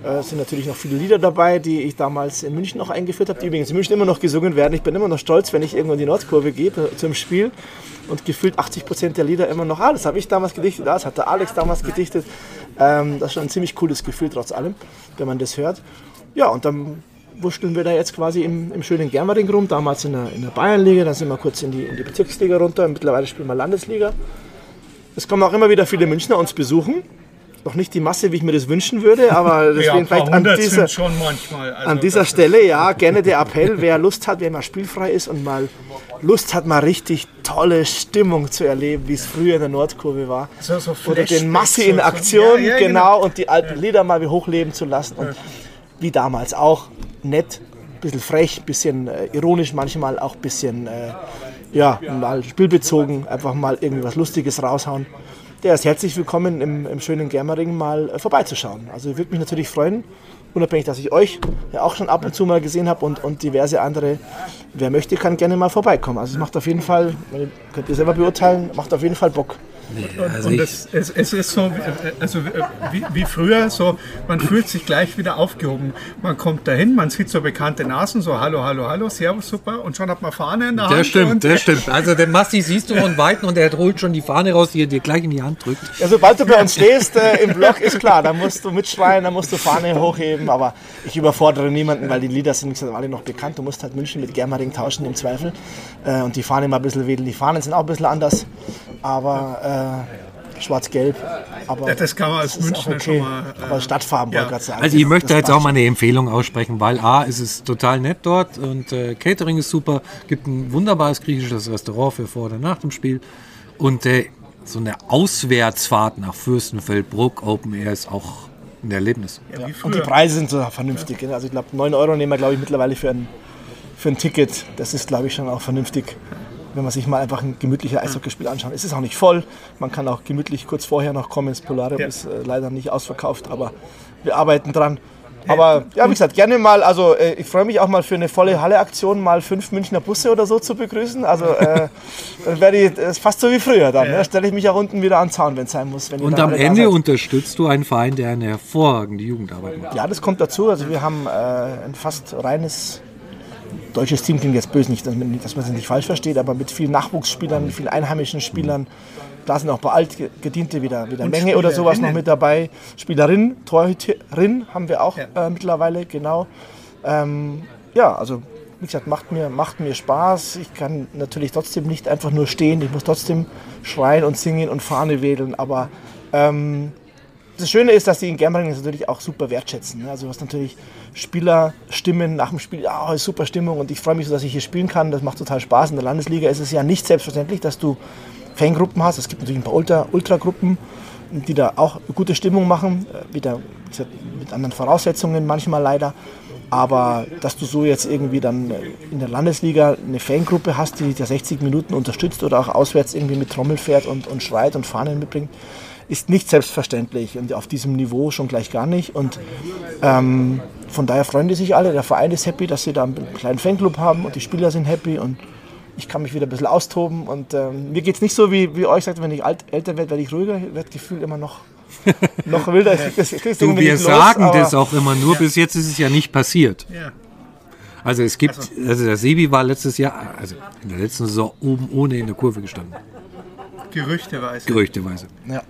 Äh, es sind natürlich noch viele Lieder dabei, die ich damals in München noch eingeführt habe, die übrigens in München immer noch gesungen werden. Ich bin immer noch stolz, wenn ich irgendwo in die Nordkurve gehe äh, zum Spiel und gefühlt 80 Prozent der Lieder immer noch, ah, das habe ich damals gedichtet, ah, das hat der Alex damals gedichtet. Ähm, das ist schon ein ziemlich cooles Gefühl trotz allem, wenn man das hört. Ja, und dann wurschteln wir da jetzt quasi im, im schönen Germering rum, damals in der, in der Bayernliga, dann sind wir kurz in die, in die Bezirksliga runter, mittlerweile spielen wir Landesliga. Es kommen auch immer wieder viele Münchner uns besuchen. Noch nicht die Masse, wie ich mir das wünschen würde, aber [LAUGHS] deswegen ja, vielleicht an dieser, manchmal, also an dieser Stelle, ja, gerne der Appell, wer Lust hat, wer mal spielfrei ist und mal Lust hat, mal richtig tolle Stimmung zu erleben, wie es früher in der Nordkurve war. So, so Oder den Masse in Aktion, ja, ja, genau, genau, und die alten Lieder mal wie hochleben zu lassen. Und wie damals auch nett, ein bisschen frech, ein bisschen äh, ironisch, manchmal auch ein bisschen äh, ja, mal spielbezogen, einfach mal irgendwie was Lustiges raushauen. Der ist herzlich willkommen im, im schönen Germering mal äh, vorbeizuschauen. Also ich würde mich natürlich freuen, unabhängig, dass ich euch ja auch schon ab und zu mal gesehen habe und, und diverse andere. Wer möchte, kann gerne mal vorbeikommen. Also es macht auf jeden Fall, könnt ihr selber beurteilen, macht auf jeden Fall Bock. Nee, also und es, es, es, ist so, also wie, wie, früher, so, man fühlt sich gleich wieder aufgehoben. Man kommt dahin, man sieht so bekannte Nasen, so hallo, hallo, hallo, servus, super, und schon hat man Fahne in der Hand. Der stimmt, der stimmt. Also den Massi siehst du von Weitem und er holt schon die Fahne raus, die er dir gleich in die Hand drückt. Ja, sobald du bei uns stehst äh, im Block, ist klar, da musst du mitschreien, da musst du Fahne hochheben, aber ich überfordere niemanden, weil die Lieder sind gesagt, alle noch bekannt. Du musst halt München mit Germering tauschen im Zweifel äh, und die Fahne mal ein bisschen wedeln. Die Fahnen sind auch ein bisschen anders, aber... Äh, schwarz-gelb. Aber ja, das kann man als Münchner okay. schon mal. Äh, aber Stadtfarben ja. wollte gerade sagen. Also ich möchte jetzt auch mal eine Empfehlung aussprechen, weil A, ist es total nett dort und äh, Catering ist super, gibt ein wunderbares griechisches Restaurant für vor oder nach dem Spiel und äh, so eine Auswärtsfahrt nach Fürstenfeldbruck Open Air ist auch ein Erlebnis. Ja, und die Preise sind so vernünftig. Also ich glaube 9 Euro nehmen wir glaube ich mittlerweile für ein, für ein Ticket. Das ist glaube ich schon auch vernünftig wenn man sich mal einfach ein gemütliches Eishockeyspiel anschaut. Es ist auch nicht voll, man kann auch gemütlich kurz vorher noch kommen. Das Polarium ja. ist äh, leider nicht ausverkauft, aber wir arbeiten dran. Aber ja, wie gesagt, gerne mal, also äh, ich freue mich auch mal für eine volle Halle-Aktion, mal fünf Münchner Busse oder so zu begrüßen. Also äh, [LAUGHS] dann werde ich, das ist fast so wie früher dann. Ja. Ne? Stelle ich mich auch unten wieder an den Zaun, wenn es sein muss. Und am Ende unterstützt du einen Verein, der eine hervorragende Jugendarbeit macht. Ja, das kommt dazu. Also wir haben äh, ein fast reines deutsches Team klingt jetzt böse, nicht, dass man, es nicht falsch versteht, aber mit vielen Nachwuchsspielern, mit vielen einheimischen Spielern. Da sind auch ein paar Altgediente wieder, wieder Menge oder sowas noch mit dabei. Spielerin, Torhüterin haben wir auch ja. äh, mittlerweile, genau. Ähm, ja, also wie gesagt, macht mir, macht mir Spaß. Ich kann natürlich trotzdem nicht einfach nur stehen. Ich muss trotzdem schreien und singen und Fahne wedeln. Aber ähm, das Schöne ist, dass die in Germering das natürlich auch super wertschätzen. Ne? Also hast natürlich Spielerstimmen nach dem Spiel, ja, super Stimmung und ich freue mich so, dass ich hier spielen kann. Das macht total Spaß. In der Landesliga ist es ja nicht selbstverständlich, dass du Fangruppen hast. Es gibt natürlich ein paar Ultra, Ultragruppen, die da auch gute Stimmung machen, äh, wieder mit anderen Voraussetzungen manchmal leider. Aber dass du so jetzt irgendwie dann in der Landesliga eine Fangruppe hast, die dir 60 Minuten unterstützt oder auch auswärts irgendwie mit Trommel fährt und, und schreit und Fahnen mitbringt, ist nicht selbstverständlich und auf diesem Niveau schon gleich gar nicht. Und ähm, von daher freuen die sich alle. Der Verein ist happy, dass sie da einen kleinen Fanclub haben und die Spieler sind happy und ich kann mich wieder ein bisschen austoben. Und ähm, mir geht es nicht so, wie, wie euch sagt, wenn ich alt, älter werde, werde ich ruhiger. Ich werde gefühlt immer noch [LAUGHS] noch wilder. Das, ich krieg's Du, wir los, sagen das auch immer, nur bis jetzt ist es ja nicht passiert. Ja. Also es gibt, also der Sebi war letztes Jahr, also in der letzten Saison oben ohne in der Kurve gestanden, Gerüchteweise. gerüchteweise. Ja.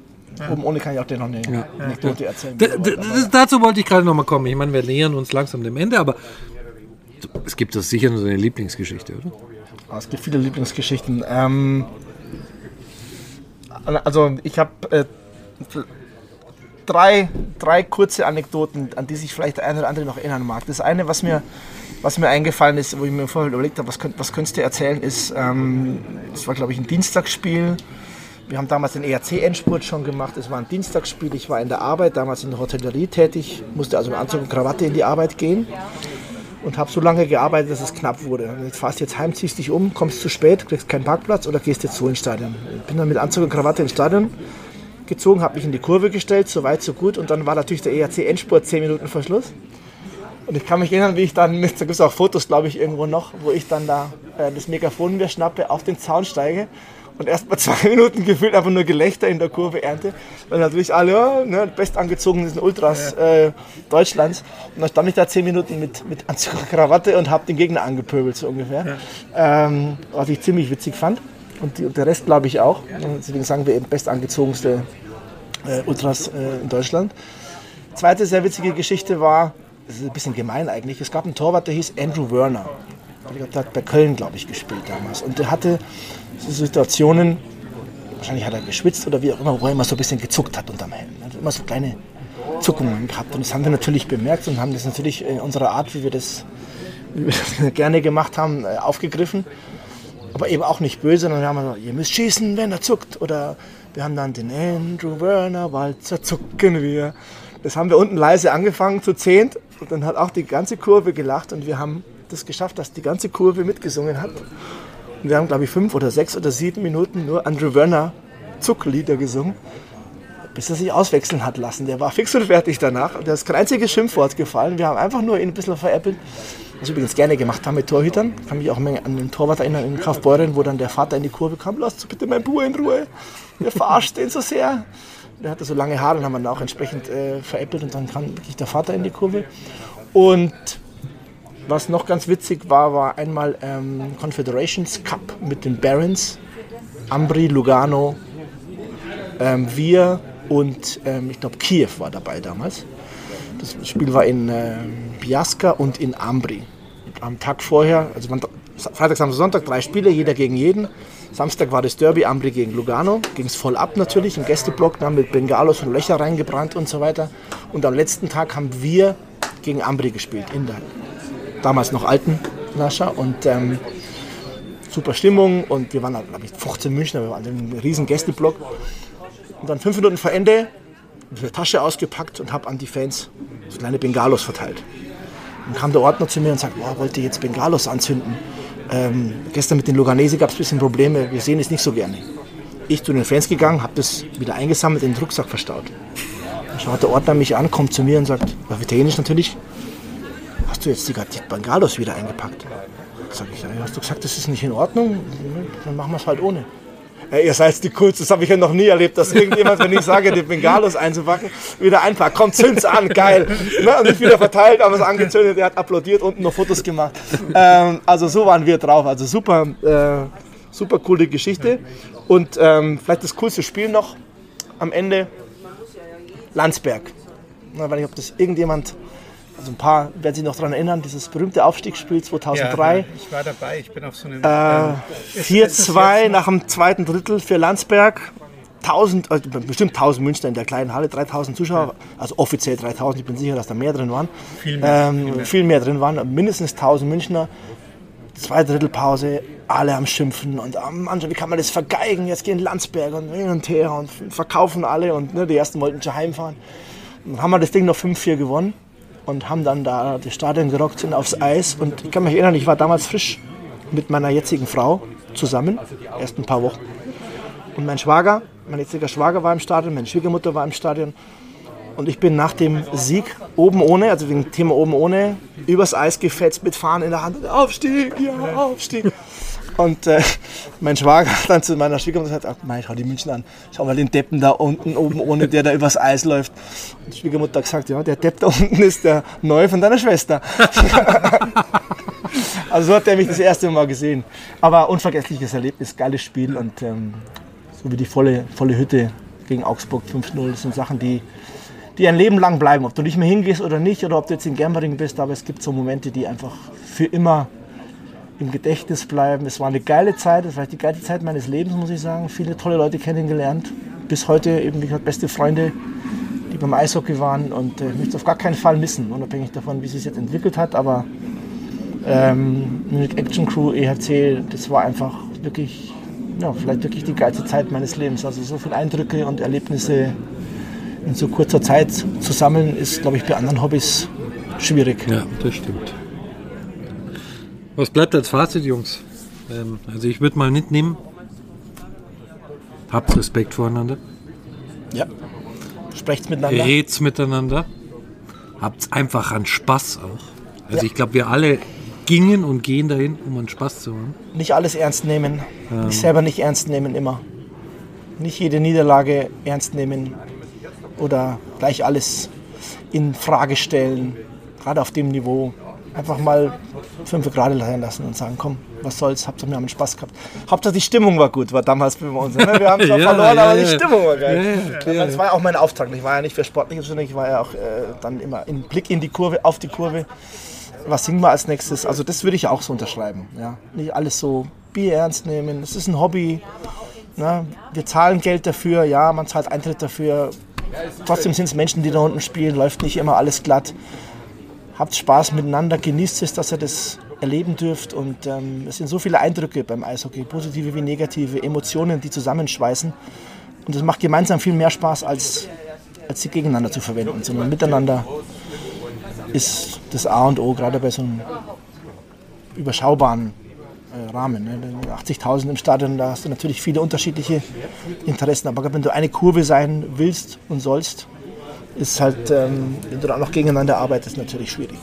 Oben ohne kann ich auch dir noch eine Ja. Anekdote erzählen. D d- das- dazu wollte ich gerade noch mal kommen. Ich meine, wir nähern uns langsam dem Ende, aber es gibt das sicher so eine Lieblingsgeschichte, oder? Ah, Es gibt viele Lieblingsgeschichten. Ähm, also ich habe äh, drei, drei kurze Anekdoten, an die sich vielleicht der eine oder andere noch erinnern mag. Das eine, was mir, was mir eingefallen ist, wo ich mir vorher überlegt habe, was, könnt, was könntest du erzählen, ist, ähm, das war glaube ich ein Dienstagsspiel. Wir haben damals den ERC-Endspurt schon gemacht. Es war ein Dienstagsspiel. Ich war in der Arbeit, damals in der Hotellerie tätig, musste also mit Anzug und Krawatte in die Arbeit gehen und habe so lange gearbeitet, dass es knapp wurde. Jetzt fahrst jetzt heim, ziehst dich um, kommst zu spät, kriegst keinen Parkplatz oder gehst jetzt so ins Stadion. Ich bin dann mit Anzug und Krawatte ins Stadion gezogen, habe mich in die Kurve gestellt, so weit, so gut. Und dann war natürlich der ERC-Endspurt 10 Minuten vor Schluss. Und ich kann mich erinnern, wie ich dann, mit, da gibt es auch Fotos, glaube ich, irgendwo noch, wo ich dann da äh, das Megafon mir schnappe, auf den Zaun steige und erst mal zwei [LAUGHS] Minuten gefühlt einfach nur Gelächter in der Kurve ernte, weil natürlich alle ne, bestangezogen sind Ultras äh, Deutschlands. Und dann stand ich da zehn Minuten mit, mit Anzug und Krawatte und habe den Gegner angepöbelt, so ungefähr. Ähm, was ich ziemlich witzig fand. Und, die, und der Rest, glaube ich, auch. Und Deswegen sagen wir eben bestangezogenste äh, Ultras äh, in Deutschland. Zweite sehr witzige Geschichte war, das ist ein bisschen gemein eigentlich, es gab einen Torwart, der hieß Andrew Werner. Der hat bei Köln, glaube ich, gespielt damals. Und der hatte so Situationen, wahrscheinlich hat er geschwitzt oder wie auch immer, wo er immer so ein bisschen gezuckt hat unterm Helm. Er hat immer so kleine Zuckungen gehabt. Und das haben wir natürlich bemerkt und haben das natürlich in unserer Art, wie wir das, wie wir das [LAUGHS] gerne gemacht haben, äh, aufgegriffen. Aber eben auch nicht böse, sondern wir haben gesagt, ihr müsst schießen, wenn er zuckt. Oder wir haben dann den Andrew Werner Walzer zucken wir. Das haben wir unten leise angefangen zu zehnt und dann hat auch die ganze Kurve gelacht und wir haben das geschafft, dass die ganze Kurve mitgesungen hat. Und wir haben, glaube ich, fünf oder sechs oder sieben Minuten nur Andrew Werner Zucklieder gesungen, bis er sich auswechseln hat lassen. Der war fix und fertig danach. Da ist kein einziges Schimpfwort gefallen. Wir haben einfach nur ihn ein bisschen veräppelt. Was wir übrigens gerne gemacht haben mit Torhütern. Ich kann mich auch an den Torwart erinnern in Kaufbeuren, wo dann der Vater in die Kurve kam. Lasst bitte meinen Bub in Ruhe. Ihr verarscht den so sehr. Der hatte so lange Haare und haben wir ihn auch entsprechend äh, veräppelt. Und dann kam wirklich der Vater in die Kurve. Und was noch ganz witzig war, war einmal ähm, Confederations Cup mit den Barons. Ambri, Lugano, ähm, wir und ähm, ich glaube Kiew war dabei damals. Das Spiel war in ähm, Biaska und in Ambri. Am Tag vorher, also man, Freitag, Samstag, Sonntag, drei Spiele, jeder gegen jeden. Samstag war das Derby Ambri gegen Lugano, ging es voll ab natürlich, im Gästeblock, dann mit Bengalos und Löcher reingebrannt und so weiter. Und am letzten Tag haben wir gegen Ambri gespielt, in der damals noch alten Nascha und ähm, super Stimmung und wir waren, glaube ich, 15 Münchner, wir waren in einem riesen Gästeblock. Und dann fünf Minuten vor Ende die Tasche ausgepackt und habe an die Fans so kleine Bengalos verteilt. Dann kam der Ordner zu mir und sagt, boah, wollt ihr jetzt Bengalos anzünden? Ähm, gestern mit den Luganesi gab es ein bisschen Probleme, wir sehen es nicht so gerne. Ich zu den Fans gegangen, habe das wieder eingesammelt, in den Rucksack verstaut. Dann schaut der Ordner mich an, kommt zu mir und sagt, auf Italienisch natürlich, hast du jetzt die, die Bengalos wieder eingepackt? Sag ich, ja, hast du gesagt, das ist nicht in Ordnung? Dann machen wir es halt ohne. Ja, ihr seid die Coolsten, das habe ich ja noch nie erlebt, dass irgendjemand, wenn ich sage, die Bengalos einzupacken, wieder einpackt. Kommt, zünd's an, geil. Ne? Und nicht wieder verteilt, aber es angezündet, er hat applaudiert, unten noch Fotos gemacht. Ähm, also so waren wir drauf. Also super, äh, super coole Geschichte. Und ähm, vielleicht das coolste Spiel noch am Ende, Landsberg. Na, weiß nicht, ob das irgendjemand, also ein paar werden sich noch daran erinnern, dieses berühmte Aufstiegsspiel 2003. Ja, ich war dabei, ich bin auf so einem. Äh, ähm, ist- ist es 4-2 jetzt noch- nach dem zweiten Drittel für Landsberg. 1000, also bestimmt 1000 Münchner in der kleinen Halle, 3000 Zuschauer, also offiziell 3000, ich bin sicher, dass da mehr drin waren. Viel mehr, ähm, viel mehr. viel mehr drin waren, mindestens 1000 Münchner. Zwei Drittel Pause, alle am Schimpfen und am Mann, wie kann man das vergeigen? Jetzt gehen Landsberg und hin und her und verkaufen alle und ne, die ersten wollten schon heimfahren. Und dann haben wir das Ding noch 5-4 gewonnen und haben dann da das Stadion gerockt, sind aufs Eis. Und ich kann mich erinnern, ich war damals frisch mit meiner jetzigen Frau zusammen, erst ein paar Wochen. Und mein Schwager, mein jetziger Schwager war im Stadion, meine Schwiegermutter war im Stadion. Und ich bin nach dem Sieg oben ohne, also wegen dem Thema oben ohne, übers Eis gefetzt mit Fahnen in der Hand. Aufstieg, ja, Aufstieg. Und äh, mein Schwager hat dann zu meiner Schwiegermutter gesagt, ach, mein, schau die München an, schau mal den Deppen da unten oben ohne, der da übers Eis läuft. Und die Schwiegermutter hat gesagt, ja, der Depp da unten ist der Neue von deiner Schwester. [LAUGHS] also so hat er mich das erste Mal gesehen. Aber unvergessliches Erlebnis, geiles Spiel und ähm, so wie die volle, volle Hütte gegen Augsburg 5-0, das sind Sachen, die, die ein Leben lang bleiben. Ob du nicht mehr hingehst oder nicht, oder ob du jetzt in Germering bist, aber es gibt so Momente, die einfach für immer im Gedächtnis bleiben. Es war eine geile Zeit, es war die geile Zeit meines Lebens, muss ich sagen. Viele tolle Leute kennengelernt. Bis heute eben, wie gesagt, beste Freunde, die beim Eishockey waren und äh, ich möchte es auf gar keinen Fall missen, unabhängig davon, wie es sich jetzt entwickelt hat. Aber ähm, Munich Action Crew, EHC, das war einfach wirklich, ja, vielleicht wirklich die geilste Zeit meines Lebens. Also so viele Eindrücke und Erlebnisse in so kurzer Zeit zu sammeln, ist, glaube ich, bei anderen Hobbys schwierig. Ja, das stimmt. Was bleibt als Fazit, Jungs? Ähm, also ich würde mal mitnehmen. Habt Respekt voreinander. Ja. Sprecht's miteinander. Red's miteinander. Habt's einfach an Spaß auch. Also ich glaube, wir alle gingen und gehen dahin, um an Spaß zu haben. Nicht alles ernst nehmen. Sich selber nicht ernst nehmen immer. Nicht jede Niederlage ernst nehmen oder gleich alles in Frage stellen. Gerade auf dem Niveau. Einfach mal fünf gerade sein lassen und sagen, komm, was soll's, habt ihr mir haben Spaß gehabt. Hauptsache die Stimmung war gut, war damals bei uns. Ne? Wir haben [LAUGHS] zwar Ja, verloren, ja, aber die ja. Stimmung war geil. Das war ja auch mein Auftrag. Ich war ja nicht für Sportliches, sondern ich war ja auch äh, dann immer im Blick in die Kurve, auf die Kurve. Was singen wir als nächstes? Also das würde ich auch so unterschreiben. Ja? Nicht alles so Bier ernst nehmen. Es ist ein Hobby. Ne? Wir zahlen Geld dafür, ja, man zahlt Eintritt dafür. Trotzdem sind es Menschen, die da unten spielen, läuft nicht immer alles glatt. Habt Spaß miteinander, genießt es, dass ihr das erleben dürft. Und ähm, es sind so viele Eindrücke beim Eishockey, positive wie negative, Emotionen, die zusammenschweißen. Und es macht gemeinsam viel mehr Spaß, als, als sie gegeneinander zu verwenden, sondern miteinander ist das A und O, gerade bei so einem überschaubaren äh, Rahmen. Ne? 80.000 im Stadion, da hast du natürlich viele unterschiedliche Interessen. Aber wenn du eine Kurve sein willst und sollst, ist halt, ähm, wenn du da auch noch gegeneinander arbeitest, natürlich schwierig.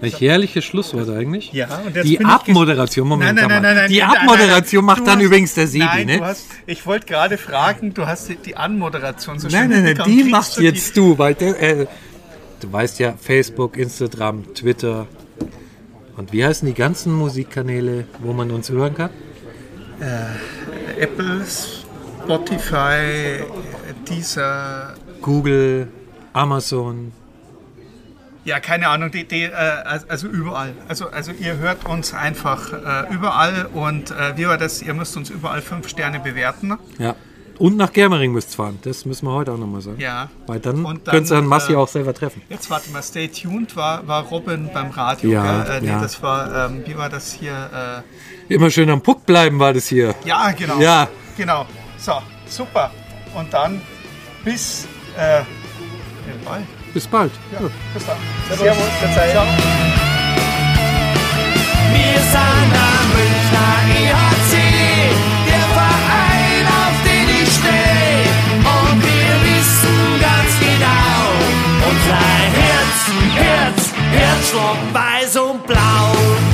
Welch herrliches Schlusswort eigentlich. Ja, und jetzt Die Abmoderation, Moment Nein, nein, mal. nein, nein, nein, Die Abmoderation nein, macht dann hast- übrigens der Sebi, Nein, ne? du hast, ich wollte gerade fragen, du hast die, Anmoderation so Nein, schön nein, nein, die machst du die- jetzt du, weil der, äh, du weißt ja, Facebook, Instagram, Twitter und wie heißen die ganzen Musikkanäle, wo man uns hören kann? Apple, Spotify, dieser, Google, Amazon. ja, keine Ahnung, die, die, äh, also überall. Also, also ihr hört uns einfach äh, überall und äh, wie war das? Ihr müsst uns überall fünf Sterne bewerten. Ja. Und nach Germering müsst ihr fahren. Das müssen wir heute auch nochmal sagen. Ja. Weil dann, dann, könnt ihr Massi äh, auch selber treffen. Jetzt warte mal, Stay Tuned war, war Robin beim Radio. Ja? Äh, nee, ja. das war, ähm, wie war das hier? Immer schön am Puck bleiben war das hier. Äh, ja, genau. Ja. Genau. So, super. Und dann bis äh, ja, bald. Bis bald. Ja. Bis dann. Servus. Ciao. Wir sind der Münchner EHC, der Verein, auf den ich stehe. Und wir wissen ganz genau, unser Herz, Herz, Herzschlag weiß und blau.